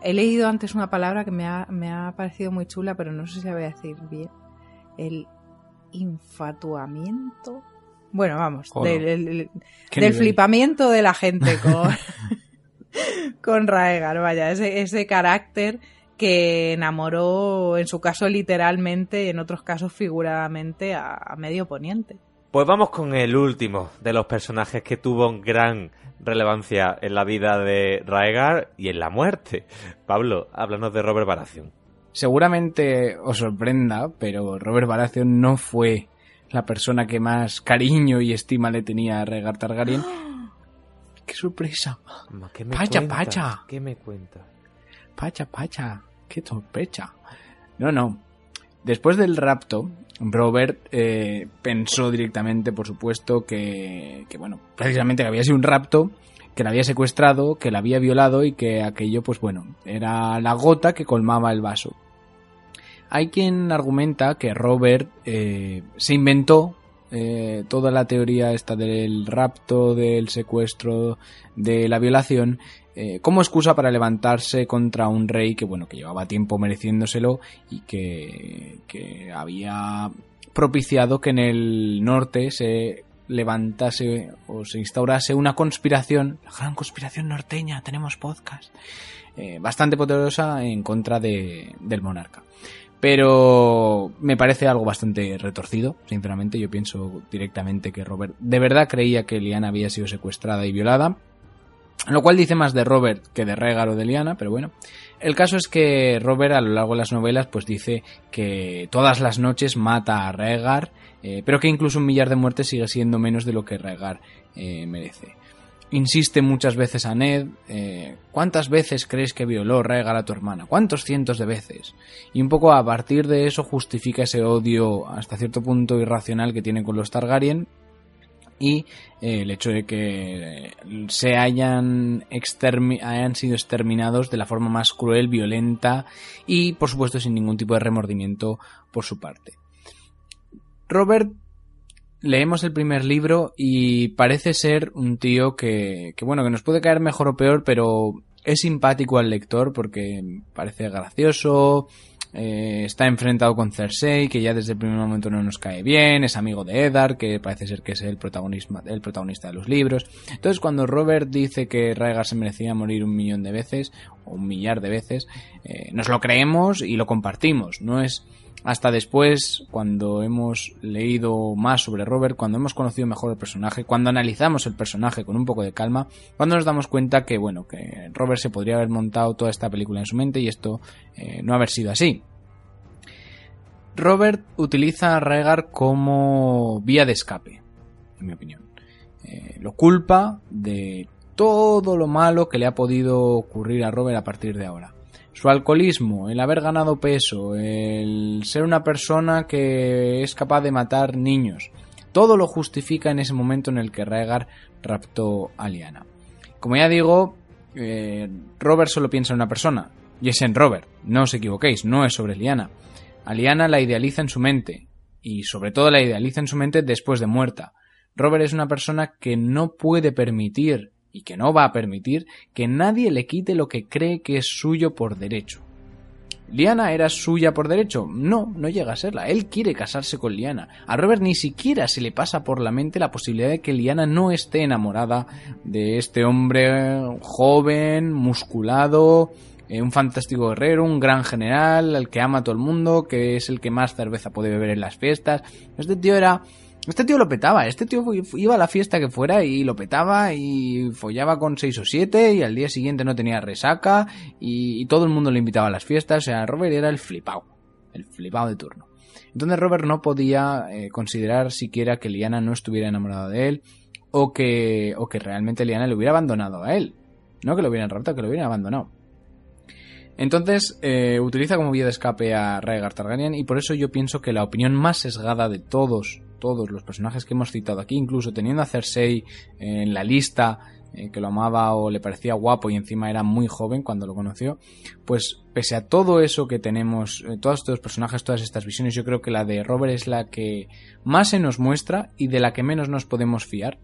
He leído antes una palabra que me ha, me ha parecido muy chula, pero no sé si la voy a decir bien. El infatuamiento. Bueno, vamos, del, flipamiento de la gente con, con Raegar, vaya, ese, ese carácter que enamoró, en su caso literalmente y en otros casos figuradamente, a, a, medio poniente. Pues vamos con el último de los personajes que tuvo gran relevancia en la vida de Raegar y en la muerte. Pablo, háblanos de Robert Baratheon. Seguramente os sorprenda, pero Robert Baratheon no fue la persona que más cariño y estima le tenía a Rhaegar Targaryen. ¡Qué sorpresa! ¿Qué me Pacha, cuentas? pacha. ¿Qué me cuentas? Pacha, pacha, qué sorpresa. No, no. Después del rapto, Robert eh, pensó directamente, por supuesto, que, que, bueno, precisamente que había sido un rapto, que la había secuestrado, que la había violado y que aquello, pues bueno, era la gota que colmaba el vaso. Hay quien argumenta que Robert eh, se inventó eh, toda la teoría esta del rapto, del secuestro, de la violación, eh, como excusa para levantarse contra un rey que bueno que llevaba tiempo mereciéndoselo y que, que había propiciado que en el norte se levantase o se instaurase una conspiración, la gran conspiración norteña, tenemos podcast, bastante poderosa en contra de, del monarca. Pero me parece algo bastante retorcido, sinceramente. Yo pienso directamente que Robert de verdad creía que Liana había sido secuestrada y violada. Lo cual dice más de Robert que de Rhaegar o de Liana, pero bueno. El caso es que Robert a lo largo de las novelas pues dice que todas las noches mata a Rhaegar, eh, pero que incluso un millar de muertes sigue siendo menos de lo que Rhaegar eh, merece. Insiste muchas veces a Ned, eh, ¿cuántas veces crees que violó Rhaegar a tu hermana? ¿Cuántos cientos de veces? Y un poco a partir de eso justifica ese odio hasta cierto punto irracional que tiene con los Targaryen, y eh, el hecho de que se hayan, hayan sido exterminados de la forma más cruel, violenta y por supuesto sin ningún tipo de remordimiento por su parte. Robert leemos el primer libro y parece ser un tío que, que bueno, que nos puede caer mejor o peor, pero es simpático al lector porque parece gracioso, eh, está enfrentado con Cersei, que ya desde el primer momento no nos cae bien, es amigo de Eddard, que parece ser que es el, protagonista, el protagonista de los libros. Entonces cuando Robert dice que Rhaegar se merecía morir un millón de veces, o un millar de veces, eh, nos lo creemos y lo compartimos. No es hasta después, cuando hemos leído más sobre Robert, cuando hemos conocido mejor el personaje, cuando analizamos el personaje con un poco de calma, cuando nos damos cuenta que, bueno, que Robert se podría haber montado toda esta película en su mente y esto eh, no haber sido así. Robert utiliza a Rhaegar como vía de escape, en mi opinión. Eh, lo culpa de todo lo malo que le ha podido ocurrir a Robert a partir de ahora su alcoholismo, el haber ganado peso, el ser una persona que es capaz de matar niños, todo lo justifica en ese momento en el que Rhaegar raptó a Lyanna. Como ya digo, eh, Robert solo piensa en una persona, y es en Robert, no os equivoquéis, no es sobre Lyanna. A Lyanna la idealiza en su mente, y sobre todo la idealiza en su mente después de muerta. Robert es una persona que no puede permitir y que no va a permitir que nadie le quite lo que cree que es suyo por derecho. ¿Liana era suya por derecho? No, no llega a serla. Él quiere casarse con Liana. A Robert ni siquiera se le pasa por la mente la posibilidad de que Liana no esté enamorada de este hombre joven, musculado, eh, un fantástico guerrero, un gran general, al que ama a todo el mundo, que es el que más cerveza puede beber en las fiestas. Este tío era este tío lo petaba, este tío iba a la fiesta que fuera y lo petaba y follaba con seis o siete y al día siguiente no tenía resaca y, todo el mundo le invitaba a las fiestas, o sea, Robert era el flipado, el flipado de turno. Entonces Robert no podía eh, considerar siquiera que Liana no estuviera enamorada de él o que, o que realmente Liana le hubiera abandonado a él. No que lo hubieran raptado, que lo hubieran abandonado. Entonces, eh, utiliza como vía de escape a Rhaegar Targaryen y por eso yo pienso que la opinión más sesgada de todos todos los personajes que hemos citado aquí, incluso teniendo a Cersei en la lista, eh, que lo amaba o le parecía guapo y encima era muy joven cuando lo conoció, pues pese a todo eso que tenemos, eh, todos estos personajes, todas estas visiones, yo creo que la de Robert es la que más se nos muestra y de la que menos nos podemos fiar,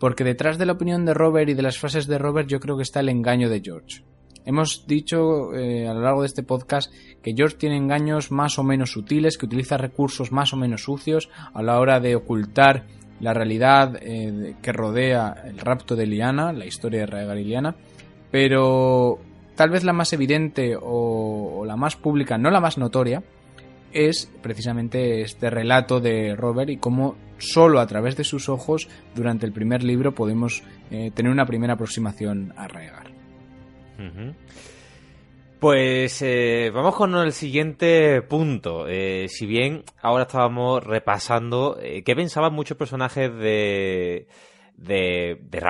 porque detrás de la opinión de Robert y de las frases de Robert yo creo que está el engaño de George. Hemos dicho eh, a lo largo de este podcast que George tiene engaños más o menos sutiles, que utiliza recursos más o menos sucios a la hora de ocultar la realidad eh, que rodea el rapto de Liana, la historia de Rhaegar y Liana, pero tal vez la más evidente o, la más pública, no la más notoria, es precisamente este relato de Robert y cómo solo a través de sus ojos durante el primer libro podemos eh, tener una primera aproximación a Pues eh, vamos con el siguiente punto. Eh, si bien ahora estábamos repasando eh, qué pensaban muchos personajes de, de, de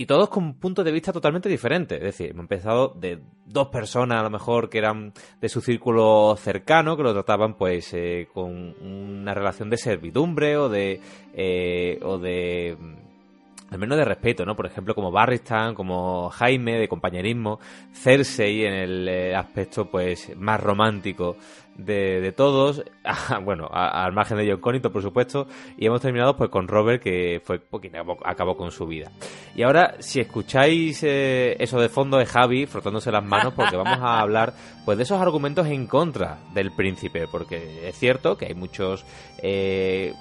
y todos con puntos de vista totalmente diferentes. Es decir, hemos empezado de dos personas a lo mejor que eran de su círculo cercano, que lo trataban pues eh, con una relación de servidumbre o de... eh, o de al menos de respeto, ¿no? Por ejemplo, como Barristan, como Jaime, de compañerismo, Cersei en el eh, aspecto, pues, más romántico de, de todos, bueno, a- al margen de John Connington, por supuesto, y hemos terminado, pues, con Robert, que fue pues, quien acabó, acabó con su vida. Y ahora, si escucháis eh, eso de fondo, es Javi frotándose las manos, porque vamos a hablar, pues, de esos argumentos en contra del príncipe, porque es cierto que hay muchos... eh,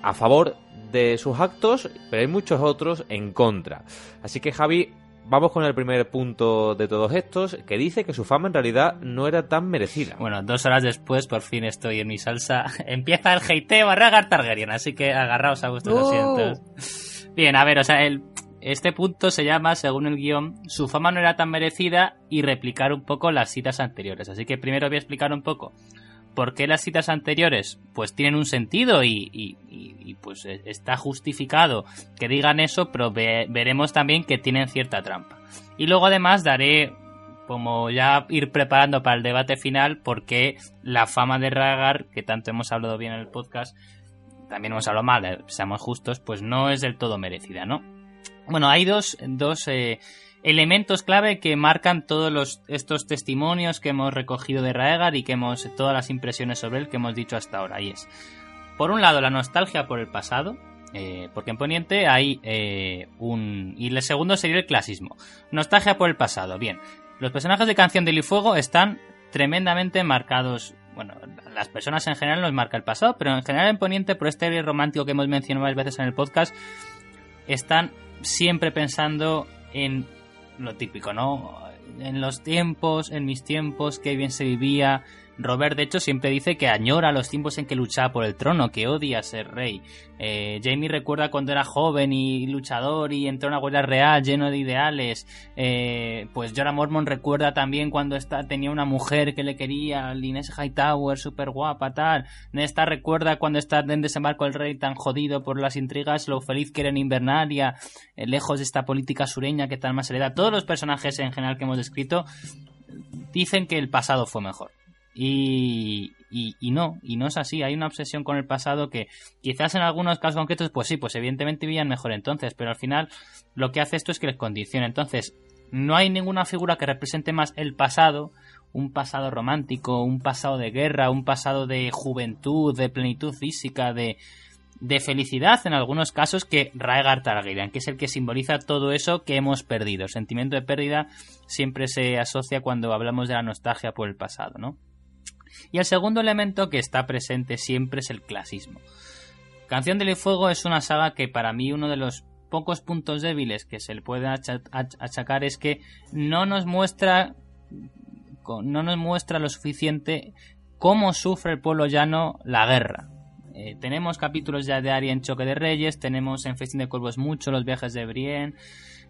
a favor de sus actos, pero hay muchos otros en contra. Así que Javi, vamos con el primer punto de todos estos, que dice que su fama en realidad no era tan merecida. Bueno, dos horas después, por fin estoy en mi salsa. Empieza el hateo a Rhaegar Targaryen, así que agarraos a vuestros ¡Oh! asientos. Bien, a ver, o sea, el, este punto se llama, según el guion, su fama no era tan merecida y replicar un poco las citas anteriores. Así que primero voy a explicar un poco por qué las citas anteriores pues tienen un sentido y, y- pues eh, está justificado que digan eso, pero ve- veremos también que tienen cierta trampa. Y luego además daré como ya ir preparando para el debate final porque la fama de Ragar, que tanto hemos hablado bien en el podcast, también hemos hablado mal, eh, seamos justos, pues no es del todo merecida, ¿no? Bueno, hay dos, dos eh, elementos clave que marcan todos los, estos testimonios que hemos recogido de Raegar y que hemos, todas las impresiones sobre él que hemos dicho hasta ahora. Y es, por un lado, la nostalgia por el pasado, eh, porque en Poniente hay eh, un... Y el segundo sería el clasismo. Nostalgia por el pasado. Bien, los personajes de Canción del y Fuego están tremendamente marcados. Bueno, las personas en general nos marca el pasado, pero en general en Poniente, por este aire romántico que hemos mencionado varias veces en el podcast, están siempre pensando en lo típico, ¿no? En los tiempos, en mis tiempos, qué bien se vivía. Robert, de hecho, siempre dice que añora los tiempos en que luchaba por el trono, que odia ser rey. Eh, Jamie recuerda cuando era joven y luchador y entró en una guardia real lleno de ideales. Eh, pues Jorah Mormon recuerda también cuando tenía una mujer que le quería, Inés Hightower, súper guapa, tal. Nesta recuerda cuando está en desembarco el rey tan jodido por las intrigas, lo feliz que era en Invernaria, eh, lejos de esta política sureña que tal más se le da. Todos los personajes en general que hemos descrito dicen que el pasado fue mejor. Y, y, no, y no es así. Hay una obsesión con el pasado que quizás en algunos casos concretos, pues sí, pues evidentemente vivían mejor entonces, pero al final lo que hace esto es que les condiciona. Entonces, no hay ninguna figura que represente más el pasado, un pasado romántico, un pasado de guerra, un pasado de juventud, de plenitud física, de, de felicidad en algunos casos que Raegar Targaryen, que es el que simboliza todo eso que hemos perdido. El sentimiento de pérdida siempre se asocia cuando hablamos de la nostalgia por el pasado, ¿no? Y el segundo elemento que está presente siempre es el clasismo. Canción del Fuego es una saga que para mí uno de los pocos puntos débiles que se le puede acha- ach- achacar es que no nos muestra no nos muestra lo suficiente cómo sufre el pueblo llano la guerra. Eh, tenemos capítulos ya de Arya en Choque de Reyes, tenemos en Festín de Cuervos mucho los viajes de Brienne,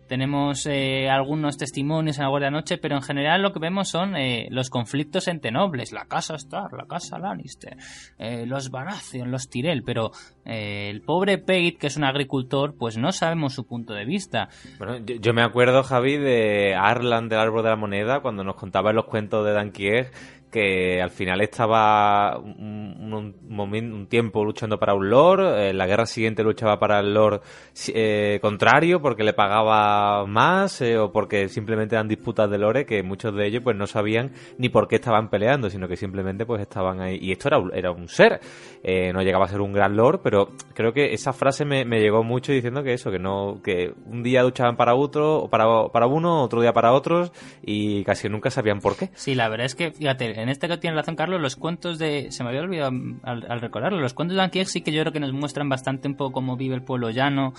tenemos eh, algunos testimonios en la Guardia Noche, pero en general lo que vemos son eh, los conflictos entre nobles, la casa Stark, la casa Lannister, eh, los Baratheon, los Tyrell, pero eh, el pobre Pate, que es un agricultor, pues no sabemos su punto de vista. Bueno, yo, me acuerdo, Javi, de Arlan del Árbol de la Moneda, cuando nos contaba en los cuentos de Danquier que al final estaba un, tiempo luchando para un lord, en la guerra siguiente luchaba para el lord eh, contrario porque le pagaba más eh, o porque simplemente eran disputas de lore que muchos de ellos pues no sabían ni por qué estaban peleando, sino que simplemente pues estaban ahí. Y esto era, era un ser, eh, no llegaba a ser un gran lord, pero creo que esa frase me, me llegó mucho diciendo que eso, que no, que un día luchaban para otro, para, para uno, otro día para otros y casi nunca sabían por qué. Sí, la verdad es que, fíjate, en este que tiene razón Carlos, los cuentos de... Se me había olvidado al, al recordarlo, los cuentos de Anquiek sí que yo creo que nos muestran bastante un poco cómo vive el pueblo llano,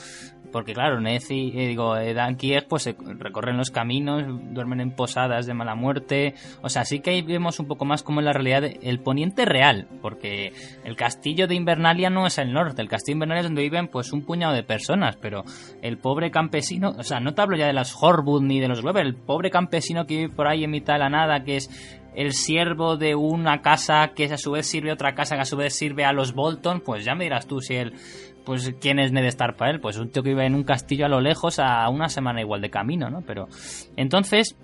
porque claro, Ned y eh, digo, eh, Dan Kieg pues se recorren los caminos, duermen en posadas de mala muerte, o sea, sí que ahí vemos un poco más como en la realidad el poniente real, porque el castillo de Invernalia no es el norte, el castillo de Invernalia es donde viven pues un puñado de personas, pero el pobre campesino, o sea, no te hablo ya de las Horwood ni de los Glover, el pobre campesino que vive por ahí en mitad de la nada, que es el siervo de una casa que a su vez sirve a otra casa que a su vez sirve a los Bolton, pues ya me dirás tú si él, pues quién es Ned para él, pues un tío que vive en un castillo a lo lejos a una semana igual de camino, ¿no? Pero entonces,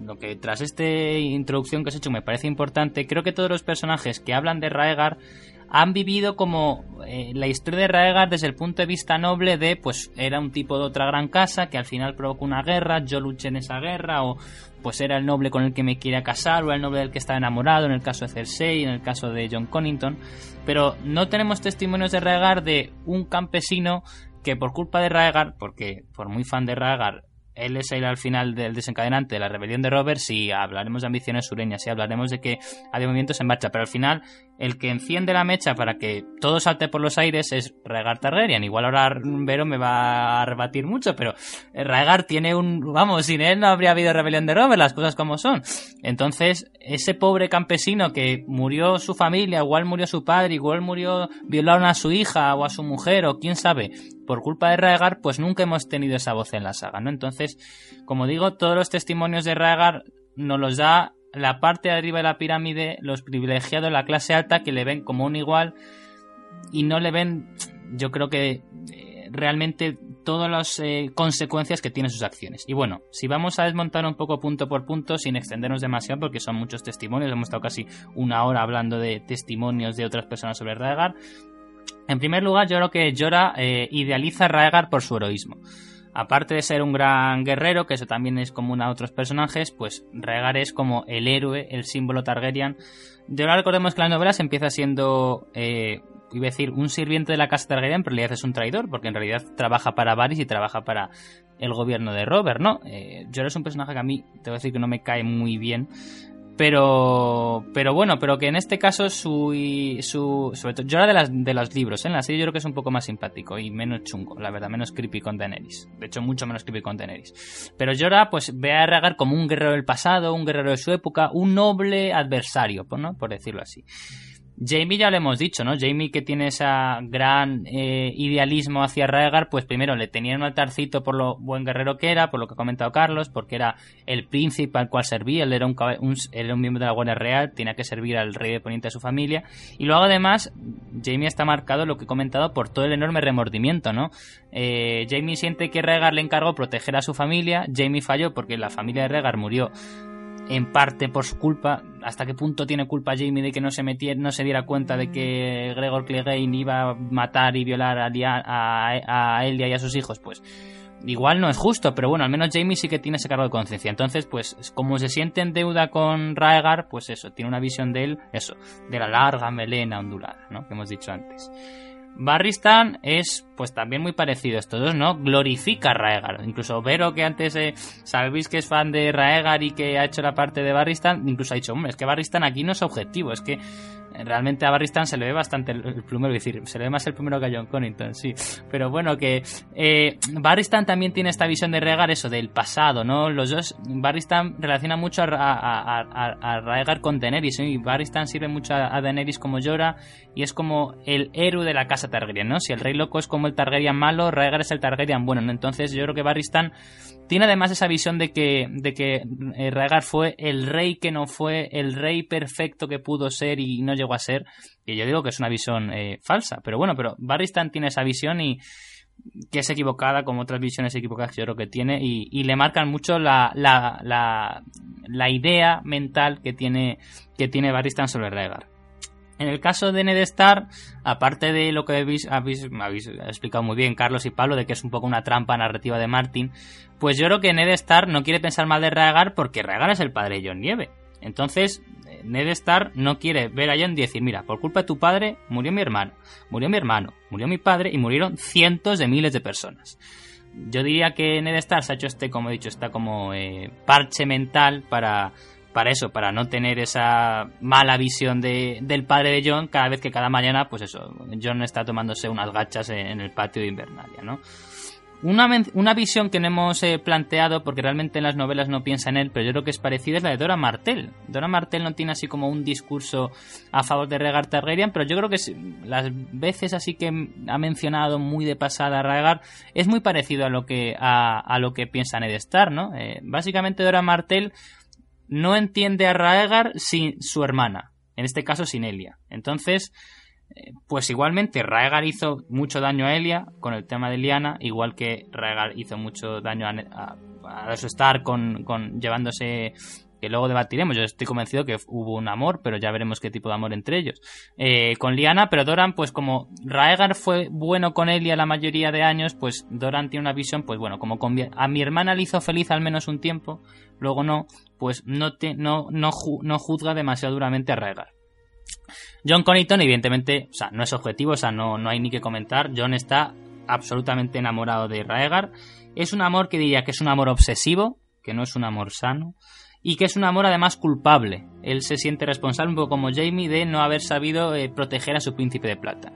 lo que tras esta introducción que has hecho me parece importante, creo que todos los personajes que hablan de Raegar han vivido como eh, la historia de Raegar desde el punto de vista noble de, pues era un tipo de otra gran casa que al final provocó una guerra, yo luché en esa guerra, o pues era el noble con el que me quería casar, o el noble del que estaba enamorado, en el caso de Cersei, en el caso de John Connington, pero no tenemos testimonios de Raegar de un campesino que por culpa de Raegar, porque por muy fan de Raegar, él es el al final del desencadenante de la rebelión de Robert, si hablaremos de ambiciones sureñas, si hablaremos de que hay movimientos en marcha, pero al final el que enciende la mecha para que todo salte por los aires es Rhaegar Targaryen. Igual ahora Vero me va a rebatir mucho, pero Rhaegar tiene un... Vamos, sin él no habría habido rebelión de Robert, las cosas como son. Entonces, ese pobre campesino que murió su familia, igual murió su padre, igual murió, violaron a su hija o a su mujer o quién sabe, por culpa de Rhaegar, pues nunca hemos tenido esa voz en la saga, ¿no? Entonces, como digo, todos los testimonios de Rhaegar nos los da la parte de arriba de la pirámide, los privilegiados, la clase alta, que le ven como un igual y no le ven, yo creo que eh, realmente todas las eh, consecuencias que tienen sus acciones. Y bueno, si vamos a desmontar un poco punto por punto, sin extendernos demasiado, porque son muchos testimonios, hemos estado casi una hora hablando de testimonios de otras personas sobre Raegar. En primer lugar, yo creo que Jorah eh, idealiza a Raegar por su heroísmo aparte de ser un gran guerrero, que eso también es común a otros personajes, pues Rhaegar es como el héroe, el símbolo Targaryen. De ahora recordemos que la novela se empieza siendo, eh, iba a decir, un sirviente de la casa Targaryen, pero en realidad es un traidor, porque en realidad trabaja para Varys y trabaja para el gobierno de Robert, ¿no? Eh, es un personaje que a mí, te voy a decir que no me cae muy bien, pero, pero bueno, pero que en este caso su, su sobre todo, yo de las de los libros, ¿eh? en la serie yo creo que es un poco más simpático y menos chungo, la verdad, menos creepy con Daenerys. De hecho, mucho menos creepy con Daenerys. Pero Jorah, pues ve a Rhaegar como un guerrero del pasado, un guerrero de su época, un noble adversario, ¿no? Por decirlo así. Jamie ya lo hemos dicho, ¿no? Jamie que tiene ese gran eh, idealismo hacia Rhaegar, pues primero le tenía un altarcito por lo buen guerrero que era, por lo que ha comentado Carlos, porque era el príncipe al cual servía, él era un, era un miembro de la Guardia Real, tenía que servir al rey de Poniente de su familia, y luego además Jamie está marcado, lo que he comentado, por todo el enorme remordimiento, ¿no? Eh, Jamie siente que Rhaegar le encargó proteger a su familia, Jamie falló porque la familia de Rhaegar murió en parte por su culpa. ¿Hasta qué punto tiene culpa Jamie de que no se metiera, no se diera cuenta de que Gregor Clegane iba a matar y violar a, a, a Elia y a sus hijos? Pues igual no es justo, pero bueno, al menos Jamie sí que tiene ese cargo de conciencia. Entonces, pues como se siente en deuda con Raegar, pues eso, tiene una visión de él, eso, de la larga melena ondulada, ¿no? Que hemos dicho antes. Barristan es pues también muy parecido estos dos, ¿no? Glorifica a Raegar. Incluso Vero, que antes eh, sabéis que es fan de Raegar y que ha hecho la parte de Barristan, incluso ha dicho, hombre, es que Barristan aquí no es objetivo, es que realmente a Barristan se le ve bastante el, primero, es decir, se le ve más el primero que a John Connington, sí. Pero bueno, que eh, Barristan también tiene esta visión de Raegar, eso, del pasado, ¿no? Los dos, Barristan relaciona mucho a, a, a, Raegar con Daenerys, y Barristan sirve mucho a, Daenerys como llora y es como el héroe de la casa Targaryen, ¿no? Si el rey loco es como el Targaryen malo, Rhaegar es el Targaryen bueno, ¿no? Entonces yo creo que Barristan tiene además esa visión de que, de que eh, Rhaegar fue el rey que no fue, el rey perfecto que pudo ser y no llegó a ser, y yo digo que es una visión eh, falsa, pero bueno, pero Barristan tiene esa visión y que es equivocada como otras visiones equivocadas que yo creo que tiene y, le marcan mucho la, la, la, la, idea mental que tiene, que tiene Barristan sobre Rhaegar. En el caso de Ned Stark, aparte de lo que habéis, explicado muy bien Carlos y Pablo, de que es un poco una trampa narrativa de Martin, pues yo creo que Ned Stark no quiere pensar mal de Rhaegar porque Rhaegar es el padre de John Nieve. Entonces, Ned Stark no quiere ver a John y decir, mira, por culpa de tu padre murió mi hermano, murió mi hermano, murió mi padre y murieron cientos de miles de personas. Yo diría que Ned Stark se ha hecho este, como he dicho, está como eh, parche mental para para eso, para no tener esa mala visión de, del padre de John cada vez que cada mañana, pues eso, John está tomándose unas gachas en, el patio de Invernalia, ¿no? una, una visión que no hemos eh, planteado, porque realmente en las novelas no piensa en él, pero yo creo que es parecida, es la de Dora Martell. Dora Martell no tiene así como un discurso a favor de Rhaegar Targaryen, pero yo creo que las veces así que ha mencionado muy de pasada a es muy parecido a lo que, a, a lo que piensa Ned Stark, ¿no? Eh, básicamente Dora Martell no entiende a Rhaegar sin su hermana, en este caso sin Elia. Entonces, eh, pues igualmente Raegar hizo mucho daño a Elia con el tema de Liana, igual que Raegar hizo mucho daño a, a, su Stark con, con llevándose que luego debatiremos. Yo estoy convencido que hubo un amor, pero ya veremos qué tipo de amor entre ellos. Eh, con Liana, pero Doran, pues como Raegar fue bueno con Elia la mayoría de años, pues Doran tiene una visión, pues bueno, como con a mi hermana le hizo feliz al menos un tiempo, luego no, pues no, te, no, no, no juzga demasiado duramente a Raegar. John Connington, evidentemente, o sea, no es objetivo, o sea, no, no hay ni que comentar. John está absolutamente enamorado de Raegar. Es un amor que diría que es un amor obsesivo, que no es un amor sano, y que es un amor además culpable. Él se siente responsable, un poco como Jamie, de no haber sabido eh, proteger a su príncipe de plata.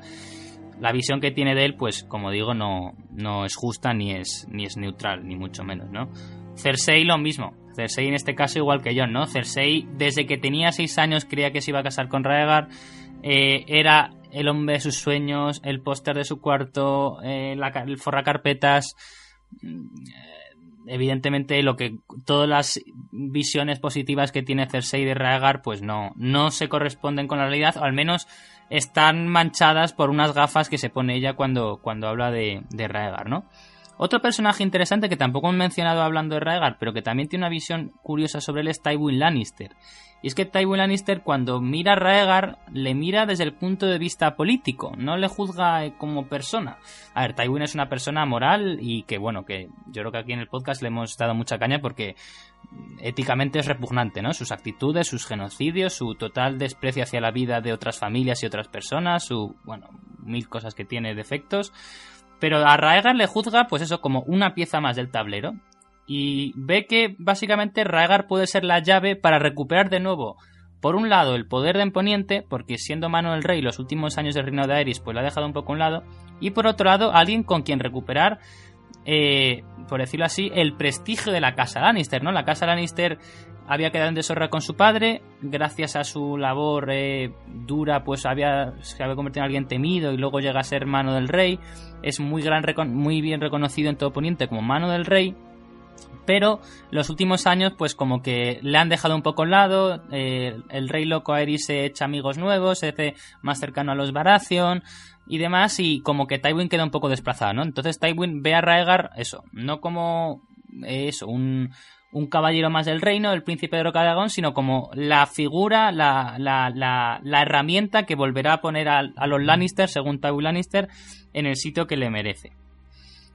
La visión que tiene de él, pues, como digo, no, no es justa ni es, ni es neutral, ni mucho menos, ¿no? Cersei lo mismo. Cersei en este caso igual que John, ¿no? Cersei desde que tenía seis años creía que se iba a casar con Raegar. eh, era el hombre de sus sueños, el póster de su cuarto, eh, la el forracarpetas. Mm, Evidentemente, lo que todas las visiones positivas que tiene Cersei de Raegar, pues no, no se corresponden con la realidad, o al menos están manchadas por unas gafas que se pone ella cuando, cuando habla de, de Raegar, ¿no? Otro personaje interesante que tampoco he mencionado hablando de Raegar, pero que también tiene una visión curiosa sobre él es Tywin Lannister. Y es que Tywin Lannister cuando mira a Raegar le mira desde el punto de vista político, no le juzga eh, como persona. A ver, Tywin es una persona moral y que bueno, que yo creo que aquí en el podcast le hemos dado mucha caña porque éticamente es repugnante, ¿no? Sus actitudes, sus genocidios, su total desprecio hacia la vida de otras familias y otras personas, su, bueno, mil cosas que tiene defectos. Pero a Raegar le juzga, pues eso, como una pieza más del tablero. Y ve que básicamente Raegar puede ser la llave para recuperar de nuevo, por un lado, el poder de Emponiente, porque siendo mano del rey los últimos años del reino de Aerys, pues lo ha dejado un poco a un lado. Y por otro lado, alguien con quien recuperar, eh, por decirlo así, el prestigio de la casa Lannister, ¿no? La casa Lannister había quedado en deshonra con su padre, gracias a su labor eh, dura, pues había, se había convertido en alguien temido y luego llega a ser mano del rey. Es muy, gran, muy bien reconocido en todo Poniente como mano del rey. Pero los últimos años, pues como que le han dejado un poco al lado. eh, el rey loco Aerys se echa amigos nuevos, se hace más cercano a los Baratheon y demás. Y como que Tywin queda un poco desplazado, ¿no? Entonces Tywin ve a Raegar, eso, no como eh, eso, un, un caballero más del reino, el príncipe de Roca de Aragón, sino como la figura, la, la, la, herramienta que volverá a poner a, los Lannister, según Tywin Lannister, en el sitio que le merece.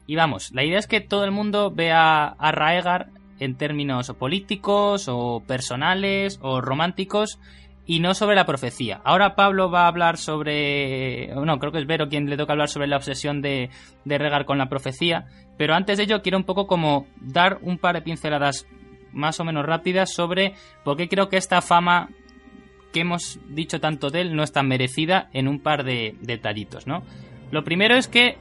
Y vamos, la idea es que todo el mundo vea a Raegar en términos políticos o personales o románticos y no sobre la profecía. Ahora Pablo va a hablar sobre... No, creo que es Vero quien le toca hablar sobre la obsesión de, de Regar con la profecía. Pero antes de ello quiero un poco como dar un par de pinceladas más o menos rápidas sobre por qué creo que esta fama que hemos dicho tanto de él no es tan merecida en un par de detallitos, ¿no? Lo primero es que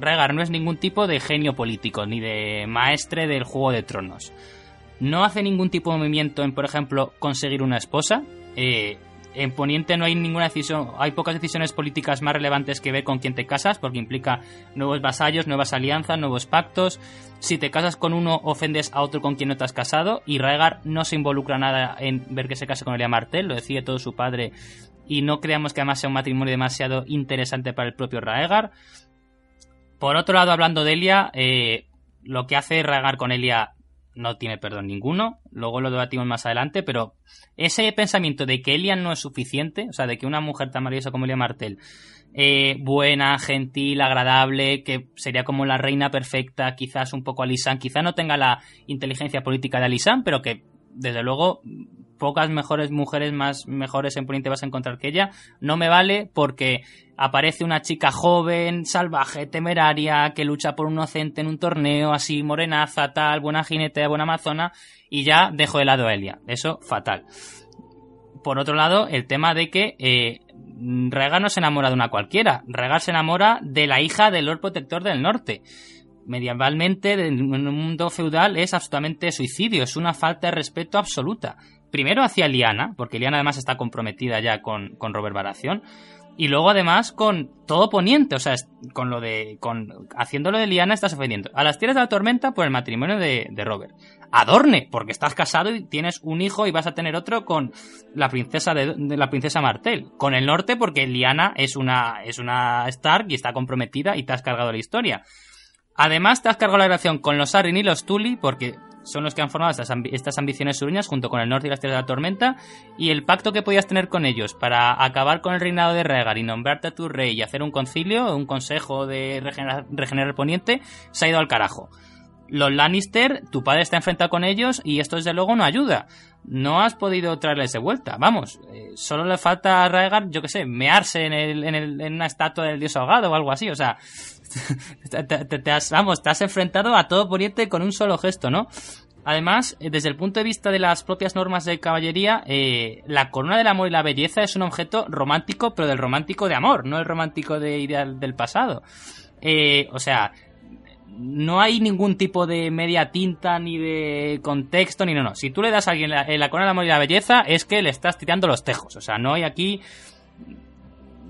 Rhaegar no es ningún tipo de genio político, ni de maestre del Juego de Tronos. No hace ningún tipo de movimiento en, por ejemplo, conseguir una esposa. Eh, en Poniente no hay ninguna decisión, hay pocas decisiones políticas más relevantes que ver con quién te casas, porque implica nuevos vasallos, nuevas alianzas, nuevos pactos. Si te casas con uno, ofendes a otro con quien no te has casado. Y Rhaegar no se involucra nada en ver que se case con Elia Martell, lo decide todo su padre. Y no creamos que además sea un matrimonio demasiado interesante para el propio Raegar. Por otro lado, hablando de Elia, eh, lo que hace Rhaegar con Elia no tiene perdón ninguno. Luego lo debatimos más adelante, pero ese pensamiento de que Elia no es suficiente, o sea, de que una mujer tan maravillosa como Elia Martell, eh, buena, gentil, agradable, que sería como la reina perfecta, quizás un poco Alisan, quizá no tenga la inteligencia política de Alisan, pero que desde luego pocas mejores mujeres más mejores en Poniente vas a encontrar que ella, no me vale porque aparece una chica joven, salvaje, temeraria, que lucha por un inocente en un torneo, así morenaza, tal, buena jinete, buena amazona, y ya dejo de lado a Elia. Eso, fatal. Por otro lado, el tema de que eh, no se enamora de una cualquiera. Rhaegar se enamora de la hija del Lord Protector del Norte. medievalmente, en un mundo feudal, es absolutamente suicidio, es una falta de respeto absoluta. Primero hacia Liana, porque Liana además está comprometida ya con, con Robert Baratheon, y luego además con todo poniente, o sea, con lo de. con haciéndolo de Liana estás ofendiendo. A las tierras de la tormenta por el matrimonio de, de Robert. Adorne, porque estás casado y tienes un hijo y vas a tener otro con la princesa de, de la princesa Martel. Con el norte, porque Liana es una. es una Stark y está comprometida y te has cargado la historia. Además, te has cargado la relación con los Arryn y los Tully, porque son los que han formado estas, ambi estas ambiciones sureñas junto con el norte y las tierras de la tormenta y el pacto que podías tener con ellos para acabar con el reinado de Rhaegar y nombrarte a tu rey y hacer un concilio, un consejo de regenerar, regenerar el poniente, se ha ido al carajo. Los Lannister, tu padre está enfrentado con ellos y esto desde luego no ayuda. No has podido traerles de vuelta. Vamos, eh, solo le falta a Rhaegar, yo que sé, mearse en, el, en, el, en una estatua del dios ahogado o algo así. O sea, te, has, vamos, te has enfrentado a todo Poniente con un solo gesto, ¿no? Además, eh, desde el punto de vista de las propias normas de caballería, eh, la corona del amor y la belleza es un objeto romántico, pero del romántico de amor, no el romántico de ideal del pasado. O sea, no hay ningún tipo de media tinta ni de contexto ni no, no. Si tú le das a alguien la, la corona del amor y la belleza, es que le estás tirando los tejos. O sea, no hay aquí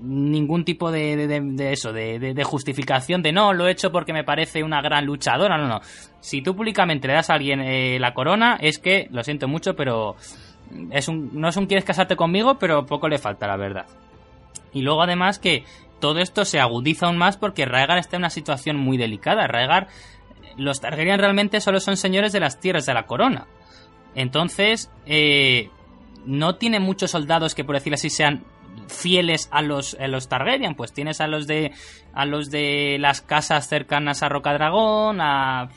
ningún tipo de, de, de eso, de, de, justificación de no, lo he hecho porque me parece una gran luchadora, no, no. Si tú públicamente le das a alguien eh, la corona, es que, lo siento mucho, pero es un, no es un quieres casarte conmigo, pero poco le falta, la verdad. Y luego además que todo esto se agudiza aún más porque Rhaegar está en una situación muy delicada. Rhaegar, los Targaryen realmente solo son señores de las tierras de la corona. Entonces, eh, no tiene muchos soldados que, por decirlo así, sean fieles a los, a los Targaryen, pues tienes a los de a los de las casas cercanas a Rocadragón, a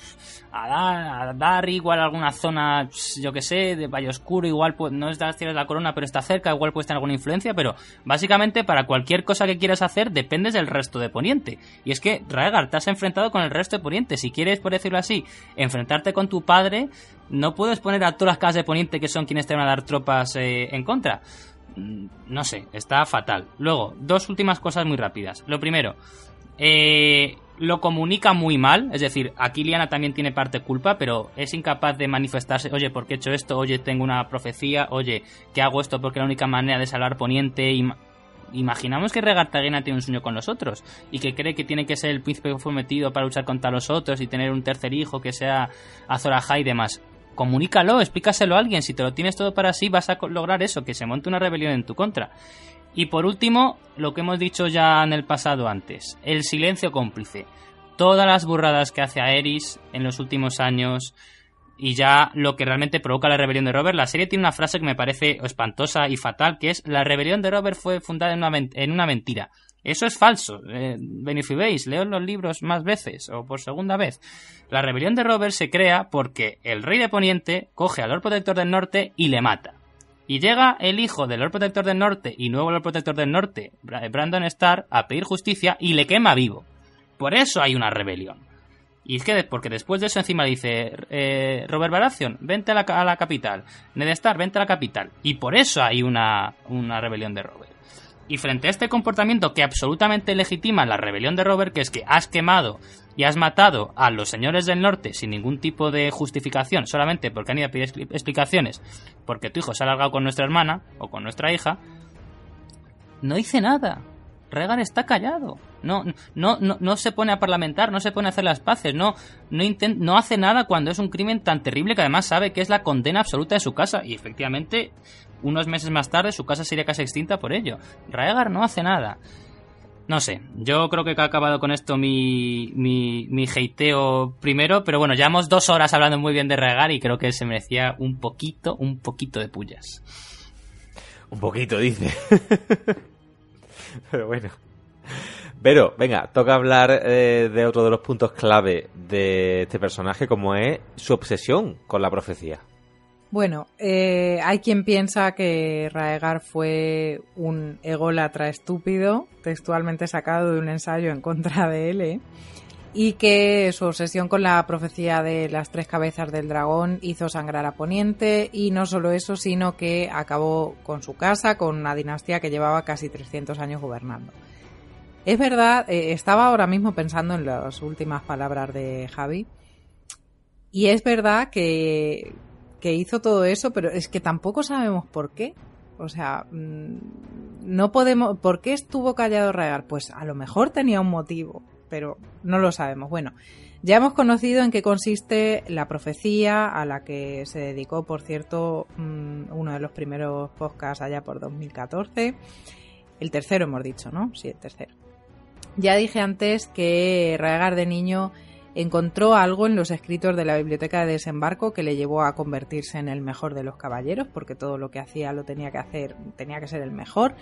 a Dar, a Dar igual alguna zona, yo que sé, de Valle Oscuro, igual pues, no es de las tierras de la corona, pero está cerca, igual puede tener alguna influencia, pero básicamente para cualquier cosa que quieras hacer dependes del resto de Poniente. Y es que, Raegar, te has enfrentado con el resto de Poniente. Si quieres, por decirlo así, enfrentarte con tu padre, no puedes poner a todas las casas de Poniente que son quienes te van a dar tropas eh, en contra no sé, está fatal. Luego, dos últimas cosas muy rápidas. Lo primero, eh, lo comunica muy mal, es decir, aquí Liana también tiene parte culpa, pero es incapaz de manifestarse, oye, ¿por qué he hecho esto? Oye, tengo una profecía, oye, ¿qué hago esto? Porque la única manera de salvar Poniente y imaginamos que Regartagena tiene un sueño con los otros y que cree que tiene que ser el príncipe prometido para luchar contra los otros y tener un tercer hijo que sea Azor Ahai y demás comunícalo, explícaselo a alguien. Si te lo tienes todo para sí, vas a lograr eso, que se monte una rebelión en tu contra. Y por último, lo que hemos dicho ya en el pasado antes, el silencio cómplice. Todas las burradas que hace Aerys en los últimos años y ya lo que realmente provoca la rebelión de Robert. La serie tiene una frase que me parece espantosa y fatal, que es la rebelión de Robert fue fundada en una, en una mentira. Eso es falso. Eh, Benefibéis, leo los libros más veces o por segunda vez. La rebelión de Robert se crea porque el rey de Poniente coge al Lord Protector del Norte y le mata. Y llega el hijo del Lord Protector del Norte y nuevo Lord Protector del Norte, Brandon Starr, a pedir justicia y le quema vivo. Por eso hay una rebelión. Y es que porque después de eso encima dice eh, Robert Baratheon, vente a la, capital. Ned Stark, vente a la capital. Y por eso hay una, una rebelión de Robert. Y frente a este comportamiento que absolutamente legitima la rebelión de Robert, que es que has quemado y has matado a los señores del norte sin ningún tipo de justificación, solamente porque han ido a pedir explicaciones, porque tu hijo se ha alargado con nuestra hermana o con nuestra hija, no hice nada. Regan está callado. No, no, no, no se pone a parlamentar, no se pone a hacer las paces, no, no, no hace nada cuando es un crimen tan terrible que además sabe que es la condena absoluta de su casa. Y efectivamente, unos meses más tarde su casa sería casi extinta por ello. Raegar no hace nada. No sé, yo creo que ha acabado con esto mi, mi, mi primero, pero bueno, llevamos dos horas hablando muy bien de Raegar y creo que se merecía un poquito, un poquito de pullas. Un poquito, dice. pero bueno. Pero, venga, toca hablar eh, de otro de los puntos clave de este personaje, como es su obsesión con la profecía. Bueno, eh, hay quien piensa que Raegar fue un ególatra estúpido, textualmente sacado de un ensayo en contra de él, ¿eh? y que su obsesión con la profecía de las tres cabezas del dragón hizo sangrar a Poniente, y no solo eso, sino que acabó con su casa, con una dinastía que llevaba casi 300 años gobernando. Es verdad, eh, estaba ahora mismo pensando en las últimas palabras de Javi. Y es verdad que, que hizo todo eso, pero es que tampoco sabemos por qué. O sea, mm, no podemos. ¿Por qué estuvo callado Raegar? Pues a lo mejor tenía un motivo, pero no lo sabemos. Bueno, ya hemos conocido en qué consiste la profecía a la que se dedicó, por cierto, mm, uno de los primeros podcasts allá por 2014. El tercero hemos dicho, ¿no? Sí, el tercero. Ya dije antes que Raegar de niño encontró algo en los escritos de la biblioteca de desembarco que le llevó a convertirse en el mejor de los caballeros, porque todo lo que hacía lo tenía que hacer, tenía que ser el mejor.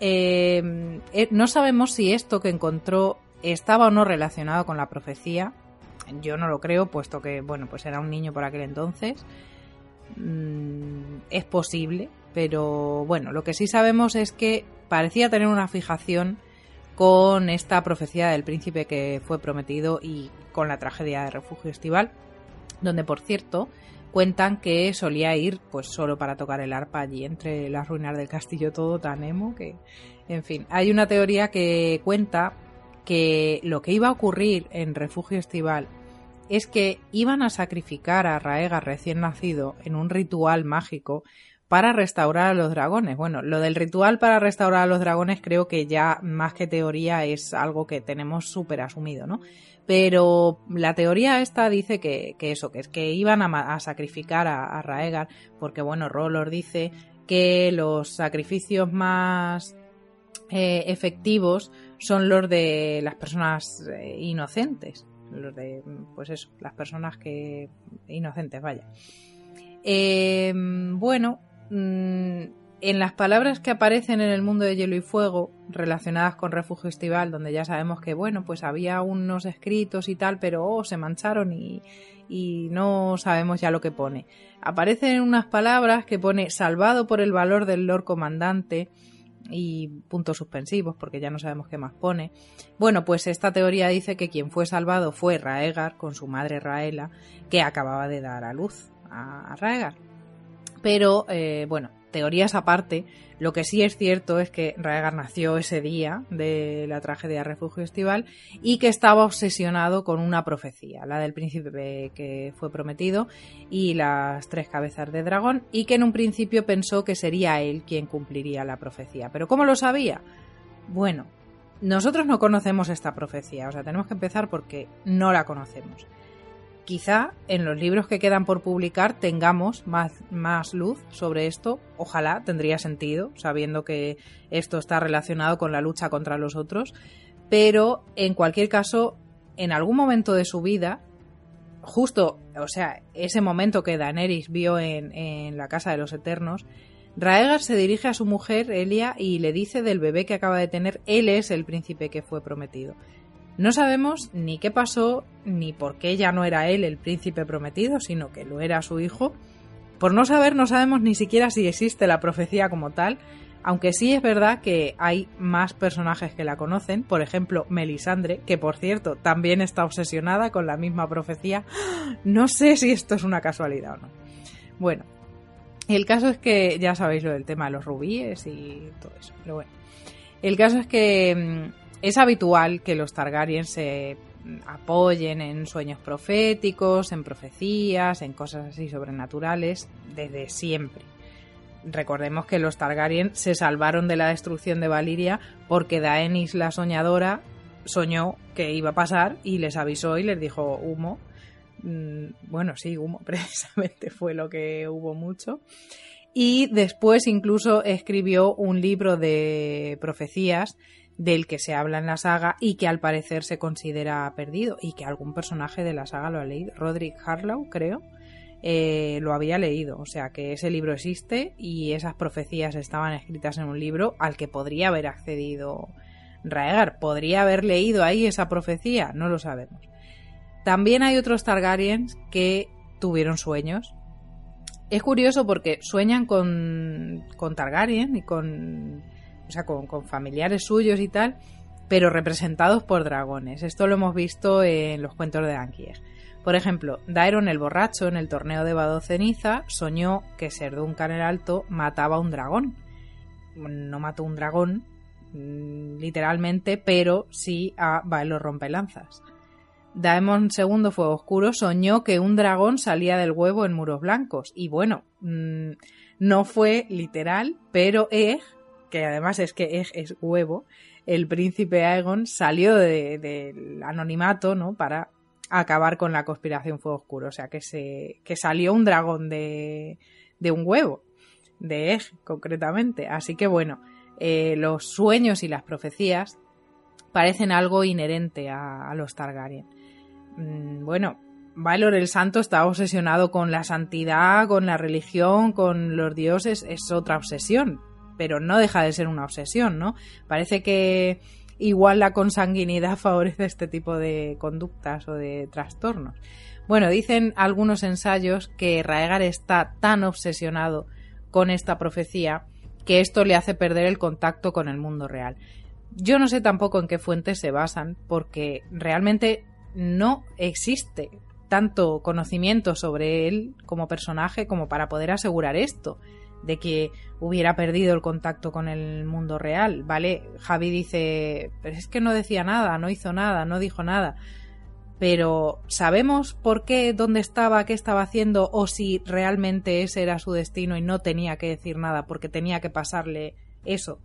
Eh, eh, no sabemos si esto que encontró estaba o no relacionado con la profecía. Yo no lo creo, puesto que, bueno, pues era un niño por aquel entonces. Mm, es posible, pero bueno, lo que sí sabemos es que parecía tener una fijación con esta profecía del príncipe que fue prometido y con la tragedia de refugio estival, donde por cierto cuentan que solía ir pues solo para tocar el arpa allí entre las ruinas del castillo todo tan emo que en fin, hay una teoría que cuenta que lo que iba a ocurrir en refugio estival es que iban a sacrificar a Raega recién nacido en un ritual mágico para restaurar a los dragones. Bueno, lo del ritual para restaurar a los dragones creo que ya más que teoría es algo que tenemos súper asumido, ¿no? Pero la teoría esta dice que, eso, que es que iban a, sacrificar a, Raegar, porque bueno, Rollor dice que los sacrificios más eh, efectivos son los de las personas eh, inocentes, los de, pues eso, las personas que inocentes, vaya. Eh, bueno, Mm, en las palabras que aparecen en el mundo de hielo y fuego, relacionadas con refugio estival, donde ya sabemos que, bueno, pues había unos escritos y tal, pero oh, se mancharon y, y no sabemos ya lo que pone. Aparecen unas palabras que pone salvado por el valor del Lord Comandante y puntos suspensivos, porque ya no sabemos qué más pone. Bueno, pues esta teoría dice que quien fue salvado fue Raegar con su madre Raela, que acababa de dar a luz a Raegar. Pero, eh, bueno, teorías aparte, lo que sí es cierto es que Raegar nació ese día de la tragedia Refugio Estival y que estaba obsesionado con una profecía, la del príncipe que fue prometido y las tres cabezas de dragón, y que en un principio pensó que sería él quien cumpliría la profecía. ¿Pero cómo lo sabía? Bueno, nosotros no conocemos esta profecía, o sea, tenemos que empezar porque no la conocemos quizá en los libros que quedan por publicar tengamos más, luz sobre esto. Ojalá tendría sentido, sabiendo que esto está relacionado con la lucha contra los otros. Pero en cualquier caso, en algún momento de su vida, justo, o sea, ese momento que Daenerys vio en la Casa de los Eternos, Raegar se dirige a su mujer, Elia, y le dice del bebé que acaba de tener, él es el príncipe que fue prometido. No sabemos ni qué pasó, ni por qué ya no era él el príncipe prometido, sino que lo era su hijo. Por no saber, no sabemos ni siquiera si existe la profecía como tal, aunque sí es verdad que hay más personajes que la conocen, por ejemplo, Melisandre, que por cierto también está obsesionada con la misma profecía. No sé si esto es una casualidad o no. Bueno, el caso es que ya sabéis lo del tema de los rubíes y todo eso, pero bueno. El caso es que mm, es habitual que los Targaryen se apoyen en sueños proféticos, en profecías, en cosas así sobrenaturales, desde siempre. Recordemos que los Targaryen se salvaron de la destrucción de Valiria porque Daenis la soñadora soñó que iba a pasar y les avisó y les dijo humo. Mm, bueno, sí, humo precisamente fue lo que hubo mucho. Y después incluso escribió un libro de profecías del que se habla en la saga y que al parecer se considera perdido y que algún personaje de la saga lo ha leído. Roderick Harlow, creo, eh, lo había leído. O sea que ese libro existe y esas profecías estaban escritas en un libro al que podría haber accedido Raegar. ¿Podría haber leído ahí esa profecía? No lo sabemos. También hay otros Targaryens que tuvieron sueños. Es curioso porque sueñan con, con Targaryen y con o sea, con, familiares suyos y tal, pero representados por dragones. Esto lo hemos visto en los cuentos de Ankier. Por ejemplo, Daeron el borracho en el torneo de Vado Ceniza soñó que Ser Duncan el Alto mataba a un dragón. No mató un dragón, mm, literalmente, pero sí a Baelor Rompelanzas. Daemon II Fuego Oscuro soñó que un dragón salía del huevo en muros blancos. Y bueno, mm, no fue literal, pero Egg, que además es que Egg es huevo, el príncipe Aegon salió del anonimato, ¿no? Para acabar con la conspiración Fuego Oscuro. O sea, que, se, que salió un dragón de, de un huevo, de Egg concretamente. Así que bueno, eh, los sueños y las profecías parecen algo inherente a, a los Targaryen. Mm, bueno, Valor el Santo está obsesionado con la santidad, con la religión, con los dioses, es otra obsesión, pero no deja de ser una obsesión, ¿no? Parece que igual la consanguinidad favorece este tipo de conductas o de trastornos. Bueno, dicen algunos ensayos que Raegar está tan obsesionado con esta profecía que esto le hace perder el contacto con el mundo real. Yo no sé tampoco en qué fuentes se basan, porque realmente no existe tanto conocimiento sobre él como personaje como para poder asegurar esto, de que hubiera perdido el contacto con el mundo real, ¿vale? Javi dice, pero es que no decía nada, no hizo nada, no dijo nada. Pero ¿sabemos por qué, dónde estaba, qué estaba haciendo o si realmente ese era su destino y no tenía que decir nada porque tenía que pasarle eso?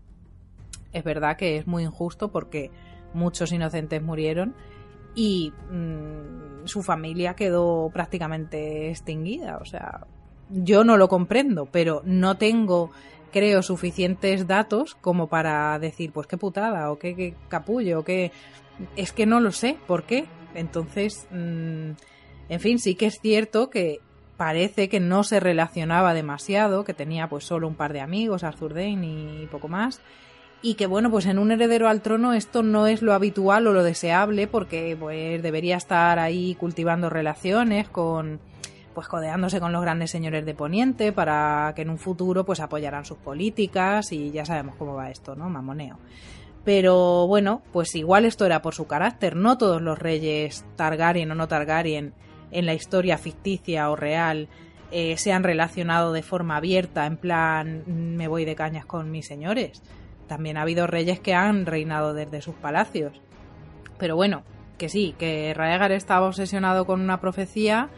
Es verdad que es muy injusto porque muchos inocentes murieron y mm, su familia quedó prácticamente extinguida. O sea, yo no lo comprendo, pero no tengo, creo, suficientes datos como para decir, pues qué putada, o qué, capullo, o qué... Es que no lo sé, ¿por qué? Entonces, mm, en fin, sí que es cierto que parece que no se relacionaba demasiado, que tenía pues solo un par de amigos, Arthur Dane y poco más, y que bueno, pues en un heredero al trono esto no es lo habitual o lo deseable porque pues debería estar ahí cultivando relaciones con pues codeándose con los grandes señores de Poniente para que en un futuro pues apoyaran sus políticas y ya sabemos cómo va esto, ¿no? Mamoneo. Pero bueno, pues igual esto era por su carácter, no todos los reyes Targaryen o no Targaryen en la historia ficticia o real eh, se han relacionado de forma abierta, en plan me voy de cañas con mis señores también ha habido reyes que han reinado desde sus palacios. Pero bueno, que sí, que Raegar estaba obsesionado con una profecía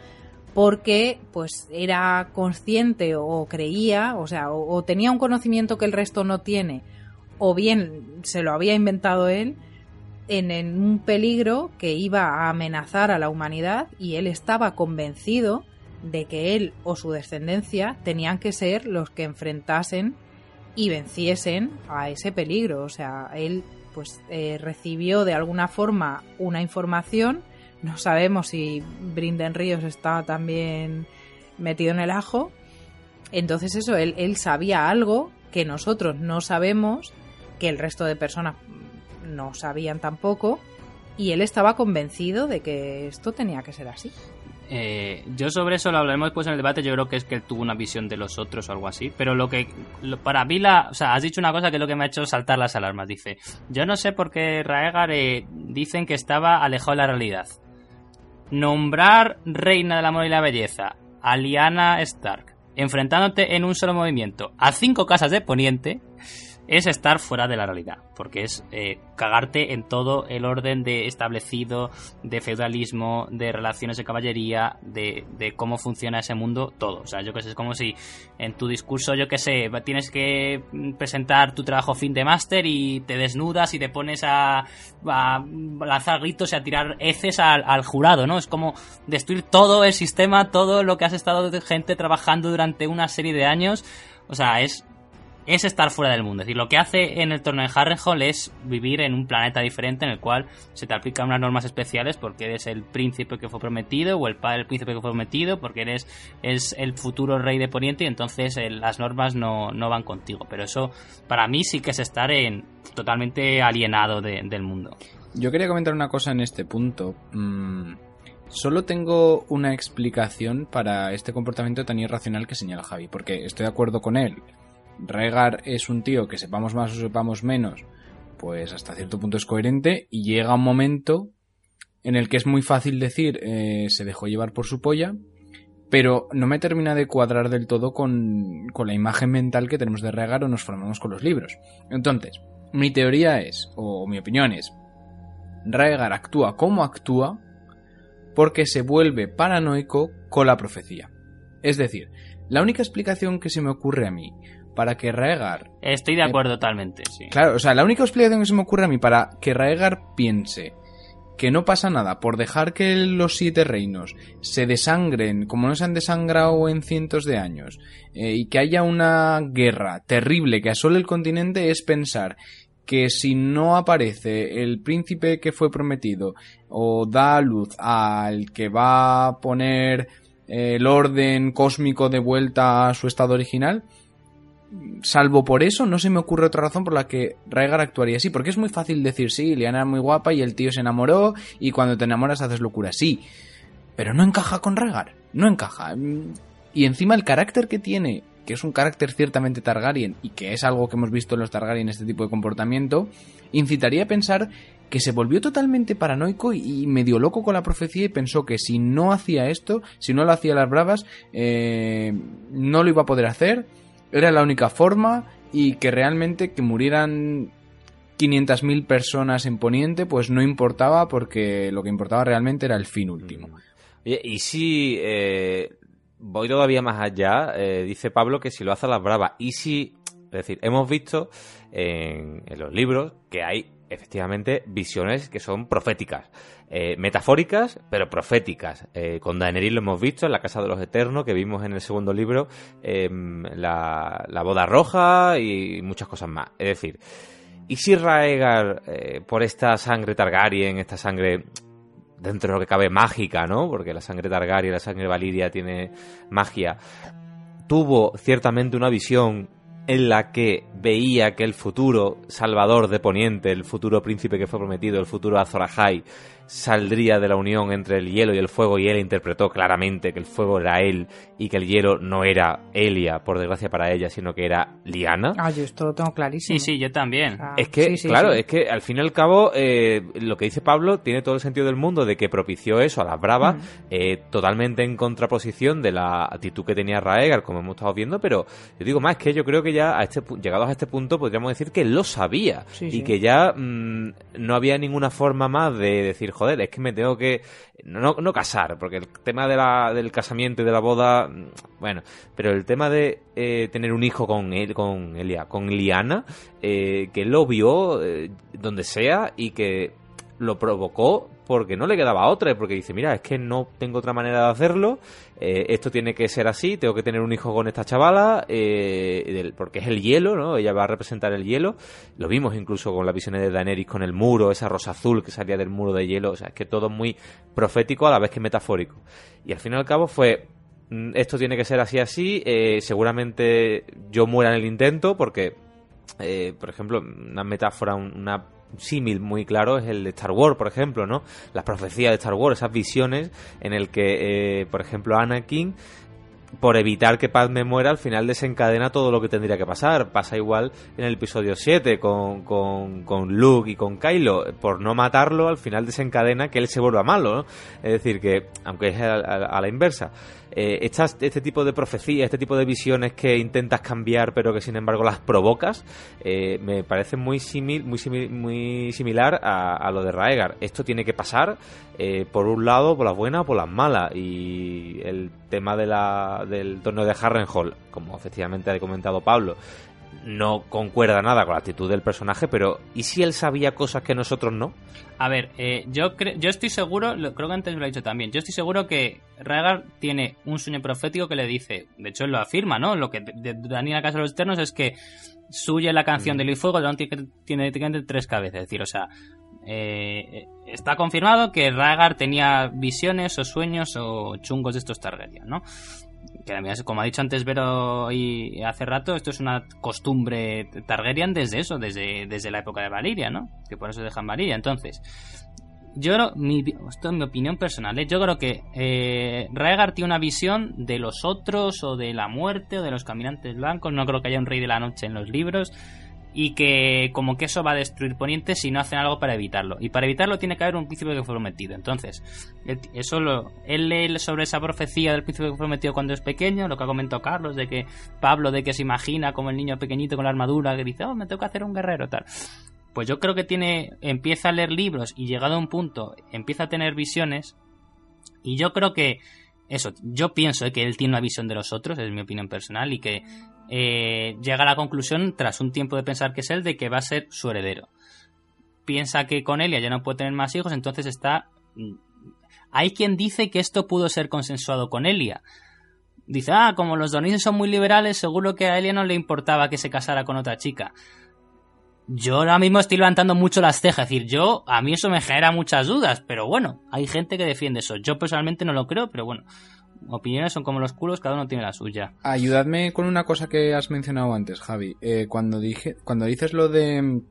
porque pues era consciente o creía, o sea, o, tenía un conocimiento que el resto no tiene, o bien se lo había inventado él en, un peligro que iba a amenazar a la humanidad y él estaba convencido de que él o su descendencia tenían que ser los que enfrentasen y venciesen a ese peligro. O sea, él pues eh, recibió de alguna forma una información. No sabemos si Brinden Ríos está también metido en el ajo. Entonces eso, él, él sabía algo que nosotros no sabemos, que el resto de personas no sabían tampoco, y él estaba convencido de que esto tenía que ser así. Eh, yo sobre eso lo hablaremos después en el debate. Yo creo que es que él tuvo una visión de los otros o algo así. Pero lo que, para mí, la, o sea, has dicho una cosa que es lo que me ha hecho saltar las alarmas. Dice: Yo no sé por qué Raegar eh, dicen que estaba alejado de la realidad. Nombrar reina del amor y la belleza a Stark, enfrentándote en un solo movimiento a cinco casas de Poniente es estar fuera de la realidad, porque es eh, cagarte en todo el orden de establecido, de feudalismo, de relaciones de caballería, de, de cómo funciona ese mundo, todo. O sea, yo que sé, es como si en tu discurso, yo que sé, tienes que presentar tu trabajo fin de máster y te desnudas y te pones a, a lanzar gritos y a tirar heces al, al jurado, ¿no? Es como destruir todo el sistema, todo lo que has estado de gente trabajando durante una serie de años. O sea, es es estar fuera del mundo. Es decir, lo que hace en el torneo de Harrenhal es vivir en un planeta diferente en el cual se te aplican unas normas especiales porque eres el príncipe que fue prometido o el padre del príncipe que fue prometido porque eres es el futuro rey de Poniente y entonces eh, las normas no, van contigo. Pero eso para mí sí que es estar en totalmente alienado del mundo. Yo quería comentar una cosa en este punto. Mm, solo tengo una explicación para este comportamiento tan irracional que señala Javi, porque estoy de acuerdo con él. Regar es un tío que sepamos más o sepamos menos, pues hasta cierto punto es coherente y llega un momento en el que es muy fácil decir eh, se dejó llevar por su polla, pero no me termina de cuadrar del todo con, con la imagen mental que tenemos de Regar o nos formamos con los libros. Entonces, Mi teoría es, o mi opinión es, Raegar actúa como actúa porque se vuelve paranoico con la profecía. Es decir, la única explicación que se me ocurre a mí para que Raegar... Estoy de acuerdo totalmente, sí. Claro, o sea, la única explicación que se me ocurre a mí para que Raegar piense que no pasa nada por dejar que los siete reinos se desangren como no se han desangrado en cientos de años eh, y que haya una guerra terrible que asole el continente es pensar que si no aparece el príncipe que fue prometido o da a luz al que va a poner eh, el orden cósmico de vuelta a su estado original, salvo por eso, no se me ocurre otra razón por la que Raegar actuaría así. Porque es muy fácil decir, sí, Liana era muy guapa y el tío se enamoró y cuando te enamoras haces locura. Sí, pero no encaja con Raegar. No encaja. Y encima el carácter que tiene, que es un carácter ciertamente Targaryen y que es algo que hemos visto en los Targaryen, este tipo de comportamiento, incitaría a pensar que se volvió totalmente paranoico y medio loco con la profecía y pensó que si no hacía esto, si no lo hacía las bravas, eh, no lo iba a poder hacer era la única forma y que realmente que murieran 500.000 personas en Poniente pues no importaba porque lo que importaba realmente era el fin último. Mm. y si eh, voy todavía más allá, eh, dice Pablo que si lo hace a las bravas, y si, es decir, hemos visto en los libros que hay efectivamente visiones que son proféticas. Eh, metafóricas, pero proféticas. Eh, con Daenerys lo hemos visto en la Casa de los Eternos, que vimos en el segundo libro, em, la, boda roja y muchas cosas más. Es decir, ¿y si Raegar, eh, por esta sangre Targaryen, esta sangre dentro de lo que cabe mágica, ¿no? Porque la sangre Targaryen, la sangre Valiria tiene magia, tuvo ciertamente una visión en la que veía que el futuro salvador de Poniente, el futuro príncipe que fue prometido, el futuro Azor Ahai, saldría de la unión entre el hielo y el fuego y él interpretó claramente que el fuego era él y que el hielo no era Elia, por desgracia para ella, sino que era Liana. Ah, yo esto lo tengo clarísimo. Sí, sí, yo también. es que, claro, es que al fin y al cabo, eh, lo que dice Pablo tiene todo el sentido del mundo de que propició eso a las bravas, eh, totalmente en contraposición de la actitud que tenía Raegar, como hemos estado viendo, pero yo digo más que yo creo que ya a este, llegados a este punto podríamos decir que lo sabía y que ya mm, no había ninguna forma más de decir, joder, es que me tengo que... No, no casar, porque el tema de la, del casamiento y de la boda, mm, bueno, pero el tema de eh, tener un hijo con él, con Elia, con Liana, eh, que lo vio eh, donde sea y que lo provocó porque no le quedaba otra, porque dice, mira, es que no tengo otra manera de hacerlo, eh, esto tiene que ser así, tengo que tener un hijo con esta chavala, eh, porque es el hielo, ¿no? Ella va a representar el hielo, lo vimos incluso con las visiones de Daenerys con el muro, esa rosa azul que salía del muro de hielo, o sea, es que todo muy profético a la vez que metafórico. Y al fin y al cabo fue, mm, esto tiene que ser así, así, eh, seguramente yo muera en el intento, porque, por ejemplo, una metáfora, una símil muy claro es el de Star Wars, por ejemplo, ¿no? Las profecías de Star Wars, esas visiones en el que, eh, por ejemplo, Anakin por evitar que Padme muera, al final desencadena todo lo que tendría que pasar. Pasa igual en el episodio 7 con, con, con Luke y con Kylo. Por no matarlo, al final desencadena que él se vuelva malo, ¿no? Es decir, que, aunque es a la inversa, eh, este tipo de profecías, este tipo de visiones que intentas cambiar pero que sin embargo las provocas, eh, me parece muy, simil, muy, muy similar a, lo de Raegar. Esto tiene que pasar eh, por un lado por las buenas o por las malas y el tema de la, del torneo de Harrenhal, como efectivamente ha comentado Pablo, no concuerda nada con la actitud del personaje, pero ¿y si él sabía cosas que nosotros no? A ver, eh, yo, yo estoy seguro, creo que antes lo he dicho también, yo estoy seguro que Rhaegar tiene un sueño profético que le dice, de hecho él lo afirma, ¿no? Lo que Daniel Casa de los Eternos es que suya la canción mm. de Luis Fuego tiene, tiene tres cabezas, es decir, o sea, eh, está confirmado que Rhaegar tenía visiones o sueños o chungos de estos Targaryen, ¿no? Que como ha dicho antes Vero y hace rato, esto es una costumbre Targaryen desde eso, desde, desde la época de Valiria, ¿no? Que por eso dejan Valiria. Entonces, yo mi, esto es mi opinión personal, ¿eh? yo creo que eh, tiene una visión de los otros, o de la muerte, o de los caminantes blancos. No creo que haya un rey de la noche en los libros. Y que como que eso va a destruir Poniente si no hacen algo para evitarlo. Y para evitarlo tiene que haber un príncipe que fue prometido. Entonces, eso lo, él lee sobre esa profecía del príncipe que fue prometido cuando es pequeño, lo que ha comentado Carlos, de que Pablo, de que se imagina como el niño pequeñito con la armadura, que dice, oh, me tengo que hacer un guerrero, tal. Pues yo creo que tiene, empieza a leer libros y llegado a un punto empieza a tener visiones. Y yo creo que, eso, yo pienso que él tiene una visión de los otros, es mi opinión personal, y que eh, llega a la conclusión, tras un tiempo de pensar que es él, de que va a ser su heredero. Piensa que con Elia ya no puede tener más hijos, entonces está... Mm, hay quien dice que esto pudo ser consensuado con Elia. Dice, ah, como los donises son muy liberales, seguro que a Elia no le importaba que se casara con otra chica. Yo ahora mismo estoy levantando mucho las cejas, es decir, yo, a mí eso me genera muchas dudas, pero bueno, hay gente que defiende eso. Yo personalmente no lo creo, pero bueno, opiniones son como los culos, cada uno tiene la suya. Ayúdame con una cosa que has mencionado antes, Javi. Eh, cuando dije, cuando dices lo de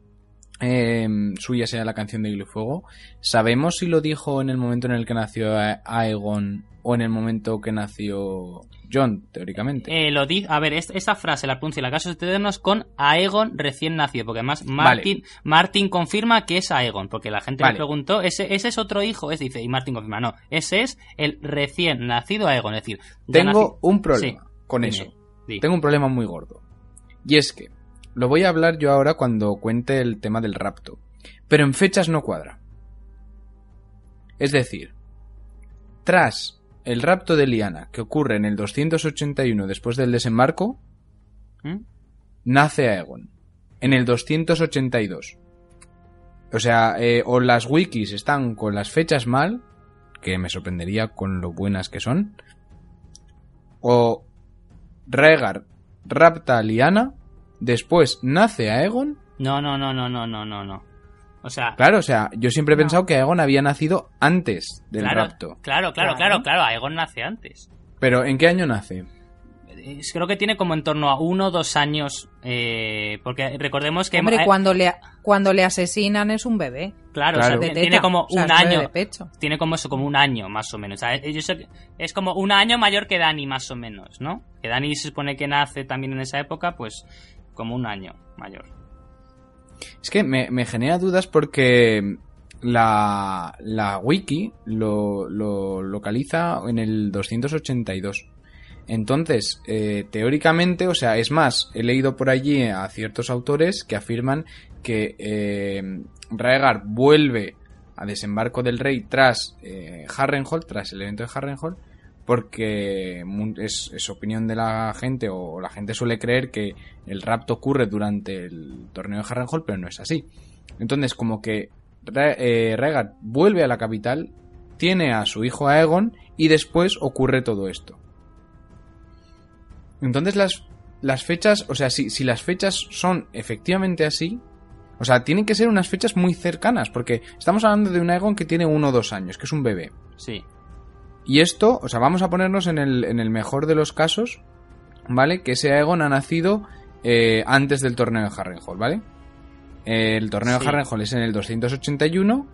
eh, suya sea la canción de Hilo y Fuego, ¿sabemos si lo dijo en el momento en el que nació Aegon o en el momento que nació John, teóricamente. Eh, lo di a ver, esta, frase la pronuncia la casa Eternos con Aegon recién nacido, porque además Martin, Martin confirma que es Aegon, porque la gente le preguntó, ¿ese, ese es otro hijo, es dice, y Martin confirma, no, ese es el recién nacido Aegon, es decir, tengo un problema con eso. Tengo un problema muy gordo. Y es que lo voy a hablar yo ahora cuando cuente el tema del rapto, pero en fechas no cuadra. Es decir, tras el rapto de Liana, que ocurre en el 281 después del desembarco, ¿Mm? nace Aegon. En el 282. O sea, eh, o las wikis están con las fechas mal, que me sorprendería con lo buenas que son, o Rhaegar rapta a Liana, después nace Aegon. No, no, no, no, no, no, no, no. O sea, claro, o sea, yo siempre he pensado que Aegon había nacido antes del rapto. Claro, claro, claro, claro, Aegon nace antes. Pero ¿en qué año nace? Creo que tiene como en torno a uno o dos años, eh, porque recordemos que... Hombre, cuando, le, cuando le asesinan es un bebé. Claro, O sea, tiene como un año. Tiene como eso, como un año más o menos. es como un año mayor que Dani más o menos, ¿no? Que Dani se supone que nace también en esa época, pues como un año mayor. Es que me, genera dudas porque la, la wiki lo, lo, localiza en el 282. Entonces, eh, teóricamente, o sea, es más, he leído por allí a ciertos autores que afirman que eh, vuelve a desembarco del rey tras eh, Harrenhal, tras el evento de Harrenhal, porque es, opinión de la gente o la gente suele creer que el rapto ocurre durante el torneo de Harrenhal, pero no es así. Entonces, como que eh, Rhaegar vuelve a la capital, tiene a su hijo Aegon y después ocurre todo esto. Entonces las, las fechas, o sea, si, si las fechas son efectivamente así, o sea, tienen que ser unas fechas muy cercanas, porque estamos hablando de un Aegon que tiene uno o dos años, que es un bebé. Sí. Y esto, o sea, vamos a ponernos en el, en el mejor de los casos, ¿vale? Que ese Aegon ha nacido eh, antes del torneo de Harrenhal, ¿vale? El torneo de Harrenhal es en el 281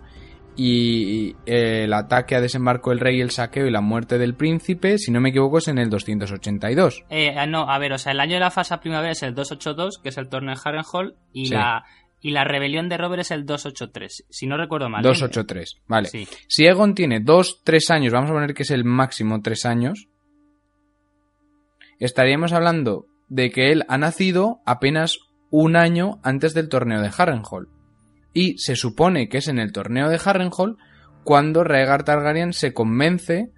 y el ataque a desembarco del rey, el saqueo y la muerte del príncipe, si no me equivoco, es en el 282. Eh, no, a ver, o sea, el año de la fase primavera es el 282, que es el torneo de Harrenhal, y la y la rebelión de Robert es el 283, si no recuerdo mal. 283, ¿eh? vale. Si Egon tiene 2, 3 años, vamos a poner que es el máximo 3 años, estaríamos hablando de que él ha nacido apenas un año antes del torneo de Harrenhal. Y se supone que es en el torneo de Harrenhal cuando Rhaegar Targaryen se convence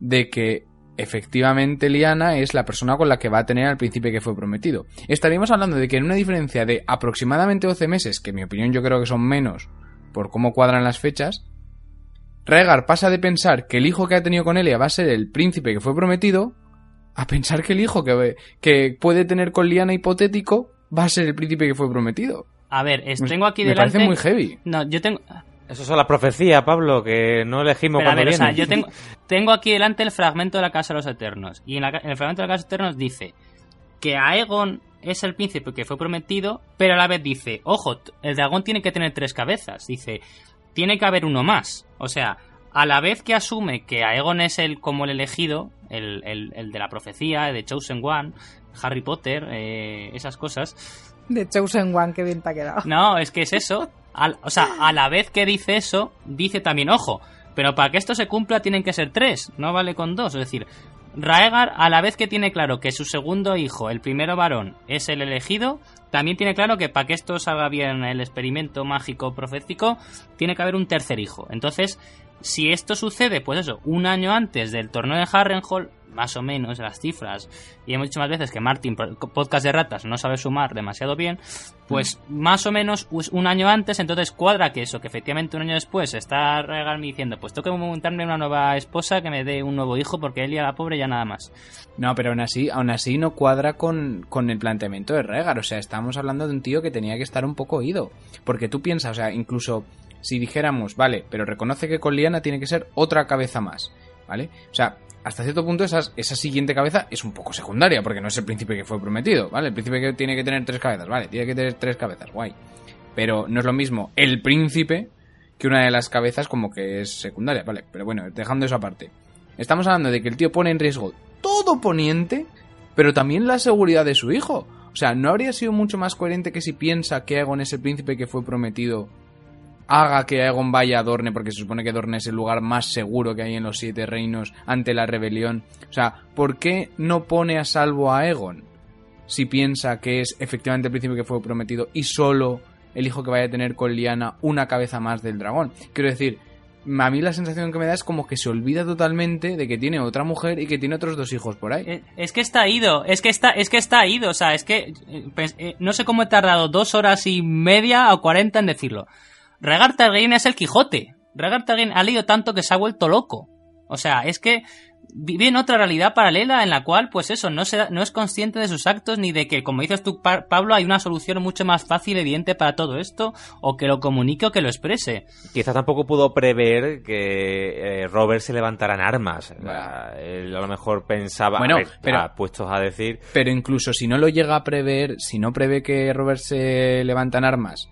de que efectivamente Liana es la persona con la que va a tener al príncipe que fue prometido. Estaríamos hablando de que en una diferencia de aproximadamente 12 meses, que en mi opinión yo creo que son menos por cómo cuadran las fechas, Rhaegar pasa de pensar que el hijo que ha tenido con Elia va a ser el príncipe que fue prometido a pensar que el hijo que, que puede tener con Liana hipotético va a ser el príncipe que fue prometido. A ver, tengo aquí delante... Me parece muy heavy. No, yo tengo... Eso son las profecías, Pablo, que no elegimos cuando a yo tengo, tengo aquí delante el fragmento de la Casa de los Eternos. Y en, el fragmento de la Casa de los Eternos dice que Aegon es el príncipe que fue prometido, pero a la vez dice, ojo, el dragón tiene que tener tres cabezas. Dice, tiene que haber uno más. O sea, a la vez que asume que Aegon es el como el elegido, el, de la profecía, de Chosen One, Harry Potter, eh, esas cosas, De Chosen One, qué bien te ha quedado. No, es que es eso. O sea, a la vez que dice eso, dice también, ojo, pero para que esto se cumpla tienen que ser tres, no vale con dos. Es decir, Raegar, a la vez que tiene claro que su segundo hijo, el primero varón, es el elegido, también tiene claro que para que esto salga bien el experimento mágico profético, tiene que haber un tercer hijo. Entonces, si esto sucede, pues eso, un año antes del torneo de Harrenhal, más o menos las cifras, y hemos dicho más veces que Martin, podcast de ratas, no sabe sumar demasiado bien, pues más o menos un año antes, entonces cuadra que eso, que efectivamente un año después está Regalme diciendo, pues tengo que montarme una nueva esposa que me dé un nuevo hijo porque él y a la pobre ya nada más. No, pero aún así, aún así no cuadra con, con el planteamiento de Regar. O sea, estamos hablando de un tío que tenía que estar un poco oído. Porque tú piensas, o sea, incluso si dijéramos, vale, pero reconoce que con Liana tiene que ser otra cabeza más, ¿vale? O sea, hasta cierto punto esa, esa siguiente cabeza es un poco secundaria, porque no es el príncipe que fue prometido, ¿vale? El príncipe que tiene que tener tres cabezas, vale, tiene que tener tres cabezas, guay. Pero no es lo mismo el príncipe que una de las cabezas como que es secundaria, ¿vale? Pero bueno, dejando eso aparte. Estamos hablando de que el tío pone en riesgo todo Poniente, pero también la seguridad de su hijo. O sea, ¿no habría sido mucho más coherente que si piensa que Aegon es el príncipe que fue prometido, haga que Aegon vaya a Dorne, porque se supone que Dorne es el lugar más seguro que hay en los siete reinos ante la rebelión? O sea, ¿por qué no pone a salvo a Aegon si piensa que es efectivamente el príncipe que fue prometido y solo el hijo que vaya a tener con Liana una cabeza más del dragón? Quiero decir, a mí la sensación que me da es como que se olvida totalmente de que tiene otra mujer y que tiene otros dos hijos por ahí. Eh, Es que está ido, es que está, es que está ido, o sea, es que eh, pues, eh, no sé cómo he tardado dos horas y media o cuarenta en decirlo. Regar Targaryen es el Quijote. Regar Targaryen ha leído tanto que se ha vuelto loco. O sea, es que vive en otra realidad paralela en la cual, pues eso, no, se da- no es consciente de sus actos ni de que, como dices tú, Pa- Pablo, hay una solución mucho más fácil, evidente para todo esto, o que lo comunique o que lo exprese. Quizás tampoco pudo prever que eh, Robert se levantara en armas. La- él a lo mejor pensaba, Bueno, a ver, pero- ya puestos a decir, Pero incluso si no lo llega a prever, si no prevé que Robert se levanta en armas,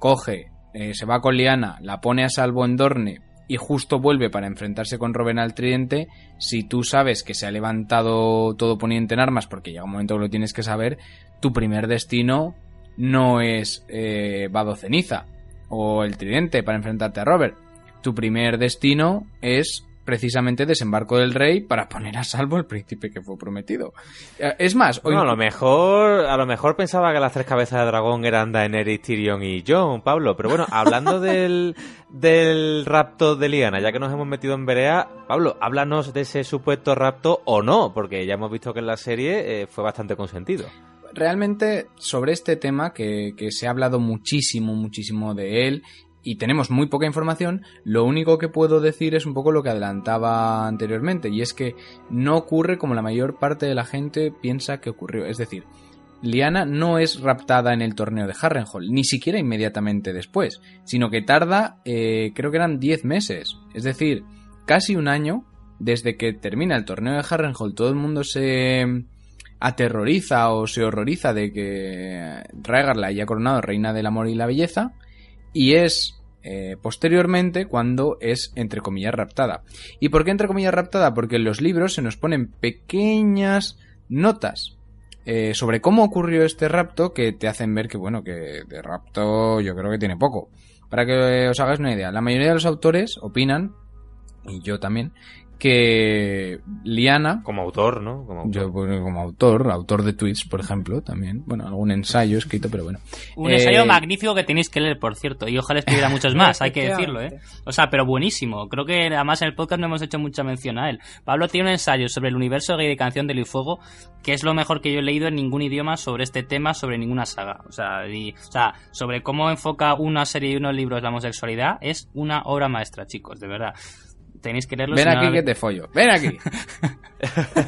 coge, eh, se va con Liana, la pone a salvo en Dorne y justo vuelve para enfrentarse con Robin al tridente, si tú sabes que se ha levantado todo poniente en armas, porque llega un momento que lo tienes que saber, tu primer destino no es eh, Vado Ceniza o el tridente para enfrentarte a Robert. Tu primer destino es precisamente desembarco del rey para poner a salvo al príncipe que fue prometido. Eh, Es más, No, a lo mejor, a lo mejor pensaba que las tres cabezas de dragón eran Daenerys, Tyrion y Jon, Pablo. Pero bueno, hablando del, del rapto de Liana, ya que nos hemos metido en Berea, Pablo, háblanos de ese supuesto rapto o no, porque ya hemos visto que en la serie eh, fue bastante consentido. realmente sobre este tema que, que se ha hablado muchísimo, muchísimo de él y tenemos muy poca información, lo único que puedo decir es un poco lo que adelantaba anteriormente y es que no ocurre como la mayor parte de la gente piensa que ocurrió. Es decir, Liana no es raptada en el torneo de Harrenhal, ni siquiera inmediatamente después, sino que tarda, eh, creo que eran 10 meses, es decir, casi un año desde que termina el torneo de Harrenhal, todo el mundo se aterroriza o se horroriza de que Rhaegar la haya coronado reina del amor y la belleza, y es eh, posteriormente cuando es, entre comillas, raptada. ¿Y por qué, entre comillas, raptada? Porque en los libros se nos ponen pequeñas notas eh, sobre cómo ocurrió este rapto que te hacen ver que, bueno, que de rapto yo creo que tiene poco. Para que os hagáis una idea, la mayoría de los autores opinan, y yo también, que Liana, Como autor, ¿no? Como autor. yo bueno, como autor, autor de tweets, por ejemplo, también, bueno, algún ensayo escrito, pero bueno. Un Eh, ensayo magnífico que tenéis que leer, por cierto, y ojalá escribiera muchos más, hay que decirlo, ¿eh? O sea, pero buenísimo. Creo que además en el podcast no hemos hecho mucha mención a él. Pablo tiene un ensayo sobre el universo gay de Canción del Fuego, que es lo mejor que yo he leído en ningún idioma sobre este tema, sobre ninguna saga. O sea, y- o sea, sobre cómo enfoca una serie y unos libros la homosexualidad, es una obra maestra, chicos, de verdad. Tenéis que leerlo. Ven si no aquí lo- que te follo, ven aquí.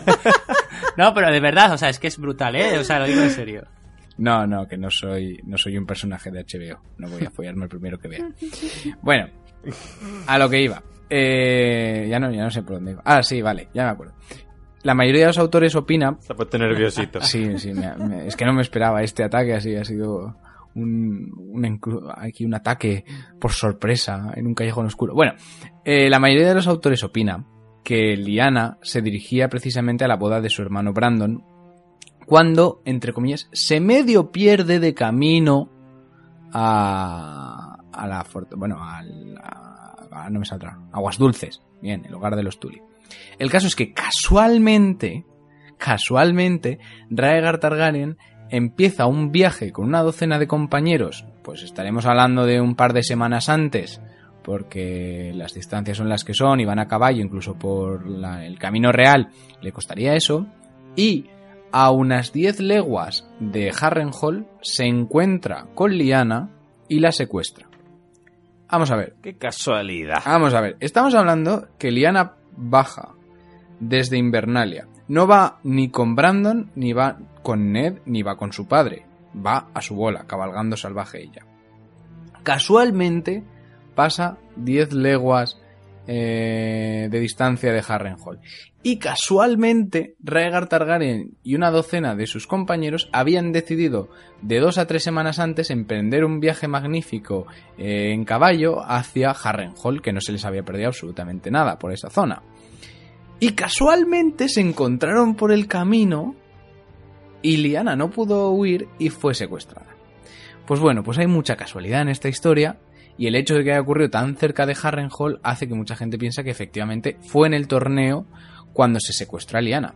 No, pero de verdad, o sea, es que es brutal, ¿eh? O sea, lo digo en serio. No, no, que no soy, no soy un personaje de HBO. No voy a follarme el primero que vea. Bueno, a lo que iba. Eh, ya no, ya no sé por dónde iba. Ah, sí, vale, ya me acuerdo. La mayoría de los autores opina. Se ha puesto nerviosito. Sí, sí, me- me- es que no me esperaba este ataque así, ha sido un, aquí un ataque por sorpresa en un callejón oscuro. Bueno, eh, la mayoría de los autores opina que Liana se dirigía precisamente a la boda de su hermano Brandon cuando, entre comillas, se medio pierde de camino a, a la bueno, a, no me saldrá, Aguas Dulces, bien, el hogar de los Tully. El caso es que casualmente, casualmente, Raegar Targaryen empieza un viaje con una docena de compañeros, pues estaremos hablando de un par de semanas antes, porque las distancias son las que son y van a caballo, incluso por la- el camino real, le costaría eso, y a unas 10 leguas de Harrenhal se encuentra con Liana y la secuestra. Vamos a ver, Qué casualidad. Vamos a ver, estamos hablando que Liana baja desde Invernalia. No va ni con Brandon, ni va con Ned, ni va con su padre. Va a su bola, cabalgando salvaje ella. Casualmente pasa 10 leguas eh, de distancia de Harrenhal. Y casualmente Rhaegar Targaryen y una docena de sus compañeros habían decidido de dos a tres semanas antes emprender un viaje magnífico eh, en caballo hacia Harrenhal, que no se les había perdido absolutamente nada por esa zona. Y casualmente se encontraron por el camino y Liana no pudo huir y fue secuestrada. Pues bueno, pues hay mucha casualidad en esta historia y el hecho de que haya ocurrido tan cerca de Harrenhal hace que mucha gente piense que efectivamente fue en el torneo cuando se secuestra a Liana.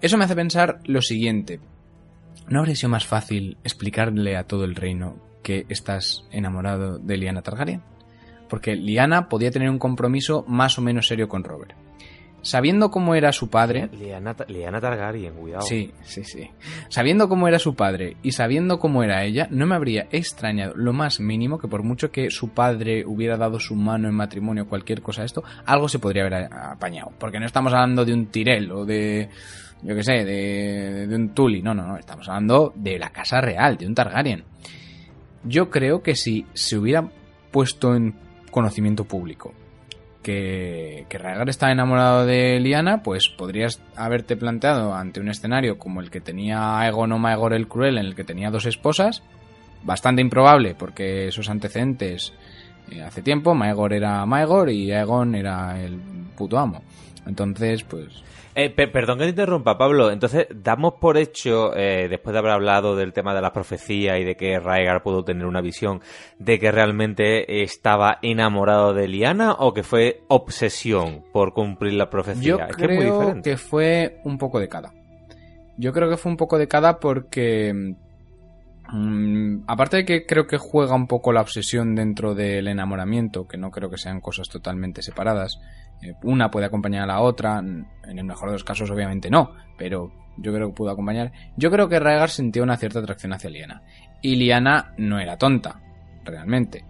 Eso me hace pensar lo siguiente. ¿No habría sido más fácil explicarle a todo el reino que estás enamorado de Liana Targaryen? Porque Liana podía tener un compromiso más o menos serio con Robert. Sabiendo cómo era su padre, Liana, Liana Targaryen, cuidado. Sí, sí, sí. Sabiendo cómo era su padre y sabiendo cómo era ella, no me habría extrañado lo más mínimo que por mucho que su padre hubiera dado su mano en matrimonio o cualquier cosa de esto, algo se podría haber a- apañado. Porque no estamos hablando de un Tyrell o de, yo qué sé, de, de un Tully. No, no, no. Estamos hablando de la casa real, de un Targaryen. Yo creo que si se hubiera puesto en conocimiento público que, que Rhaegar estaba enamorado de Liana, pues podrías haberte planteado ante un escenario como el que tenía Aegon o Maegor el Cruel, en el que tenía dos esposas, bastante improbable porque esos antecedentes eh, hace tiempo, Maegor era Maegor y Aegon era el puto amo. Entonces, pues... Eh, pe- perdón que te interrumpa, Pablo. Entonces, damos por hecho, eh, después de haber hablado del tema de la profecía y de que Raegar pudo tener una visión, de que realmente estaba enamorado de Liana o que fue obsesión por cumplir la profecía. Yo es que es muy creo diferente. que fue un poco de cada. Yo creo que fue un poco de cada porque... mm, aparte de que creo que juega un poco la obsesión dentro del enamoramiento, que no creo que sean cosas totalmente separadas. Una puede acompañar a la otra, en el mejor de los casos obviamente no, pero yo creo que pudo acompañar. Yo creo que Rhaegar sentía una cierta atracción hacia Liana. Y Liana no era tonta, realmente.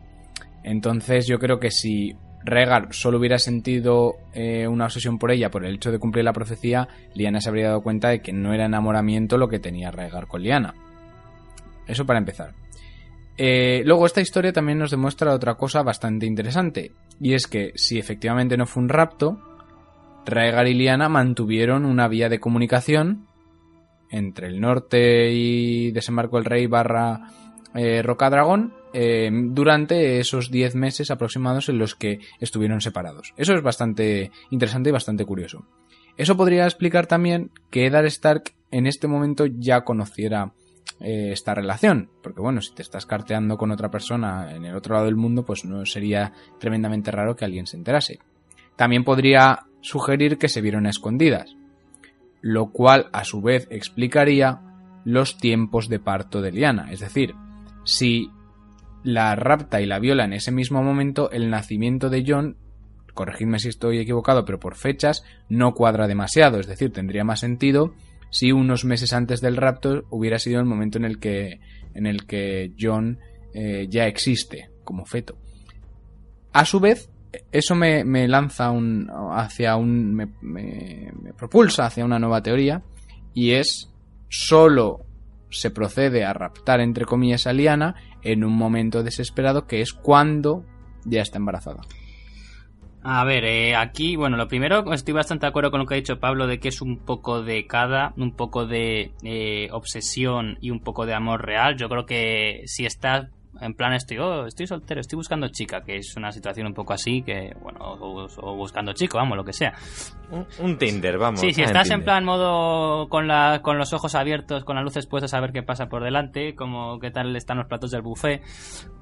Entonces yo creo que si Rhaegar solo hubiera sentido eh, una obsesión por ella por el hecho de cumplir la profecía, Liana se habría dado cuenta de que no era enamoramiento lo que tenía Rhaegar con Liana. Eso para empezar. Eh, luego esta historia también nos demuestra otra cosa bastante interesante, y es que si efectivamente no fue un rapto, Rhaegar y Liana mantuvieron una vía de comunicación entre el norte y Desembarco del Rey barra eh, Rocadragón eh, durante esos 10 meses aproximados en los que estuvieron separados. Eso es bastante interesante y bastante curioso. Eso podría explicar también que Eddard Stark en este momento ya conociera eh, esta relación. Porque bueno, si te estás carteando con otra persona en el otro lado del mundo, pues no sería tremendamente raro que alguien se enterase. También podría sugerir que se vieron escondidas, lo cual a su vez explicaría los tiempos de parto de Liana. Es decir, si la rapta y la viola en ese mismo momento, el nacimiento de John, corregidme si estoy equivocado, pero por fechas no cuadra demasiado. Es decir, tendría más sentido si unos meses antes del rapto hubiera sido el momento en el que, en el que John eh, ya existe como feto. A su vez, eso me, me lanza un, hacia un. Me, me- me propulsa hacia una nueva teoría. Y es. Solo se procede a raptar, entre comillas, a Liana en un momento desesperado, que es cuando ya está embarazada. A ver, eh, aquí, bueno, lo primero, estoy bastante de acuerdo con lo que ha dicho Pablo de que es un poco de cada, un poco de eh, obsesión y un poco de amor real. Yo creo que si está En plan, estoy, oh, estoy soltero, estoy buscando chica, que es una situación un poco así, que, bueno, o, o buscando chico, vamos, lo que sea. Un, un Tinder, vamos. Sí, si ah, estás en plan modo con, la, con los ojos abiertos, con las luces puestas a ver qué pasa por delante, como qué tal están los platos del buffet,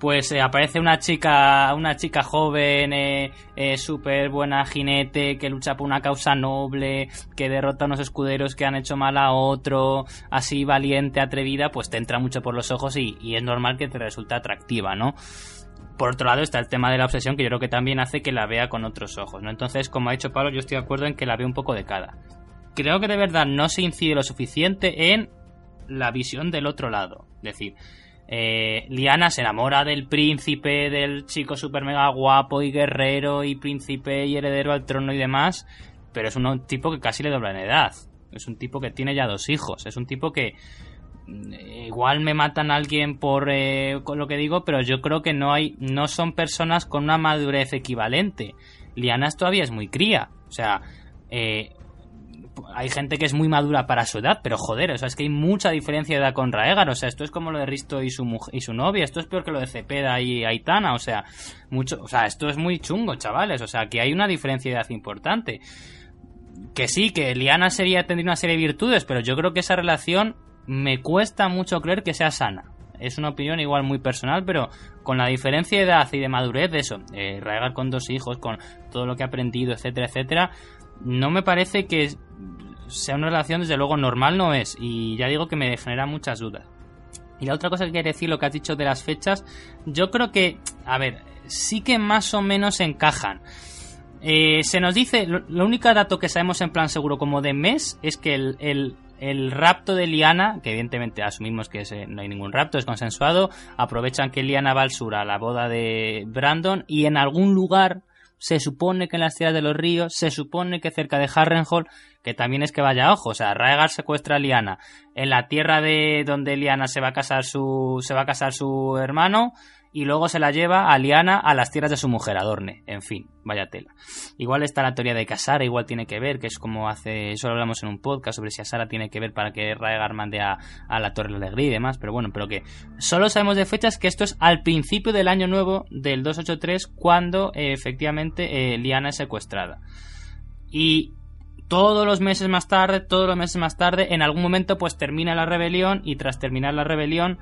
pues eh, aparece una chica, una chica joven, eh, eh, súper buena jinete, que lucha por una causa noble, que derrota a unos escuderos que han hecho mal a otro, así valiente, atrevida, pues te entra mucho por los ojos y, y es normal que te resulte atractiva, ¿no? Por otro lado está el tema de la obsesión que yo creo que también hace que la vea con otros ojos, ¿no? Entonces, como ha dicho Pablo, yo estoy de acuerdo en que la veo un poco de cada. Creo que de verdad no se incide lo suficiente en la visión del otro lado. Es decir, eh, Liana se enamora del príncipe, del chico super mega guapo y guerrero y príncipe y heredero al trono y demás, pero es un tipo que casi le dobla en edad. Es un tipo que tiene ya dos hijos. Es un tipo que igual me matan a alguien por eh, lo que digo, pero yo creo que no hay, no son personas con una madurez equivalente. Liana todavía es muy cría. O sea, eh, hay gente que es muy madura para su edad, pero joder, o sea, es que hay mucha diferencia de edad con Raegar, o sea, esto es como lo de Risto y su mujer, y su novia, esto es peor que lo de Cepeda y Aitana, o sea, mucho, o sea, esto es muy chungo, chavales, o sea, que hay una diferencia de edad importante. Que sí, que Liana sería tendría una serie de virtudes, pero yo creo que esa relación me cuesta mucho creer que sea sana. Es una opinión igual muy personal, pero con la diferencia de edad y de madurez de eso, eh, Raegar con dos hijos, con todo lo que ha aprendido, etcétera, etcétera, no me parece que sea una relación, desde luego, normal no es. Y ya digo que me genera muchas dudas. Y la otra cosa que quiero decir, lo que has dicho de las fechas, yo creo que, a ver, sí que más o menos encajan. Eh, se nos dice, lo, único dato que sabemos en plan seguro como de mes es que el, el rapto de Liana, que evidentemente asumimos que no hay ningún rapto, es consensuado, aprovechan que Liana va al sur a la boda de Brandon y en algún lugar se supone que en las tierras de los ríos, se supone que cerca de Harrenhal, que también es que vaya ojo, o sea, Raegar secuestra a Liana. En la tierra de donde Liana se va a casar su se va a casar su hermano y luego se la lleva a Liana a las tierras de su mujer, Adorne. En fin, vaya tela. Igual está la teoría de que igual tiene que ver, que es como hace. Eso lo hablamos en un podcast sobre si Asara tiene que ver para que Raegar mande a, a la Torre Alegría y demás, pero bueno, pero que solo sabemos de fechas que esto es al principio del año nuevo del 283, cuando eh, efectivamente eh, Liana es secuestrada. Y todos los meses más tarde, todos los meses más tarde, en algún momento pues termina la rebelión y tras terminar la rebelión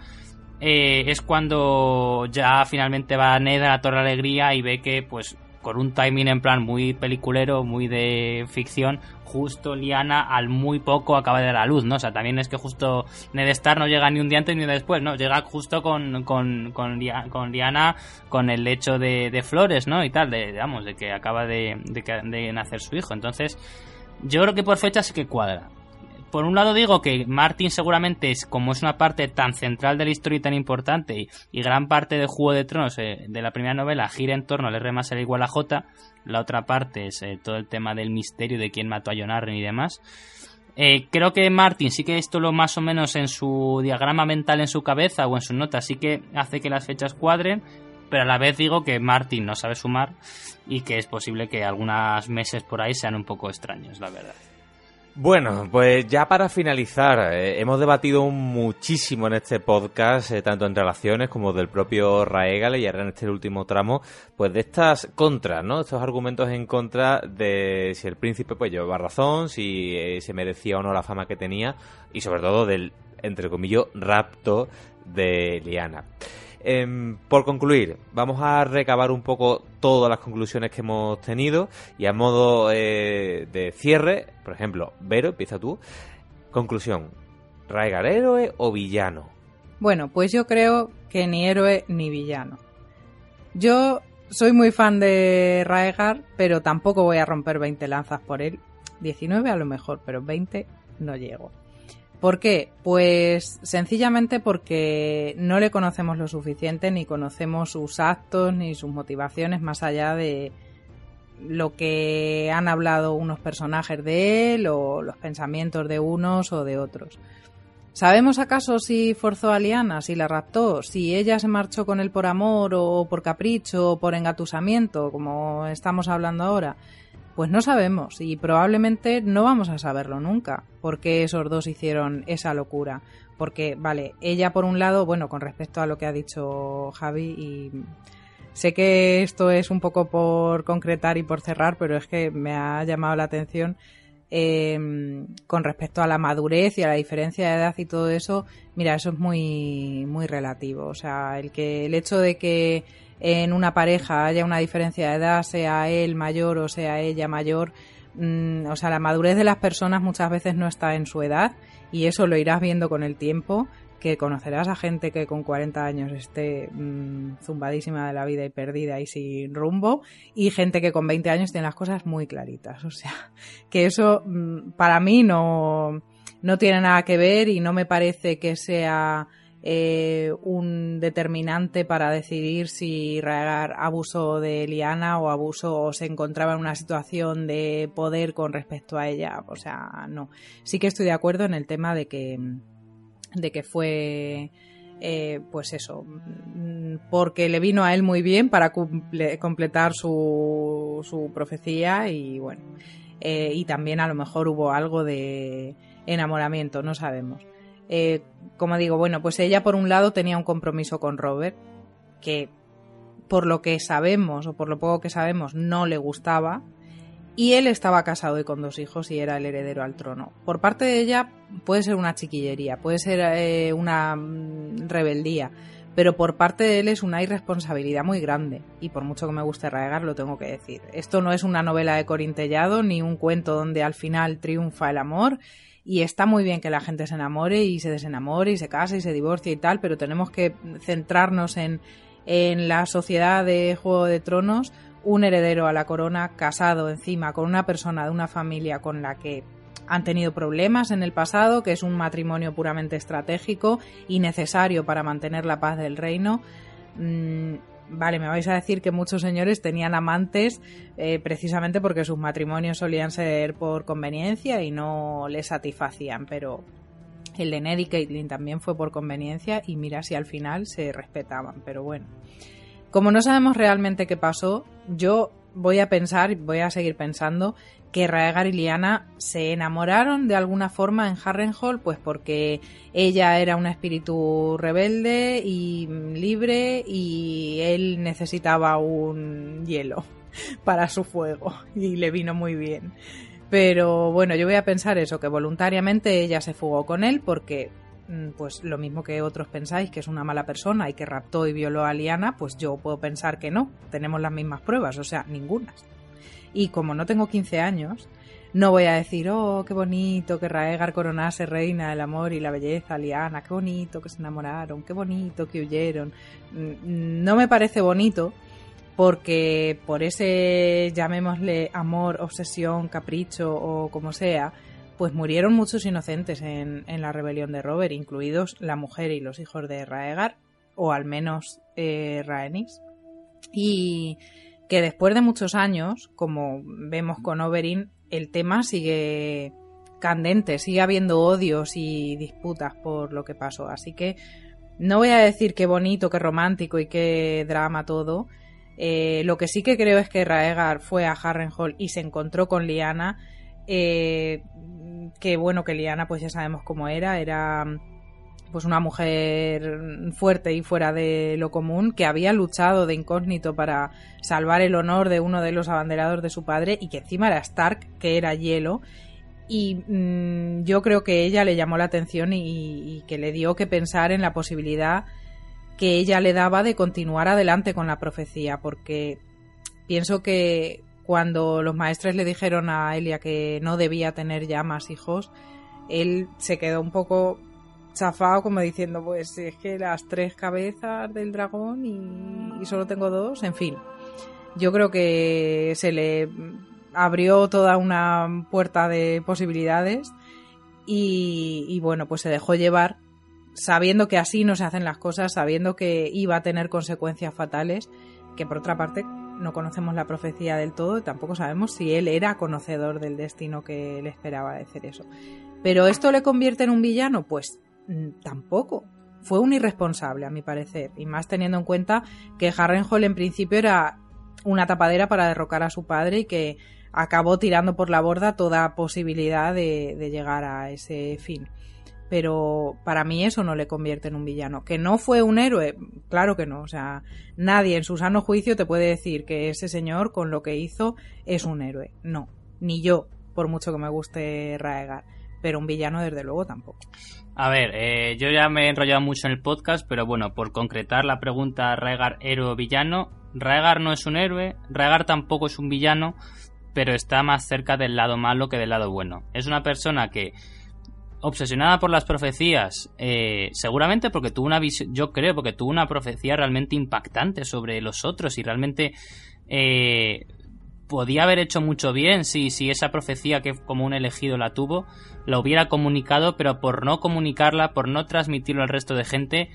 eh, es cuando ya finalmente va Ned a la Torre Alegría y ve que pues con un timing en plan muy peliculero, muy de ficción, justo Liana al muy poco acaba de dar a luz, ¿no? O sea, también es que justo Ned Stark no llega ni un día antes ni después, ¿no? Llega justo con, con, con, con Liana con el lecho de, de, flores, ¿no? Y tal, de, digamos, de que acaba de, de, de nacer su hijo. Entonces, yo creo que por fecha sí que cuadra por un lado digo que Martin seguramente es como es una parte tan central de la historia y tan importante y, gran parte de Juego de Tronos eh, de la primera novela gira en torno al R más L igual a J la otra parte es eh, todo el tema del misterio de quién mató a Jon Arryn y demás. Eh, creo que Martin sí que esto lo más o menos en su diagrama mental en su cabeza o en sus notas sí que hace que las fechas cuadren pero a la vez digo que Martin no sabe sumar y que es posible que algunos meses por ahí sean un poco extraños la verdad bueno, pues ya para finalizar, eh, hemos debatido muchísimo en este podcast, eh, tanto en relaciones como del propio Raegal y ahora en este último tramo, pues de estas contras, ¿no? Estos argumentos en contra de si el príncipe pues llevaba razón, si eh, se merecía o no la fama que tenía y sobre todo del, entre comillas, rapto de Liana. Eh, por concluir, vamos a recabar un poco todas las conclusiones que hemos tenido y a modo eh, de cierre, por ejemplo, Vero, empieza tú. Conclusión, ¿Raegar héroe o villano? Bueno, pues yo creo que ni héroe ni villano. Yo soy muy fan de Raegar, pero tampoco voy a romper 20 lanzas por él. 19 a lo mejor, pero 20 no llego. ¿Por qué? Pues sencillamente porque no le conocemos lo suficiente, ni conocemos sus actos, ni sus motivaciones, más allá de lo que han hablado unos personajes de él, o los pensamientos de unos o de otros. ¿Sabemos acaso si forzó a Liana, si la raptó, si ella se marchó con él por amor, o por capricho, o por engatusamiento, como estamos hablando ahora? Pues no sabemos y probablemente no vamos a saberlo nunca por qué esos dos hicieron esa locura. Porque, vale, ella por un lado, bueno, con respecto a lo que ha dicho Javi y sé que esto es un poco por concretar y por cerrar, pero es que me ha llamado la atención eh, con respecto a la madurez y a la diferencia de edad y todo eso, mira, eso es muy, muy relativo. O sea, el que el hecho de que en una pareja haya una diferencia de edad, sea él mayor o sea ella mayor, mm, o sea, la madurez de las personas muchas veces no está en su edad y eso lo irás viendo con el tiempo que conocerás a gente que con 40 años esté mm, zumbadísima de la vida y perdida y sin rumbo, y gente que con 20 años tiene las cosas muy claritas. O sea, que eso mm, para mí no, no tiene nada que ver y no me parece que sea eh, un determinante para decidir si Raegar abusó de Liana o abuso o se encontraba en una situación de poder con respecto a ella. O sea, no. Sí que estoy de acuerdo en el tema de que de que fue eh, pues eso, porque le vino a él muy bien para completar su, su, profecía y bueno, eh, y también a lo mejor hubo algo de enamoramiento, no sabemos. Eh, como digo, bueno, pues ella por un lado tenía un compromiso con Robert, que por lo que sabemos o por lo poco que sabemos no le gustaba, y él estaba casado y con dos hijos y era el heredero al trono. Por parte de ella puede ser una chiquillería, puede ser eh, una mm, rebeldía, pero por parte de él es una irresponsabilidad muy grande. Y por mucho que me guste Raegar, lo tengo que decir. Esto no es una novela de Corintellado ni un cuento donde al final triunfa el amor. Y está muy bien que la gente se enamore y se desenamore y se case y se divorcie y tal, pero tenemos que centrarnos en, en la sociedad de Juego de Tronos un heredero a la corona casado encima con una persona de una familia con la que han tenido problemas en el pasado, que es un matrimonio puramente estratégico y necesario para mantener la paz del reino. Mm, vale, me vais a decir que muchos señores tenían amantes eh, precisamente porque sus matrimonios solían ser por conveniencia y no les satisfacían, pero el de Ned y Caitlin también fue por conveniencia y mira si al final se respetaban, pero bueno. Como no sabemos realmente qué pasó, yo voy a pensar, voy a seguir pensando que Raegar y Liana se enamoraron de alguna forma en Harrenhal, pues porque ella era un espíritu rebelde y libre y él necesitaba un hielo para su fuego y le vino muy bien. Pero bueno, yo voy a pensar eso, que voluntariamente ella se fugó con él porque Mm, pues lo mismo que otros pensáis que es una mala persona y que raptó y violó a Liana, pues yo puedo pensar que no. Tenemos las mismas pruebas, o sea, ninguna. Y como no tengo 15 años, no voy a decir, oh, qué bonito que Raegar coronase reina del amor y la belleza, Liana, qué bonito que se enamoraron, qué bonito que huyeron. Mm, no me parece bonito porque por ese, llamémosle amor, obsesión, capricho o como sea, pues murieron muchos inocentes en, la rebelión de Robert, incluidos la mujer y los hijos de Raegar, o al menos eh, Rhaenys. Y que después de muchos años, como vemos con Oberyn, el tema sigue candente, sigue habiendo odios y disputas por lo que pasó. Así que no voy a decir qué bonito, qué romántico y qué drama todo. Eh, lo que sí que creo es que Raegar fue a Harrenhal y se encontró con Liana eh, que bueno, que Liana pues ya sabemos cómo era, era pues una mujer fuerte y fuera de lo común que había luchado de incógnito para salvar el honor de uno de los abanderados de su padre y que encima era Stark, que era hielo. Y mm, yo creo que ella le llamó la atención y, y que le dio que pensar en la posibilidad que ella le daba de continuar adelante con la profecía, porque pienso que cuando los maestres le dijeron a Elia que no debía tener ya más hijos, él se quedó un poco chafado como diciendo, pues es que las tres cabezas del dragón y, solo tengo dos, en fin. Yo creo que se le abrió toda una puerta de posibilidades y, y bueno, pues se dejó llevar sabiendo que así no se hacen las cosas, sabiendo que iba a tener consecuencias fatales, que por otra parte no conocemos la profecía del todo y tampoco sabemos si él era conocedor del destino que le esperaba decir eso. Pero ¿esto le convierte en un villano? Pues tampoco. Fue un irresponsable, a mi parecer, y más teniendo en cuenta que Harrenhal en principio era una tapadera para derrocar a su padre y que acabó tirando por la borda toda posibilidad de, de llegar a ese fin pero para mí eso no le convierte en un villano. Que no fue un héroe, claro que no. O sea, nadie en su sano juicio te puede decir que ese señor con lo que hizo es un héroe. No, ni yo, por mucho que me guste Raegar. Pero un villano, desde luego, tampoco. A ver, eh, yo ya me he enrollado mucho en el podcast, pero bueno, por concretar la pregunta Raegar héroe o villano, Raegar no es un héroe, Raegar tampoco es un villano, pero está más cerca del lado malo que del lado bueno. Es una persona que obsesionada por las profecías, eh, seguramente porque tuvo una visión, yo creo, porque tuvo una profecía realmente impactante sobre los otros y realmente eh, podía haber hecho mucho bien si, si esa profecía que como un elegido la tuvo, la hubiera comunicado, pero por no comunicarla, por no transmitirlo al resto de gente,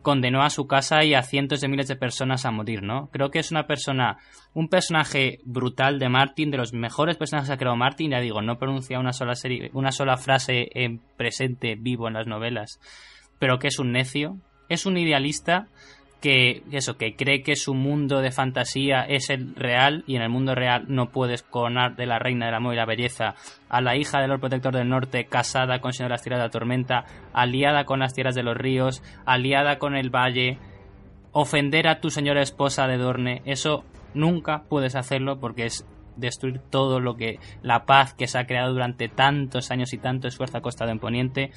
condenó a su casa y a cientos de miles de personas a morir, ¿no? Creo que es una persona, un personaje brutal de Martin, de los mejores personajes que ha creado Martin, ya digo, no pronuncia una sola serie, una sola frase en presente vivo en las novelas, pero que es un necio, es un idealista que eso, que cree que su mundo de fantasía es el real y en el mundo real no puedes coronar de la reina del amor y la belleza a la hija del Lord Protector del Norte casada con Señor las Tierras de la Tormenta, aliada con las tierras de los ríos, aliada con el valle, ofender a tu señora esposa de Dorne, eso nunca puedes hacerlo porque es destruir todo lo que la paz que se ha creado durante tantos años y tanto esfuerzo ha costado en Poniente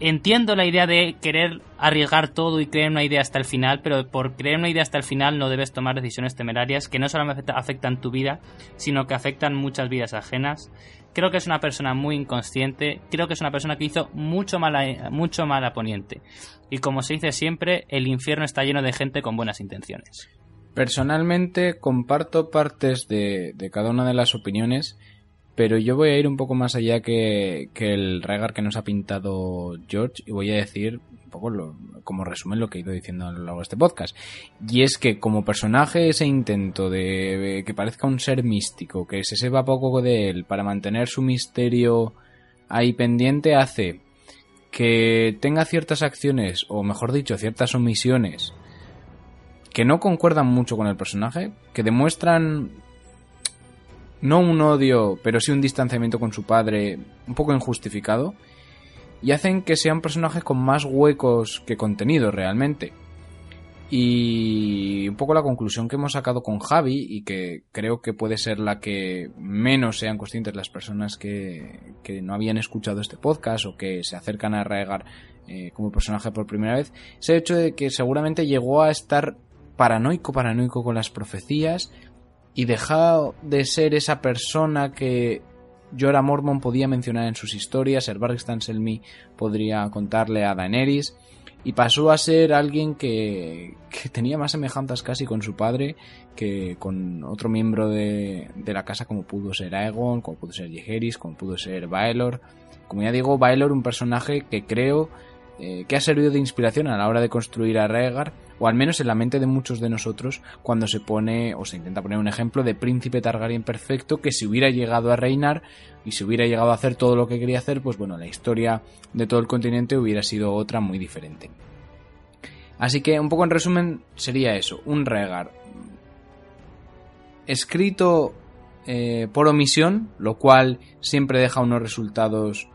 entiendo la idea de querer arriesgar todo y creer una idea hasta el final, pero por creer una idea hasta el final no debes tomar decisiones temerarias que no solamente afectan tu vida, sino que afectan muchas vidas ajenas. Creo que es una persona muy inconsciente, creo que es una persona que hizo mucho mal a, mucho mal a Poniente. Y como se dice siempre, el infierno está lleno de gente con buenas intenciones. Personalmente comparto partes de, de cada una de las opiniones pero yo voy a ir un poco más allá que, el regar que nos ha pintado George y voy a decir un poco como resumen lo que he ido diciendo a lo largo de este podcast. Y es que como personaje ese intento de, que parezca un ser místico, que se sepa poco de él para mantener su misterio ahí pendiente hace que tenga ciertas acciones, o mejor dicho, ciertas omisiones que no concuerdan mucho con el personaje, que demuestran no un odio, pero sí un distanciamiento con su padre un poco injustificado, y hacen que sean personajes con más huecos que contenido realmente. Y un poco la conclusión que hemos sacado con Javi, y que creo que puede ser la que menos sean conscientes las personas que, que no habían escuchado este podcast o que se acercan a Raegar eh, como personaje por primera vez, es el hecho de que seguramente llegó a estar paranoico, paranoico con las profecías, y dejó de ser esa persona que Jorah Mormon podía mencionar en sus historias, el Barristan Selmy podría contarle a Daenerys, y pasó a ser alguien que, que, tenía más semejanzas casi con su padre que con otro miembro de, de, la casa como pudo ser Aegon, como pudo ser Jaehaerys, como pudo ser Baelor. Como ya digo, Baelor un personaje que creo eh, que ha servido de inspiración a la hora de construir a Rhaegar o al menos en la mente de muchos de nosotros cuando se pone o se intenta poner un ejemplo de príncipe Targaryen perfecto que si hubiera llegado a reinar y si hubiera llegado a hacer todo lo que quería hacer, pues bueno, la historia de todo el continente hubiera sido otra muy diferente. Así que un poco en resumen sería eso, un Rhaegar escrito eh, por omisión, lo cual siempre deja unos resultados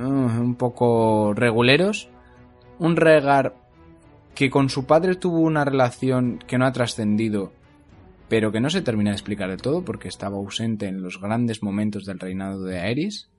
uh, un poco reguleros, un Rhaegar que con su padre tuvo una relación que no ha trascendido, pero que no se termina de explicar del todo porque estaba ausente en los grandes momentos del reinado de Aerys.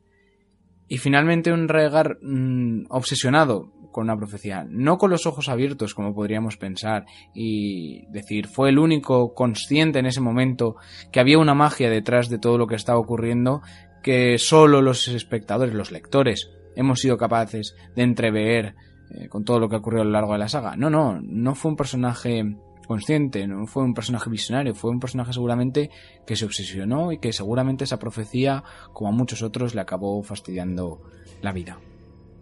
Y finalmente un Rhaegar mm, obsesionado con una profecía, no con los ojos abiertos como podríamos pensar y decir fue el único consciente en ese momento que había una magia detrás de todo lo que estaba ocurriendo que solo los espectadores, los lectores, hemos sido capaces de entrever eh, con todo lo que ocurrió a lo largo de la saga. No, no, no fue un personaje consciente, no fue un personaje visionario, fue un personaje seguramente que se obsesionó y que seguramente esa profecía, como a muchos otros, le acabó fastidiando la vida.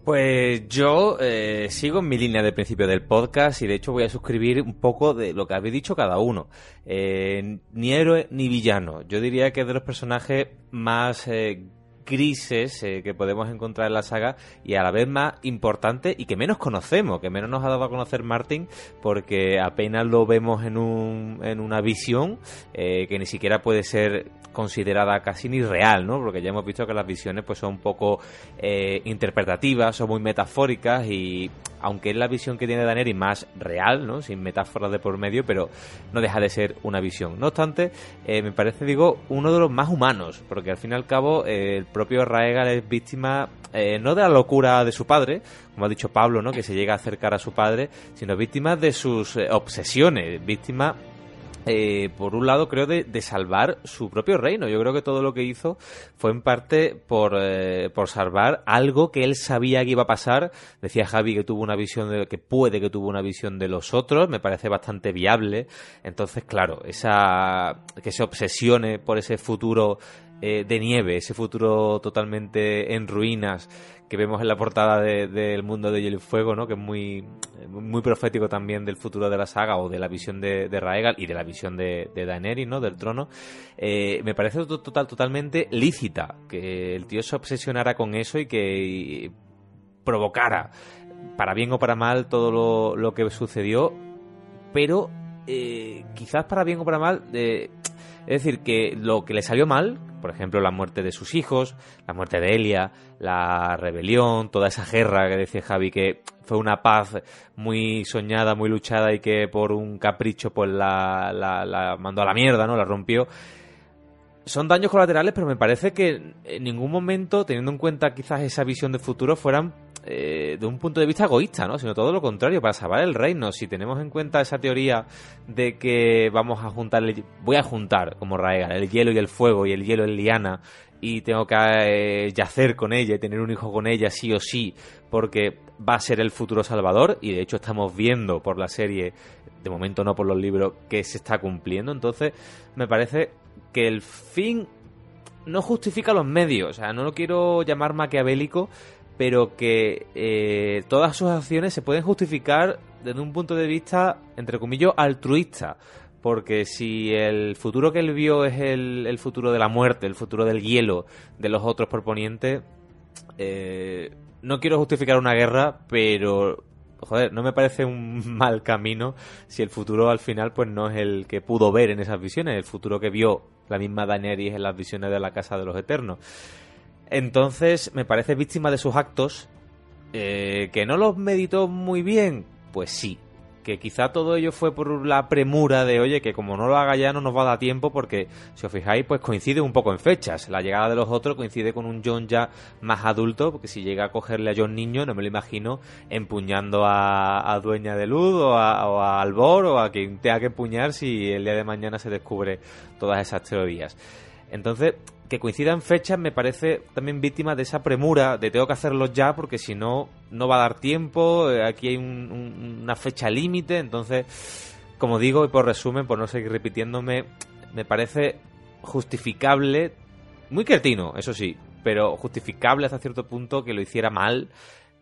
Pues yo eh, sigo en mi línea de principio del podcast y de hecho voy a suscribir un poco de lo que habéis dicho cada uno. Eh, ni héroe ni villano. Yo diría que es de los personajes más crisis eh, que podemos encontrar en la saga y a la vez más importante y que menos conocemos, que menos nos ha dado a conocer Martin porque apenas lo vemos en, un, en una visión eh, que ni siquiera puede ser considerada casi ni real, ¿no? Porque ya hemos visto que las visiones pues son un poco eh, interpretativas, son muy metafóricas y aunque es la visión que tiene Daneri más real, ¿no? Sin metáforas de por medio, pero no deja de ser una visión. No obstante, me parece, digo, uno de los más humanos, porque al fin y al cabo el propio Raegal es víctima eh, no de la locura de su padre, como ha dicho Pablo, ¿no? que se llega a acercar a su padre, sino víctima de sus eh, obsesiones, víctima eh, por un lado, creo de, de, salvar su propio reino. Yo creo que todo lo que hizo fue en parte por, eh, por salvar algo que él sabía que iba a pasar. Decía Javi que tuvo una visión de, que puede que tuvo una visión de los otros. Me parece bastante viable. Entonces, claro, esa, que se obsesione por ese futuro eh, de nieve, ese futuro totalmente en ruinas que vemos en la portada del de, mundo de Hielo y Fuego, ¿no? que es muy, muy profético también del futuro de la saga o de la visión de, de Raegal y de la visión de, de Daenerys, ¿no? del trono, eh, me parece total, totalmente lícita que el tío se obsesionara con eso y que provocara, para bien o para mal, todo lo, lo que sucedió, pero eh, quizás para bien o para mal, es decir, que lo que le salió mal, por ejemplo, la muerte de sus hijos, la muerte de Elia, la rebelión, toda esa guerra que decía Javi, que fue una paz muy soñada, muy luchada y que por un capricho pues la, la, la mandó a la mierda, ¿no? La rompió. Son daños colaterales, pero me parece que en ningún momento, teniendo en cuenta quizás esa visión de futuro, fueran eh, de un punto de vista egoísta, ¿no? Sino todo lo contrario, para salvar el reino. Si tenemos en cuenta esa teoría de que vamos a juntar, el, voy a juntar como Raegal el hielo y el fuego y el hielo en liana y tengo que eh, yacer con ella y tener un hijo con ella sí o sí porque va a ser el futuro salvador y de hecho estamos viendo por la serie, de momento no por los libros, que se está cumpliendo. Entonces me parece que el fin no justifica los medios. O sea, no lo quiero llamar maquiavélico, pero que eh, todas sus acciones se pueden justificar desde un punto de vista, entre comillas, altruista. Porque si el futuro que él vio es el, futuro de la muerte, el futuro del hielo de los otros proponientes, eh, no quiero justificar una guerra, pero joder, no me parece un mal camino si el futuro al final pues no es el que pudo ver en esas visiones, el futuro que vio la misma Daenerys en las visiones de la Casa de los Eternos. Entonces, me parece víctima de sus actos. Eh, ¿Que no los meditó muy bien? Pues sí. Que quizá todo ello fue por la premura de, oye, que como no lo haga ya no nos va a dar tiempo porque, si os fijáis, pues coincide un poco en fechas. La llegada de los otros coincide con un John ya más adulto, porque si llega a cogerle a John niño, no me lo imagino empuñando a, a Dueña de Luz o a, o a Albor o a quien tenga que empuñar si el día de mañana se descubre todas esas teorías. Entonces, que coincidan fechas me parece también víctima de esa premura de tengo que hacerlo ya porque si no, no va a dar tiempo, eh, aquí hay un, un, una fecha límite, entonces, como digo, y por resumen, por no seguir repitiéndome, me parece justificable, muy cretino, eso sí, pero justificable hasta cierto punto que lo hiciera mal,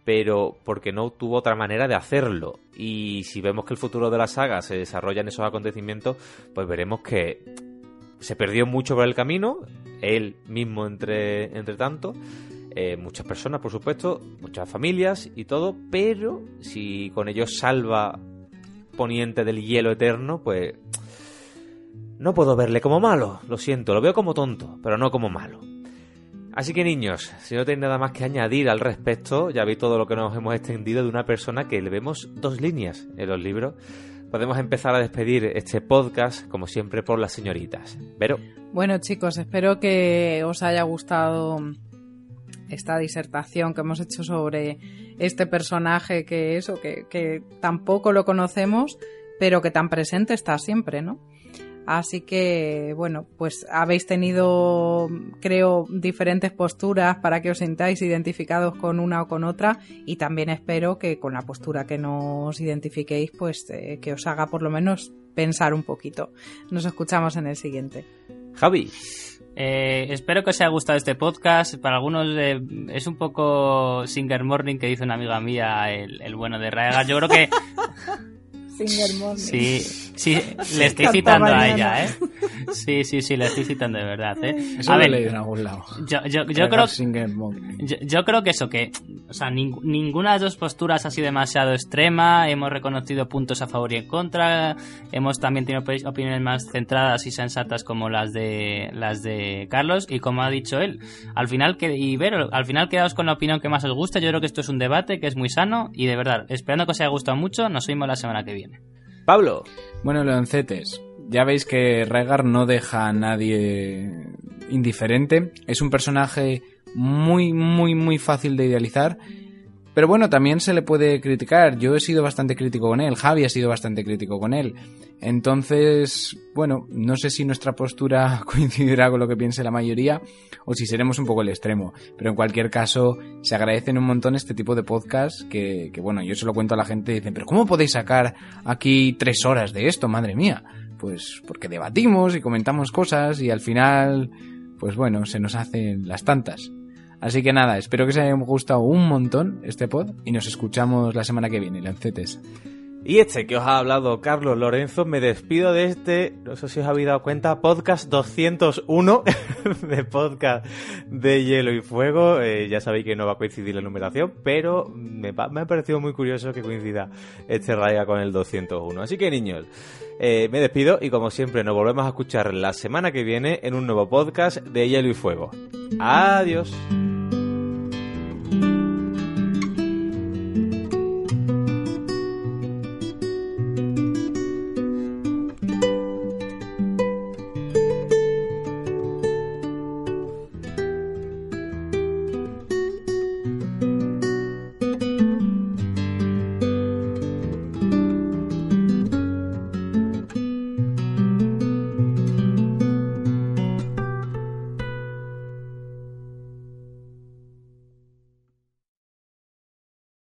pero porque no tuvo otra manera de hacerlo. Y si vemos que el futuro de la saga se desarrolla en esos acontecimientos, pues veremos que se perdió mucho por el camino, él mismo entre, entre tanto, eh, muchas personas, por supuesto, muchas familias y todo, pero si con ello salva Poniente del hielo eterno, pues no puedo verle como malo, lo siento, lo veo como tonto, pero no como malo. Así que niños, si no tenéis nada más que añadir al respecto, ya veis todo lo que nos hemos extendido de una persona que le vemos dos líneas en los libros podemos empezar a despedir este podcast, como siempre, por las señoritas. Pero. Bueno, chicos, espero que os haya gustado esta disertación que hemos hecho sobre este personaje que eso, que, que tampoco lo conocemos, pero que tan presente está siempre, ¿no? Así que, bueno, pues habéis tenido, creo, diferentes posturas para que os sintáis identificados con una o con otra y también espero que con la postura que nos identifiquéis, pues eh, que os haga por lo menos pensar un poquito. Nos escuchamos en el siguiente. Javi. Eh, espero que os haya gustado este podcast. Para algunos eh, es un poco Singer Morning que dice una amiga mía, el, el bueno de Raegal. Yo creo que Singer Morning. Sí, Sí, le estoy Canta citando a ella, ¿eh? Sí, sí, sí, le estoy citando de verdad, ¿eh? Eso A lo he ver, leído en algún lado. yo, yo, yo creo. Yo, yo creo que eso, que o sea, ning- ninguna de las dos posturas ha sido demasiado extrema, hemos reconocido puntos a favor y en contra, hemos también tenido opi- opiniones más centradas y sensatas como las de las de Carlos y como ha dicho él, al final que y Vero, al final quedaos con la opinión que más os gusta, yo creo que esto es un debate que es muy sano y de verdad, esperando que os haya gustado mucho, nos oímos la semana que viene. Pablo, Bueno, leoncetes, ya veis que Rhaegar no deja a nadie indiferente. Es un personaje muy, muy, muy fácil de idealizar. Pero bueno, también se le puede criticar. Yo he sido bastante crítico con él. Javi ha sido bastante crítico con él. Entonces, bueno, no sé si nuestra postura coincidirá con lo que piense la mayoría o si seremos un poco el extremo. Pero en cualquier caso, se agradecen un montón este tipo de podcast que, que bueno, yo se lo cuento a la gente y dicen, pero ¿cómo podéis sacar aquí tres horas de esto? Madre mía. Pues porque debatimos y comentamos cosas y al final, pues bueno, se nos hacen las tantas. Así que nada, espero que os haya gustado un montón este pod y nos escuchamos la semana que viene, lancetes. Y este que os ha hablado Carlos Lorenzo, me despido de este, no sé si os habéis dado cuenta, podcast 201 de podcast de Hielo y Fuego. Eh, ya sabéis que no va a coincidir la numeración, pero me, ha parecido muy curioso que coincida este raya con el 201. Así que niños, eh, me despido y como siempre nos volvemos a escuchar la semana que viene en un nuevo podcast de Hielo y Fuego. Adiós. thank you